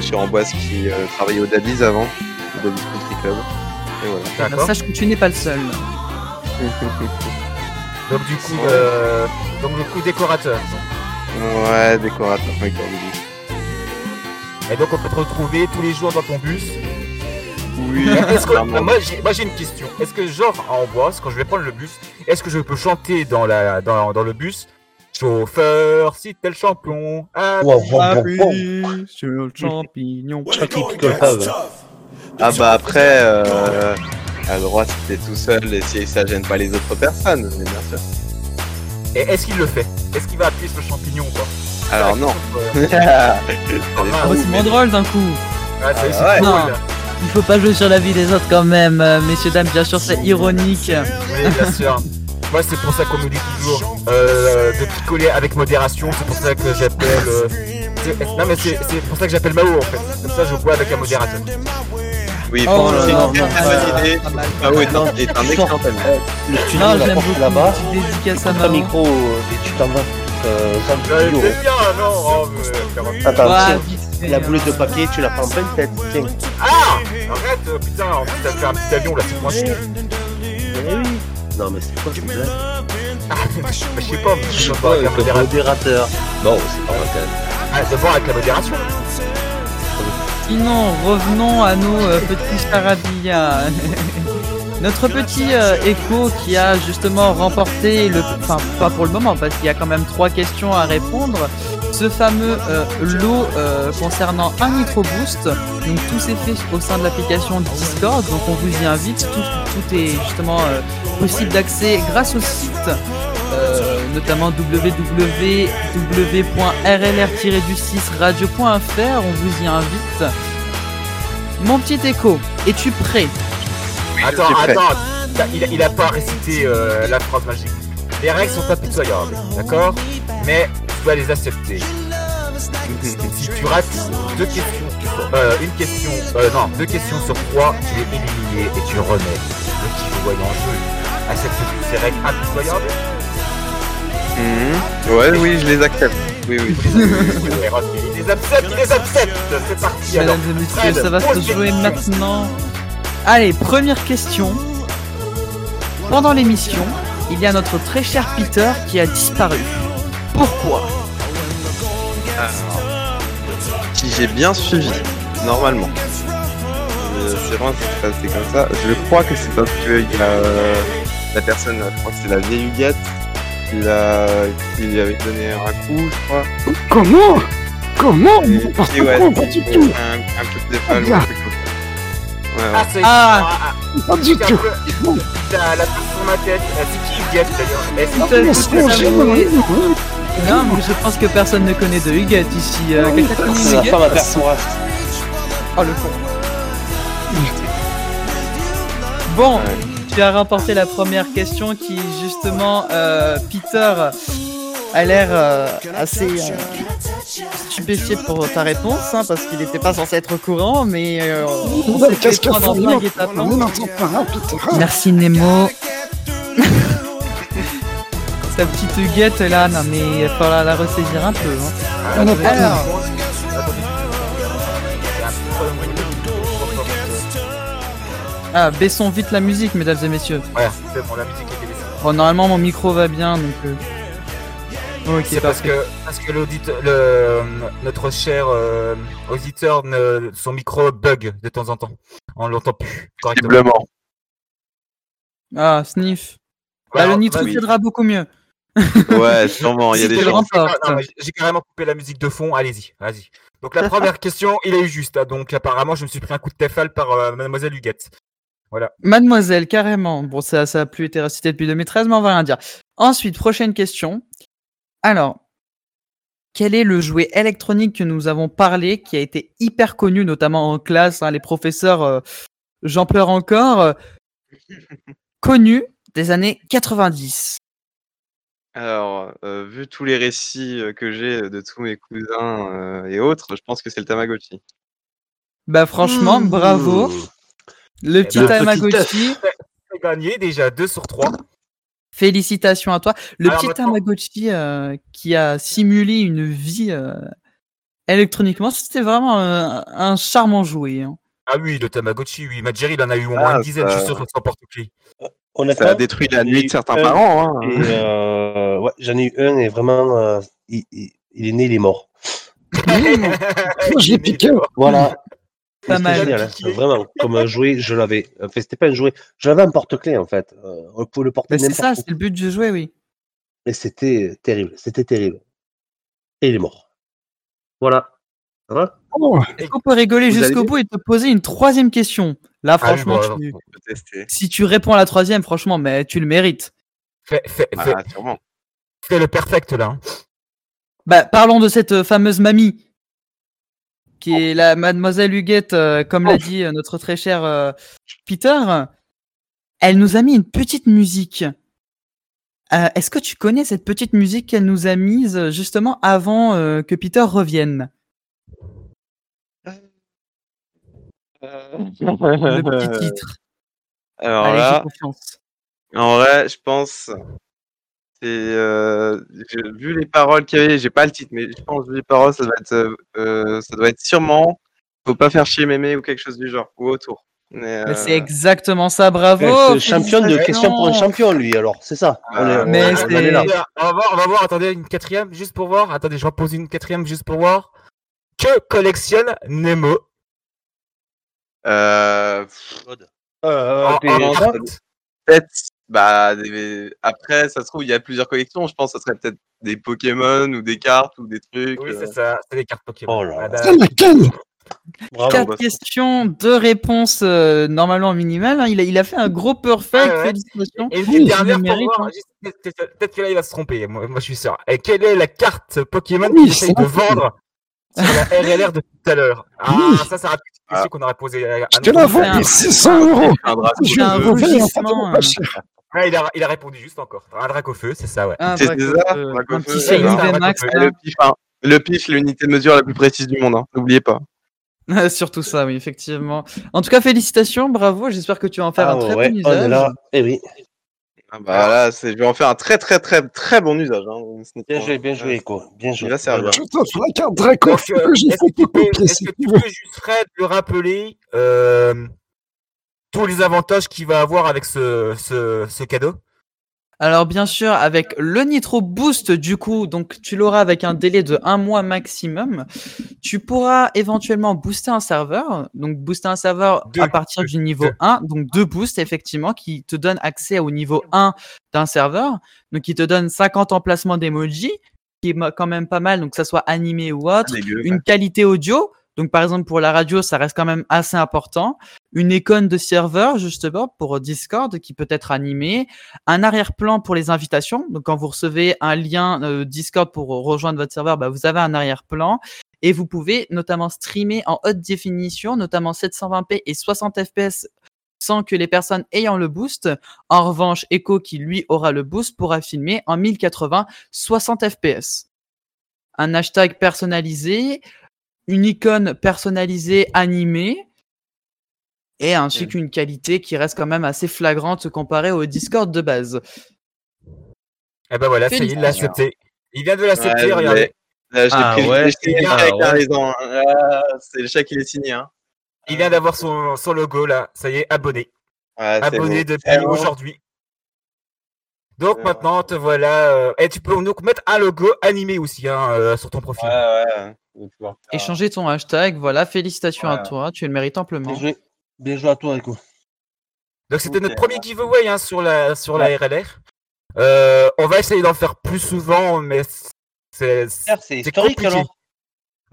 sur Amboise qui euh, travaillait au Dadis avant, au Dadis Country Club. Et voilà. Bah, Sache que tu n'es pas le seul. <laughs> Donc du coup, euh, donc du coup décorateur. Ouais, décorateur. Et donc on peut te retrouver tous les jours dans ton bus. Oui. <laughs> Est-ce que, moi j'ai une question. Est-ce que genre à Amboise, quand je vais prendre le bus, est-ce que je peux chanter dans la dans, dans le bus? Chauffeur, si t'es le champion, appuie sur le champignon. Ah bah après, euh, à le droit si t'es tout seul et si ça gêne pas les autres personnes, mais bien sûr. Et est-ce qu'il le fait? Est-ce qu'il va appuyer sur le champignon ou pas? Alors non. Euh, <laughs> Ah bah, c'est moins drôle d'un coup. Ah, c'est- c'est ouais. cool. Non, il faut pas jouer sur la vie des autres quand même, euh, messieurs dames. Bien sûr, c'est ironique. Oui, bien sûr. <laughs> Moi, c'est pour ça qu'on me dit toujours euh, de picoler avec modération. C'est pour ça que j'appelle. euh, c'est- non, mais c'est c'est pour ça que j'appelle Mao en fait. Comme ça, je bois avec un modérateur. Oui, Oh là c'est une très bonne idée. Ah oui, non, est un excellent ami. Le studio, Non, la j'aime porte beaucoup. là-bas. Petite dédicace à Mao. micro et tu t'en vas. Euh, sans le Euh, studio. c'est bien, non oh, mais- Attends, Ouais, tiens, fait, la hein. boulette de papier, tu la prends en pleine tête. Tiens. Ah Arrête, putain, en plus, t'as fait un petit avion là, c'est pointu. Eh. Non, mais c'est quoi cette blague Ah, mais je sais pas, Je sais pas, pas avec le modération. modérateur. Bon, c'est pas grave. Ah, de voir avec la modération. Sinon, revenons à nos euh, petits charabillas. <laughs> Notre petit euh, Echo qui a justement remporté le, enfin pas pour le moment parce qu'il y a quand même trois questions à répondre. Ce fameux euh, lot euh, concernant un Nitro Boost. Donc tout s'est fait au sein de l'application Discord. Donc on vous y invite. Tout, est justement euh, possible d'accès grâce au site. notamment www.rlr-du6radio.fr, on vous y invite. Mon petit écho, es-tu prêt? Attends, attends, il a- il a, il a pas récité euh, la phrase magique. Les règles sont pas pitoyables, d'accord? Mais tu dois les accepter. si tu rates deux questions, euh, une question, euh, non, deux questions sur trois, tu es éliminé et tu remets le petit voyant en jeu. Acceptes-tu ces règles impitoyables? Mhm. Ouais, oui, je les accepte. Oui, oui. Il les accepte, il les accepte C'est parti alors Mesdames et messieurs, Fred, ça va se jouer maintenant. Allez, première question. Pendant l'émission, il y a notre très cher Peter qui a disparu. Pourquoi Alors, si j'ai bien suivi, normalement, euh, c'est vraiment c'est passé comme ça. Je crois que c'est parce que il y a euh, la personne, je crois que c'est la vieille Huguette, qui, l'a- qui lui avait donné un coup, je crois. Comment? Comment? Et puis, ouais, c'est un, un peu de défal ou un truc comme ça. Ah, c'est Ah. Pas du tout. la tête sur ma tête. C'est qui Huguette d'ailleurs Non, que- mais je pense que personne ne connaît de Huguette ici. Euh, Quelqu'un connaît Huguette. Oh le con. Bon, tu as remporté la première question qui justement euh, Peter a l'air euh, assez euh, stupéfié pour ta réponse hein, parce qu'il n'était pas censé être au courant mais euh, on s'est Qu'est-ce fait en plein On guet-apens. n'entend pas, hein. Merci Nemo. <laughs> Sa petite Huguette là, non mais il va falloir la ressaisir un peu. hein. On a pas Alors, ah, baissons vite la musique, mesdames et messieurs. Ouais, c'est bon, la musique baissée. Bon, normalement mon micro va bien donc. euh, C'est parce que, parce que le, notre cher euh, auditeur, ne- son micro bug de temps en temps. On l'entend plus correctement. Visiblement. Ah, sniff. Bah, le nitro oui. t'aidera beaucoup mieux. Ouais, <laughs> sûrement, il y a des mais J'ai carrément coupé la musique de fond, allez-y, vas-y. Donc la première question, il est juste, hein, donc apparemment je me suis pris un coup de Tefal par euh, Mademoiselle Huguette. Voilà. Mademoiselle, carrément. Bon, ça, ça a plus été récité depuis 2013, mais on va rien dire. Ensuite, prochaine question. Alors, quel est le jouet électronique que nous avons parlé, qui a été hyper connu, notamment en classe, hein, les professeurs, euh, j'en pleure encore, euh, <laughs> connu des années 90 Alors, euh, vu tous les récits que j'ai de tous mes cousins euh, et autres, je pense que c'est le Tamagotchi. Bah franchement, Mmh. bravo. Le petit ben, Tamagotchi, <laughs> gagné déjà 2 sur 3. Félicitations à toi. Le Alors petit maintenant- Tamagotchi euh, qui a simulé une vie euh, électroniquement, c'était vraiment un, un charmant jouet. hein. Ah oui, le Tamagotchi, oui. Madjeri, il en a eu au moins Ah, une dizaine, je suis sûr, son porte-clés. Ça a détruit la nuit de certains un, parents. Hein. et, euh, ouais, j'en ai eu un et vraiment, euh, il, il- il est né, il est mort. L'ai <laughs> piqué. Voilà. Pas mal. génial, hein. Vraiment, comme un jouet, je l'avais. Enfin, c'était pas un jouet, je l'avais un porte-clés en fait. Euh, on pouvait le porter c'est ça, c'est le but du jouet, oui. Et c'était terrible, c'était terrible. Et il est mort. Voilà. Ça va Oh, Est-ce qu'on peut rigoler jusqu'au bout et te poser une troisième question? Là, Ah franchement, bah, tu- si tu réponds à la troisième, franchement, mais tu le mérites. Fais, fais, fais, Ah, fais le perfect là. hein. Bah, parlons de cette euh, fameuse mamie, qui est la mademoiselle Huguette, euh, comme l'a dit euh, notre très cher euh, Peter. Elle nous a mis une petite musique. Est-ce que tu connais cette petite musique qu'elle nous a mise justement avant que Peter revienne? <laughs> Le petit titre. Alors Allez, j'ai là, confiance. en vrai, je pense. C'est euh, vu les paroles qu'il y avait, j'ai pas le titre, mais je pense que vu les paroles, ça doit être, euh, euh, ça doit être sûrement. Faut pas faire chier mémé ou quelque chose du genre ou autour. Mais, Mais c'est exactement ça, bravo. Champion de félicitations. question pour un champion, lui, alors, c'est ça. On est, on- Mais on est. On va voir, on va voir, attendez, une quatrième, juste pour voir. Attendez, je vais poser une quatrième juste pour voir. Que collectionne Nemo? Euh, Euh, des- bah, des- après, ça se trouve, il y a plusieurs collections. Je pense que ça serait peut-être des Pokémon ou des cartes ou des trucs. Oui, euh. c'est ça, c'est des cartes Pokémon. Oh là Ah là. bah, bravo. Quatre bah, questions, deux réponses euh, normalement minimales. hein. Il, a, il a fait un gros perfect. Ouais, ouais. Félicitations. Et une dernière pour hein. peut-être que là il va se tromper, moi, moi, je suis sûr. Et quelle est la carte Pokémon Oui, qu'il essaye de vendre sur la RLR de tout à l'heure Ah, Oui. ça, c'est une petite question qu'on aurait posée à, à Je te la vends pour 600 euros. Je un euh. cher. Ouais, il, a, il a répondu juste encore. Un drac au feu, c'est ça, ouais. Un C'est ça, un euh, petit c'est Shiny ça. VMAX. Et le pif, hein. le pif, l'unité de mesure la plus précise du monde. Hein. N'oubliez pas. <laughs> Surtout ça, oui, effectivement. En tout cas, félicitations, bravo. J'espère que tu vas en faire Ah un très ouais, bon on est usage. là. Eh oui. Ah bah là, c'est- je vais en faire un très très très très bon usage. Hein. Bien joué, bien joué, quoi. Bien joué. Il va servir. T'offre la carte Draco j'ai est-ce que tu est-ce que peux juste, Fred, le rappeler euh, tous les avantages qu'il va avoir avec ce, ce, ce cadeau? Alors bien sûr, avec le Nitro Boost, du coup, donc tu l'auras avec un délai de un mois maximum. Tu pourras éventuellement booster un serveur, donc booster un serveur Deux, à partir deux, du niveau deux. 1, donc deux boosts effectivement, qui te donnent accès au niveau 1 d'un serveur, donc qui te donne 50 emplacements d'emoji, qui est quand même pas mal, donc que ça soit animé ou autre, Dégueu, une qualité audio Donc, par exemple, pour la radio, ça reste quand même assez important. Une icône de serveur, justement, pour Discord, qui peut être animée. Un arrière-plan pour les invitations. Donc, quand vous recevez un lien euh, Discord pour rejoindre votre serveur, bah, vous avez un arrière-plan. Et vous pouvez notamment streamer en haute définition, notamment 720p et 60 fps sans que les personnes ayant le boost. En revanche, Echo, qui lui aura le boost, pourra filmer en 1080 60 fps. Un hashtag personnalisé, une icône personnalisée animée, et ainsi qu'une qualité qui reste quand même assez flagrante comparée au Discord de base. Eh ben voilà, il l'a accepté. Il vient de l'accepter, Ouais, regardez. mais- Là, j'ai Ah pris ouais, j'ai signé avec la ouais. raison. C'est le chat qui est signé. Hein. Il vient d'avoir son, son logo là. Ça y est, abonné. Abonné bon. depuis aujourd'hui. Donc maintenant, te voilà. euh, Et tu peux donc mettre un logo animé aussi hein, euh, sur ton profil. Échanger ton hashtag, voilà, félicitations à Ouais. toi, tu le mérites amplement. Bien joué, bien joué à toi, Echo. Donc c'était notre premier giveaway hein, sur la sur la RLR. Euh, on va essayer d'en faire plus souvent, mais c'est c'est historique, compliqué. alors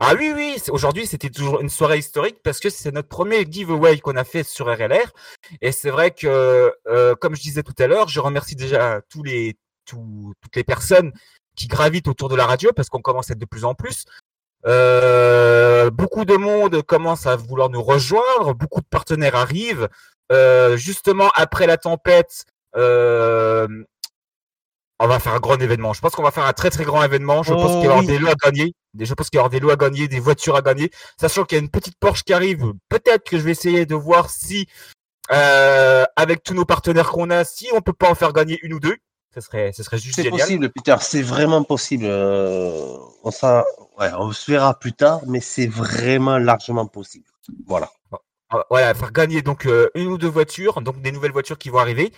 Ah oui oui, aujourd'hui c'était toujours une soirée historique parce que c'est notre premier giveaway qu'on a fait sur RLR et c'est vrai que euh, comme je disais tout à l'heure, je remercie déjà tous les toutes les personnes qui gravitent autour de la radio parce qu'on commence à être de plus en plus. Euh, beaucoup de monde commence à vouloir nous rejoindre, beaucoup de partenaires arrivent. Euh, justement, après la tempête, on va faire un grand événement. Je pense qu'on va faire un très très grand événement. Je pense Oh qu'il y avoir oui. des lots à gagner. Des- Je pense qu'il y avoir des lots à gagner, des voitures à gagner. Sachant qu'il y a une petite Porsche qui arrive. Peut-être que je vais essayer de voir si, euh, avec tous nos partenaires qu'on a, si on peut pas en faire gagner une ou deux. Ce serait, ce serait juste C'est possible, Peter, c'est vraiment possible. Euh, on, ouais, on se verra plus tard, mais c'est vraiment largement possible. Voilà. Voilà, faire gagner donc euh, une ou deux voitures, donc des nouvelles voitures qui vont arriver.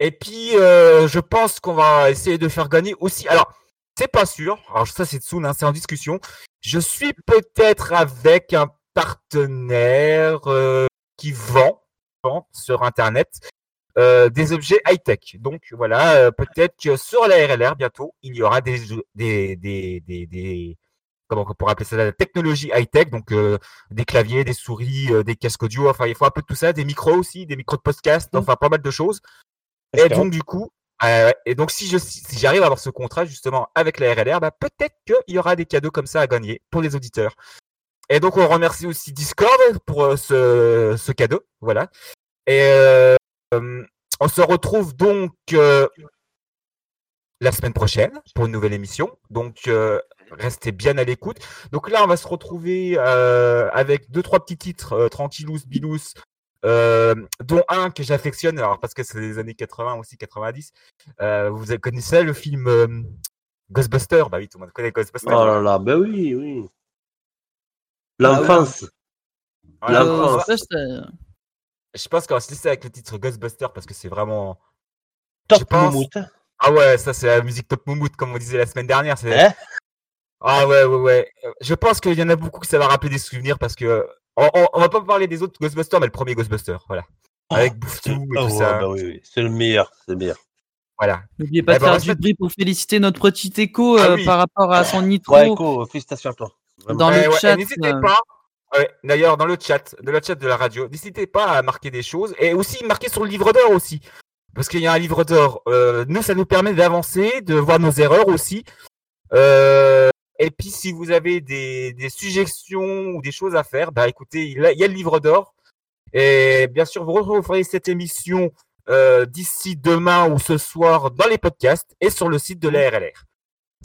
Et puis, euh, je pense qu'on va essayer de faire gagner aussi. Alors, c'est pas sûr. Alors, ça, c'est Tsun, hein, c'est en discussion. Je suis peut-être avec un partenaire euh, qui vend, vend sur Internet euh, des objets high-tech. Donc, voilà, peut-être que sur la RLR, bientôt, il y aura des, des, des, des, des- comment on pourrait appeler ça, la technologie high-tech, donc euh, des claviers, des souris, euh, des casques audio, enfin il faut un peu de tout ça, des micros aussi, des micros de podcast, enfin pas mal de choses. Et donc du coup, euh, et donc si je si j'arrive à avoir ce contrat justement avec la RLR, bah, peut-être qu'il y aura des cadeaux comme ça à gagner pour les auditeurs. Et donc on remercie aussi Discord pour euh, ce, ce cadeau, voilà. Et euh, on se retrouve donc euh, la semaine prochaine pour une nouvelle émission. Donc restez bien à l'écoute. Donc là, on va se retrouver avec deux trois petits titres tranquillous, bilous, euh, dont un que j'affectionne, alors parce que c'est des années 80 aussi 90. Euh, vous connaissez le film euh, Ghostbusters? Bah oui, tout le monde connaît Ghostbusters. Oh là là, ben oui, oui. L'enfance. Voilà, L'enfance. Ghostbusters. Je pense qu'on va se laisser avec le titre Ghostbusters parce que c'est vraiment Top pense- Moumout. Ah ouais, ça c'est la musique Top Moumout comme on disait la semaine dernière. Hein? Ah ouais, ouais, ouais. Euh, Je pense qu'il y en a beaucoup que ça va rappeler des souvenirs parce que on, on- on va pas parler des autres Ghostbusters, mais le premier Ghostbuster, voilà. Avec Bouffetou et Ah tout ouais, ça. bah oui, oui, c'est le meilleur, c'est le meilleur. Voilà. N'oubliez pas Eh de ben, on faire du mettre- bruit pour féliciter notre petit écho Ah euh, oui. par rapport à son nitro. Ouais, Echo, félicitations à toi. Vraiment. Dans le ouais, et chat. N'hésitez euh, pas. ouais, D'ailleurs, dans le chat, de le chat de la radio, n'hésitez pas à marquer des choses et aussi marquer sur le livre d'or aussi. Parce qu'il y a un livre d'or. Euh, nous, ça nous permet d'avancer, de voir nos erreurs aussi. Euh, et puis, si vous avez des, des suggestions ou des choses à faire, bah écoutez, il y a, le livre d'or. Et bien sûr, vous retrouverez cette émission euh, d'ici demain ou ce soir dans les podcasts et sur le site de la RLR.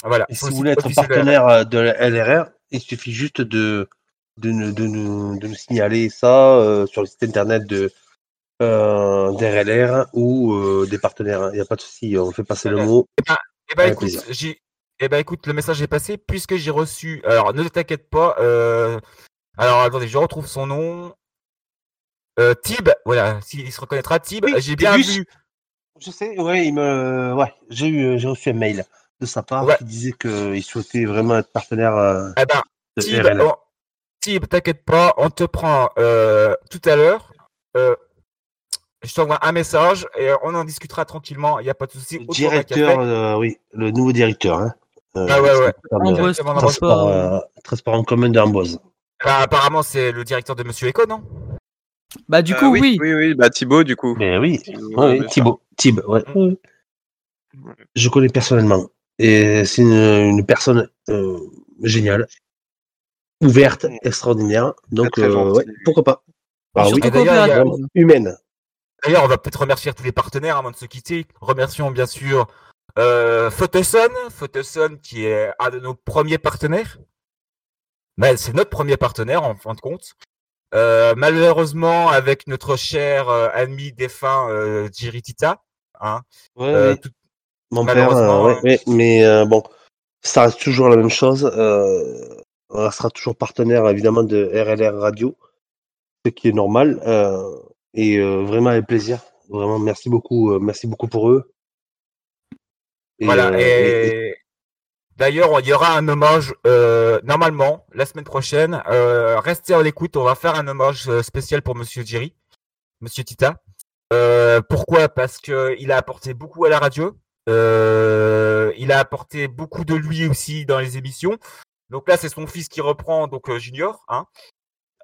Voilà. Et si vous voulez être partenaire euh, de la LRR, il suffit juste de, de, nous- de, nous, de nous signaler ça euh, sur le site internet de euh, d'RLR ou euh, des partenaires. Il n'y a pas de souci, on fait passer le mot. Eh ben, eh ben, écoute, eh ben, écoute, le message est passé puisque j'ai reçu. Alors, ne t'inquiète pas. euh, Alors, attendez, je retrouve son nom. Euh, Tib, voilà, s'il se reconnaîtra, Tib. Oui, j'ai bien vu. Je sais, ouais, il me, ouais, j'ai eu, j'ai reçu un mail de sa part Ouais. qui disait qu'il souhaitait vraiment être partenaire euh, Eh ben, de Tib, RLR. on- Tib, t'inquiète pas, on te prend euh, tout à l'heure. Euh, je t'envoie un message et on en discutera tranquillement. Il n'y a pas de souci. Directeur, euh, oui, le nouveau directeur. Hein, euh, Ah ouais, ouais. Amboise euh, Transport. transport, euh, transport en commun d'Amboise. Bah, apparemment, c'est le directeur de Monsieur Eco, non? Bah, du Euh, coup, oui. Oui, oui, bah Thibaut, du coup. Mais oui, Ouais, sûr. Thibaut, Thib, ouais. Je connais personnellement. Et c'est une, une personne euh, géniale, ouverte, extraordinaire. Donc, très euh, ouais, pourquoi pas Ah oui, humaine. D'ailleurs, on va peut-être remercier tous les partenaires avant de se quitter. Remercions bien sûr euh, Photoson, Photoson qui est un de nos premiers partenaires. Mais c'est notre premier partenaire en fin de compte. Euh, malheureusement, avec notre cher euh, ami défunt euh, Jiri Tita, hein, Ouais, ouais. tout- Mon père, malheureusement, ouais, ouais, mais bon, ça reste toujours la même chose. On restera toujours partenaire évidemment de RLR Radio, ce qui est normal. et vraiment avec plaisir. Vraiment, merci beaucoup, merci beaucoup pour eux. Et, Voilà. euh, et d'ailleurs, il y aura un hommage euh, normalement la semaine prochaine. Euh, restez à l'écoute. On va faire un hommage spécial pour Monsieur Jerry, Monsieur Tita. Euh, pourquoi? Parce que il a apporté beaucoup à la radio. Euh, il a apporté beaucoup de lui aussi dans les émissions. Donc là, c'est son fils qui reprend, donc Junior. Hein.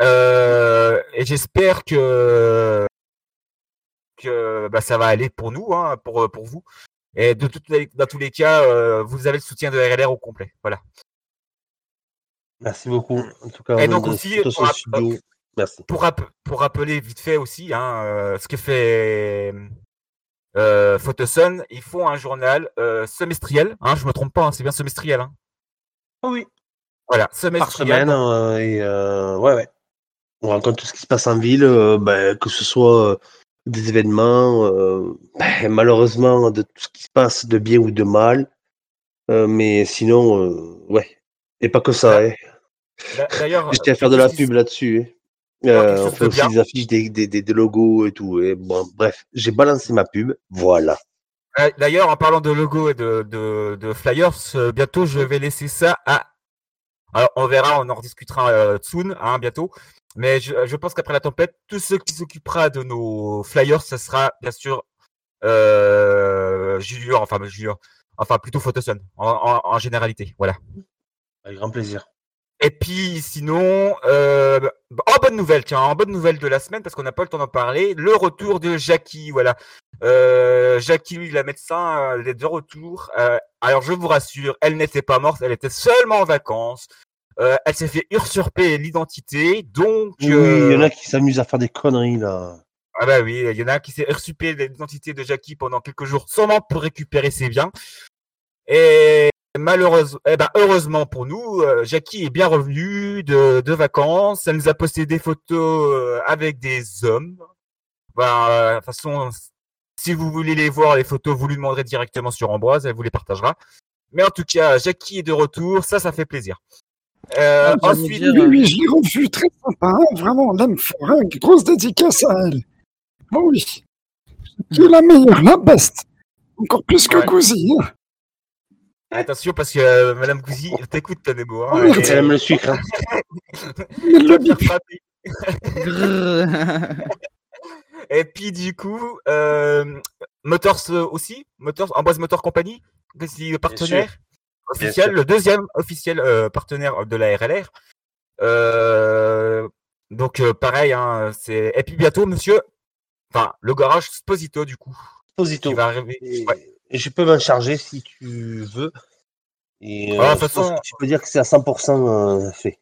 Euh, et j'espère que que bah, ça va aller pour nous, hein, pour pour vous. Et de dans tous les cas, euh, vous avez le soutien de RLR au complet. Voilà. Merci beaucoup. En tout cas, Et on donc aussi, pour, rapp-. Merci. pour, rapp- pour rappeler vite fait aussi hein, euh, ce que fait euh, Photosun, ils font un journal euh, semestriel. Hein, je me trompe pas, hein, c'est bien semestriel. Hein. oui. Voilà, Par semestriel. semaine, donc- euh, et ouais, ouais. On raconte tout ce qui se passe en ville, ben, que ce soit des événements, euh, ben, malheureusement, de tout ce qui se passe de bien ou de mal. Euh, mais sinon, euh, ouais. Et pas que ça, hein. D'ailleurs, Je tiens à faire de la pub là-dessus. hein. on fait aussi bien? des affiches, des, des, des, des logos et tout. Et bon, bref, j'ai balancé ma pub. Voilà. D'ailleurs, en parlant de logo et de, de, de flyers, bientôt je vais laisser ça à. Alors, on verra, on en rediscutera euh, soon, hein, bientôt. Mais je, pense qu'après la tempête, tout ce qui s'occupera de nos flyers, ça sera bien sûr euh, enfin enfin plutôt Photosun, en, en, en généralité. Voilà. Avec grand plaisir. Et puis sinon, euh, bah, en bonne nouvelle, tiens, en bonne nouvelle de la semaine, parce qu'on n'a pas le temps d'en parler, le retour de Jackie, voilà. Euh, Jackie, la médecin, euh, elle est de retour. Euh, alors je vous rassure, elle n'était pas morte, elle était seulement en vacances. Euh, elle s'est fait usurper l'identité, donc... Oui, il y en euh, a qui s'amusent à faire des conneries là. ah bah oui, il y en a qui s'est usurpé l'identité de Jackie pendant quelques jours, sûrement pour récupérer ses biens. Et malheureusement, eh ben, heureusement pour nous, euh, Jackie est bien revenue de, de vacances. Elle nous a posté des photos euh, avec des hommes. Ben, euh, de toute façon, si vous voulez les voir, les photos, vous lui demanderez directement sur Ambroise, elle vous les partagera. Mais en tout cas, Jackie est de retour, ça, ça fait plaisir. Euh, Ah, ensuite, oui, oui, je l'ai revu, très sympa, hein, vraiment, on l'aime fort, hein, grosse dédicace à elle. Oh oui, qui est la meilleure, la best, encore plus que Ouais. Gouzi. Hein. Attention parce que euh, Madame elle t'écoute, ta Nemo. Hein, Oh, Elle aime le sucre. hein. <laughs> Et puis du coup, euh, Motors aussi, Motors, Amboise Motor Company, le partenaire officiel, le deuxième officiel euh, partenaire de la RLR. Euh, donc euh, pareil, hein, c'est et puis bientôt, monsieur, enfin le garage Sposito du coup, Sposito. qui va arriver. Et, Ouais. Et je peux m'en charger si tu veux. Et Ah, de euh, toute je pense façon- tu peux dire que c'est à 100% euh, fait. De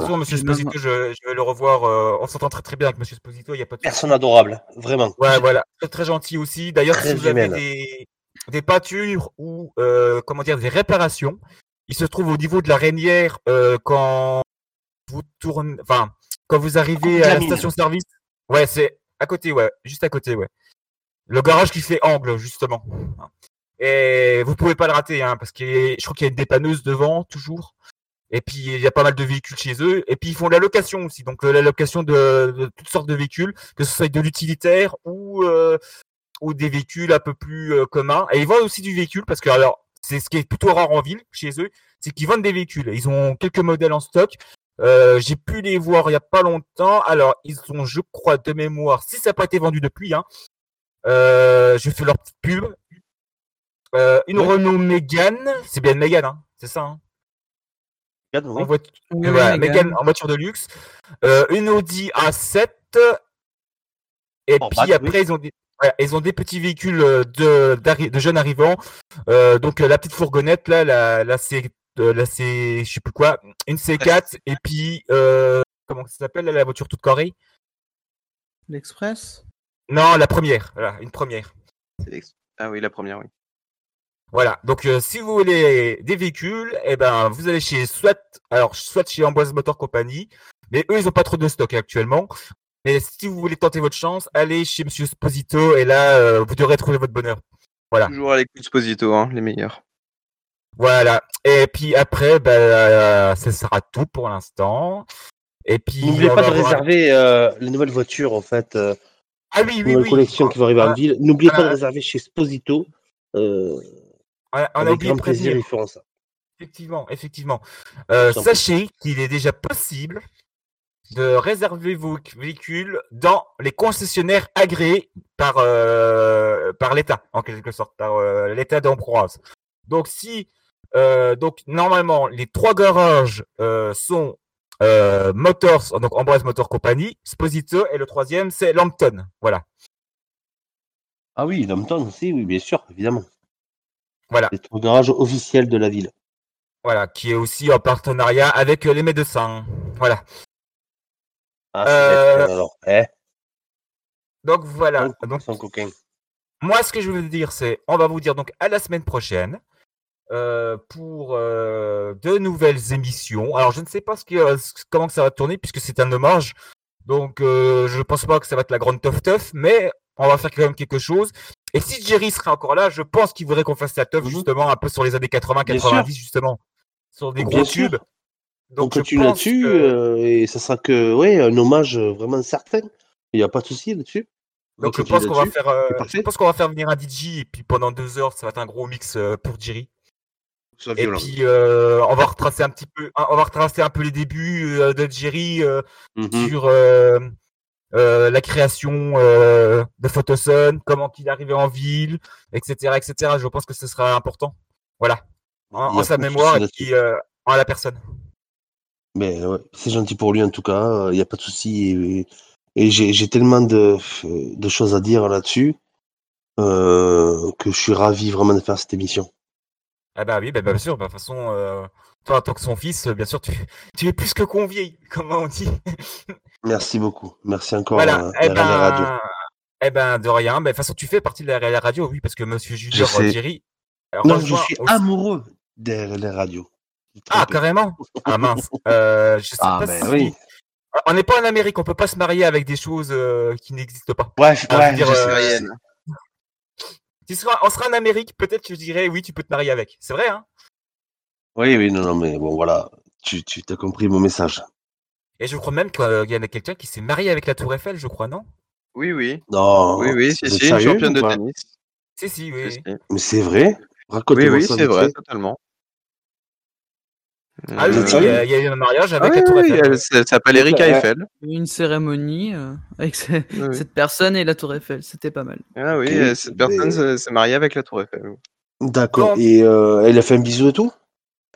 toute façon, Voilà. monsieur Sposito, je, je vais le revoir. euh, on s'entend très très bien avec monsieur Sposito, il n'y a pas de souci. Personne adorable, vraiment. Ouais, voilà, très, très gentil aussi. D'ailleurs, si vous avez des, des peintures ou euh, comment dire des réparations, il se trouve au niveau de la Rénière euh, quand vous tournez, enfin quand vous arrivez à la station-service. Ouais, c'est à côté, ouais, juste à côté, ouais. Le garage qui fait angle justement. Et vous pouvez pas le rater, hein, parce que je crois qu'il y a une dépanneuse devant toujours. Et puis il y a pas mal de véhicules chez eux. Et puis ils font de la location aussi, donc euh, la location de, toutes sortes de véhicules, que ce soit de l'utilitaire ou euh, ou des véhicules un peu plus euh, communs. Et ils vendent aussi du véhicule parce que alors c'est ce qui est plutôt rare en ville chez eux, c'est qu'ils vendent des véhicules. Ils ont quelques modèles en stock. Euh, J'ai pu les voir il y a pas longtemps. Alors ils ont, je crois, de mémoire, si ça n'a pas été vendu depuis, hein, euh, je fais leur petite pub. Euh, une Renault Mégane, c'est bien une Mégane, hein, c'est ça. Hein. En, voiture, Oui, voilà, oui, Mégane Mégane. en voiture de luxe, euh, une Audi A7, et puis après ils ont des, ouais, ils ont des petits véhicules de, jeunes arrivants, euh, donc la petite fourgonnette là, la, la C, euh, la C, je sais plus quoi, une C4, et puis euh, comment ça s'appelle là, la voiture toute carrée? L'Express? Non, la première, voilà, une première. Ah oui, la première, oui. Voilà, donc euh, si vous voulez des véhicules, eh ben vous allez chez soit alors soit chez Amboise Motor Company, mais eux ils ont pas trop de stock actuellement. Mais si vous voulez tenter votre chance, allez chez Monsieur Sposito et là euh, vous devrez trouver votre bonheur. Voilà. Toujours à l'écoute Sposito, hein, les meilleurs. Voilà. Et puis après, ben, euh, ça sera tout pour l'instant. Et puis N'oubliez pas de réserver euh, les nouvelles voitures, en fait. Ah oui, oui, nouvelle oui. collection qui va arriver en Ah, ville. N'oubliez pas de ah. réserver chez Sposito. Euh, On a, on a avec oublié de plaisir, ils feront ça. Effectivement, effectivement. Euh, sachez qu'il est déjà possible de réserver vos véhicules dans les concessionnaires agréés par, euh, par l'État, en quelque sorte, par euh, l'État d'Ambroise. Donc, si, donc, normalement, les trois garages sont euh, Motors, donc Ambroise Motor Company, Sposito, et le troisième, c'est Lampton. Voilà. Ah oui, Lampton aussi, oui, bien sûr, évidemment. Voilà. C'est le garage officiel de la ville. Voilà, qui est aussi en partenariat avec les médecins. Voilà. Ah, c'est Euh, bête, alors. Eh, Donc voilà. Donc, sans coquin. Moi, ce que je veux dire, c'est, on va vous dire donc à la semaine prochaine euh, pour euh, de nouvelles émissions. Alors, je ne sais pas ce euh, comment ça va tourner puisque c'est un hommage. Donc, euh, je pense pas que ça va être la grande tough tough, mais on va faire quand même quelque chose. Et si Jerry serait encore là, je pense qu'il voudrait qu'on fasse la tough justement un peu sur les années 80, Mhm. Bien 90 sûr. justement, sur des gros tubes. On Donc, je continue là-dessus que- et ça sera que ouais, un hommage vraiment certain. Il n'y a pas de souci là-dessus. On Donc je pense qu'on va faire, euh, je parfait. pense qu'on va faire venir un DJ et puis pendant deux heures, ça va être un gros mix euh, pour Jerry. Soit Et violent. puis euh, on va retracer un petit peu, on va retracer un peu les débuts euh, de Jerry euh, Mhm. sur la création de Photosun, comment il est arrivé en ville, etc., etc. Je pense que ce sera important. Voilà, en, en sa mémoire et puis en la personne. Mais ouais, c'est gentil pour lui en tout cas, il n'y a pas de souci. Et, et j'ai j'ai tellement de, de choses à dire là-dessus euh, que je suis ravi vraiment de faire cette émission. Ah bah oui, bah, bah, bien sûr. Bah, de toute façon, euh, toi en tant que son fils, euh, bien sûr, tu, tu es plus que convié, <laughs> comment on dit. Merci beaucoup. Merci encore Voilà, euh, eh RLR Radio. ben, eh ben, de rien. Mais de toute façon, tu fais partie de la RLR Radio, oui, parce que Monsieur Junior. Thierry. Non, je suis aussi- amoureux d'RLR Radio. Ah, carrément? Ah mince. <laughs> Euh, je sais Ah, pas ben si... oui. On n'est pas en Amérique, on peut pas se marier avec des choses euh, qui n'existent pas. Ouais, je veux dire, je sais. Tu seras, on sera en Amérique, peut-être que je dirais oui, tu peux te marier avec. C'est vrai, hein? Oui, oui, non, non, mais bon, voilà, tu, tu as compris mon message. Et je crois même qu'il y en a quelqu'un qui s'est marié avec la Tour Eiffel, je crois, non? Oui, oui. Non, Oui, oui, si, si, une championne de tennis. Si, si, oui. Oui. Mais c'est vrai? Oui, Racontez-moi oui, ça c'est vrai, totalement. Ah oui, il y, a- il y a eu un mariage avec Ah la Tour Eiffel. s- elle s'appelle Erika Eiffel. Une cérémonie euh, avec ce- Oui. cette personne et la Tour Eiffel, c'était pas mal. Ah oui, cette personne s'est mariée avec la Tour Eiffel. D'accord, et euh, elle a fait un bisou et tout?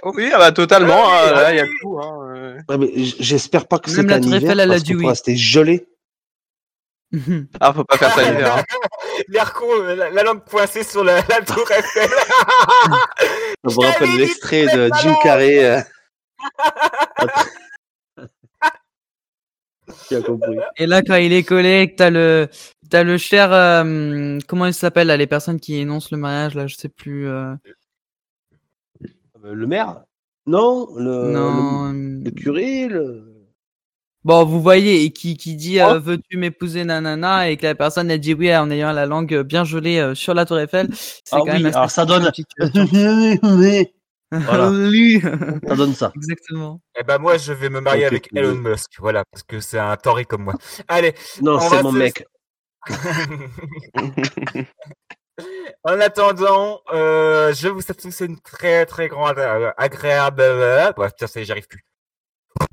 Oh oui, ah bah totalement, Ah oui, hein, là, il y a tout. Hein. Ouais, J'espère pas que Même c'est la un Tour hiver, Eiffel, elle a dit que oui. pour rester gelé. <laughs> Ah, faut pas faire ça l'hiver. hein. <laughs> L'air con, euh, la, la langue coincée sur la, la Tour Eiffel. Ça me rappelle l'extrait de Jim Carrey. <laughs> Tu as compris. Et là, quand il est collé, que t'as le, t'as le cher, euh, comment il s'appelle là, les personnes qui énoncent le mariage là, je sais plus. euh, Euh, Le maire? Non le, Non, le, le curé le... Bon, vous voyez, et qui, qui dit Oh. euh, veux-tu m'épouser nanana et que la personne elle dit oui en ayant la langue bien gelée euh, sur la tour Eiffel, c'est Ah quand oui, même alors ça donne-. <laughs> Voilà. Ça donne ça. Exactement. Eh ben moi, je vais me marier avec oui. Elon Musk, voilà, parce que c'est un toré comme moi. Allez. Non, on c'est mon se- mec. <laughs> En attendant, euh, je vous souhaite tous une très très grande euh, agréable. euh, Bref, tiens, ça y est, j'y arrive plus.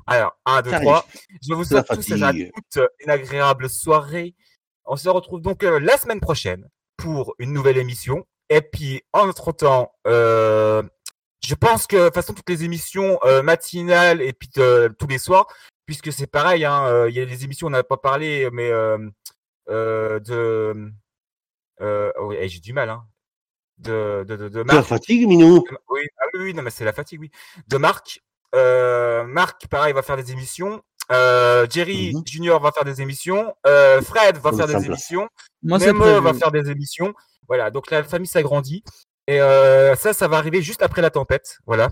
Alors, 1, 2, Ça 3. arrive. Je vous souhaite tous et à fatigue. toutes une agréable soirée. On se retrouve donc euh, la semaine prochaine pour une nouvelle émission. Et puis, en entre-temps, euh, je pense que de toute façon toutes les émissions euh, matinales et puis euh, tous les soirs, puisque c'est pareil, hein, euh, il y a des émissions on n'a pas parlé, mais euh, euh, de, euh, oh, eh, j'ai du mal, hein, de de de, de La fatigue, Minou? oui, ah oui, oui, non, mais c'est la fatigue, oui. De Marc. Euh, Marc, pareil, va faire des émissions. Euh, Jerry Junior va faire des émissions. Euh, Fred va faire des émissions. Moi, c'est Nemo va faire des émissions. Voilà, donc la famille s'agrandit. Et euh, ça, ça va arriver juste après la tempête. Voilà.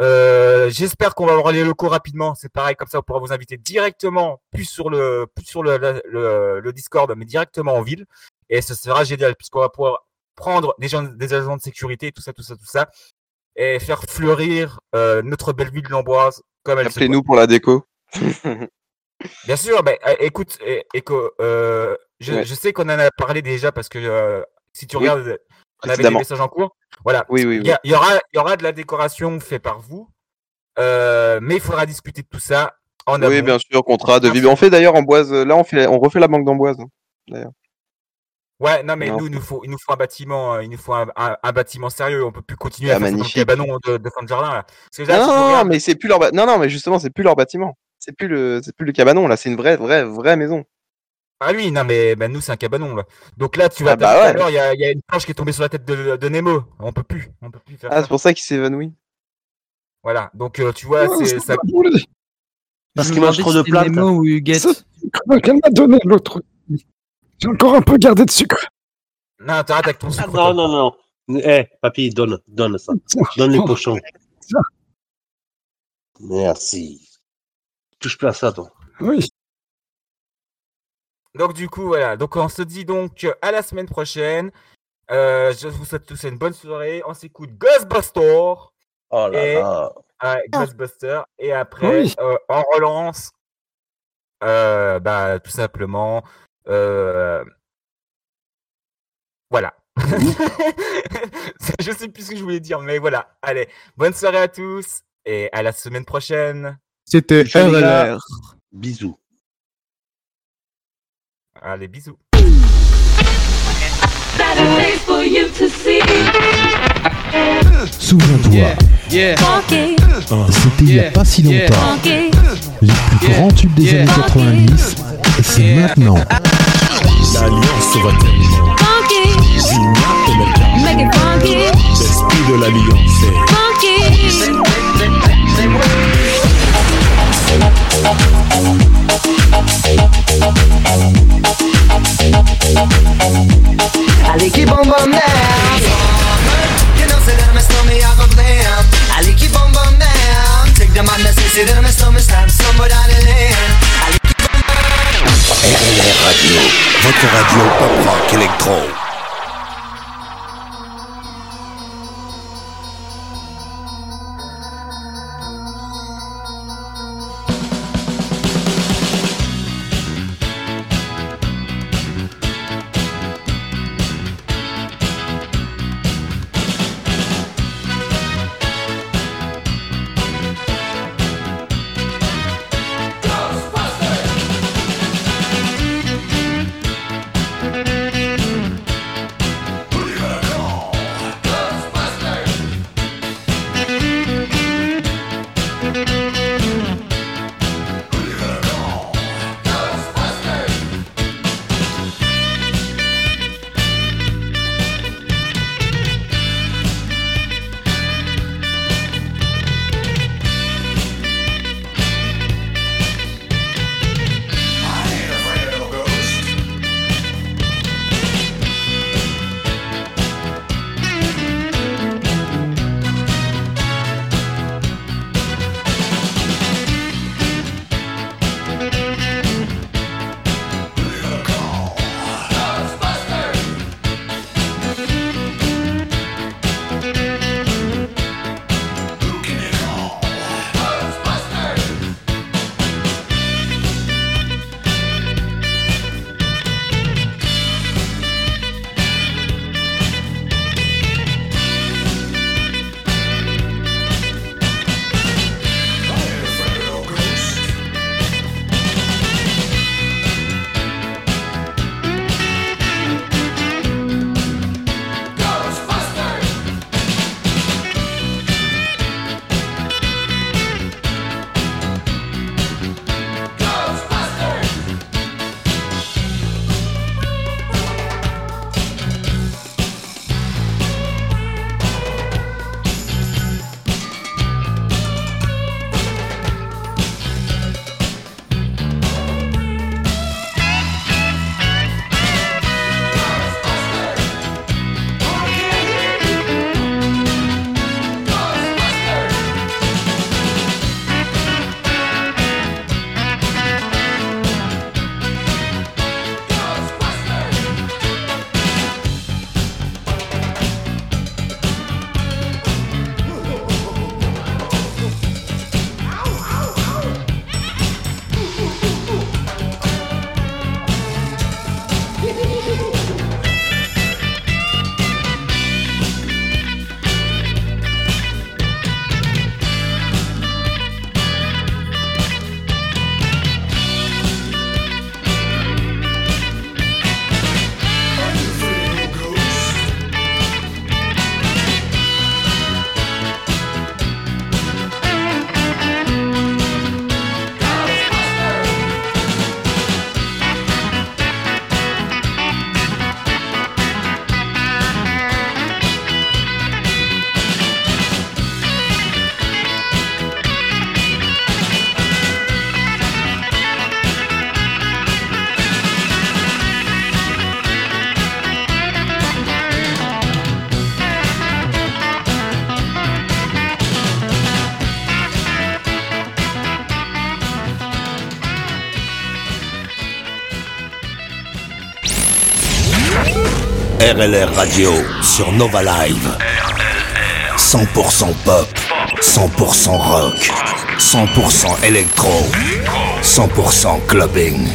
Euh, J'espère qu'on va avoir les locaux rapidement. C'est pareil, comme ça, on pourra vous inviter directement, plus sur le, plus sur le, le, le- le Discord, mais directement en ville. Et ce sera génial, puisqu'on va pouvoir prendre des, gens, des agents de sécurité, tout ça, tout ça, tout ça, et faire fleurir euh, notre belle ville de l'Amboise comme elle se Appelez-nous pour la déco. <laughs> Bien sûr, ben, euh, écoute, éco, euh, je, Ouais. je sais qu'on en a parlé déjà parce que euh, si tu Oui, regardes, on avait des messages en cours. Voilà. Oui, oui, Il y, a- oui. il y aura, il y aura de la décoration faite par vous, euh, mais il faudra discuter de tout ça en Oui, amont. bien sûr, contrat de vie. On fait d'ailleurs Amboise, là, on, fait, on refait la banque d'Amboise. hein, D'ailleurs. Ouais, non, mais Non. nous, il nous faut, il nous faut un bâtiment, euh, il nous faut un, un- un bâtiment sérieux. On peut plus continuer Ah, à faire magnifique. cabanon de, de fin de jardin. Là. Parce que là, Non, non, mais c'est plus leur ba- non, non, mais justement, c'est plus leur bâtiment. C'est plus le, c'est plus le cabanon là. C'est une vraie, vraie, vraie maison. Ah oui, non, mais ben, nous, c'est un cabanon. Là. Donc là, tu vas Ah bah tout à ouais. l'heure, il y a, il y a une planche qui est tombée sur la tête de, de Nemo. On peut plus. On peut plus faire Ah, c'est pour ça qu'il s'évanouit. Voilà. Donc, euh, tu vois, Oh, c'est ça. Parce qu'il mange trop de plantes. Nemo ou Huguette. Qu'elle m'a donné l'autre. J'ai encore un peu gardé de sucre. Non, t'arrêtes avec ton Ah, sucre. non, non, non. Eh, papy, donne, donne ça. Donne les cochons. Merci. Touche plus à ça, toi. Oui. Donc du coup, voilà. Donc on se dit donc à la semaine prochaine. Euh, je vous souhaite tous une bonne soirée. On s'écoute Ghostbusters. Oh là et, là. ouais, Ghostbusters. Et après, Oui. euh, on relance. euh, bah, tout simplement. euh, Voilà. <laughs> je sais plus ce que je voulais dire, mais voilà. Allez, bonne soirée à tous et à la semaine prochaine. C'était. RLR. Bisous. Allez, bisous. Saturdays for you to see. Souviens-toi, Yeah. C'était il n'y a pas si Yeah. longtemps. funky, Les plus grands tubes des Yeah. années 90, et c'est maintenant. L'alliance va tellement. Zina et L'esprit de l'alliance votre radio pop rock électro. RLR Radio sur Nova Live. 100% pop, 100% rock, 100% électro, 100% clubbing.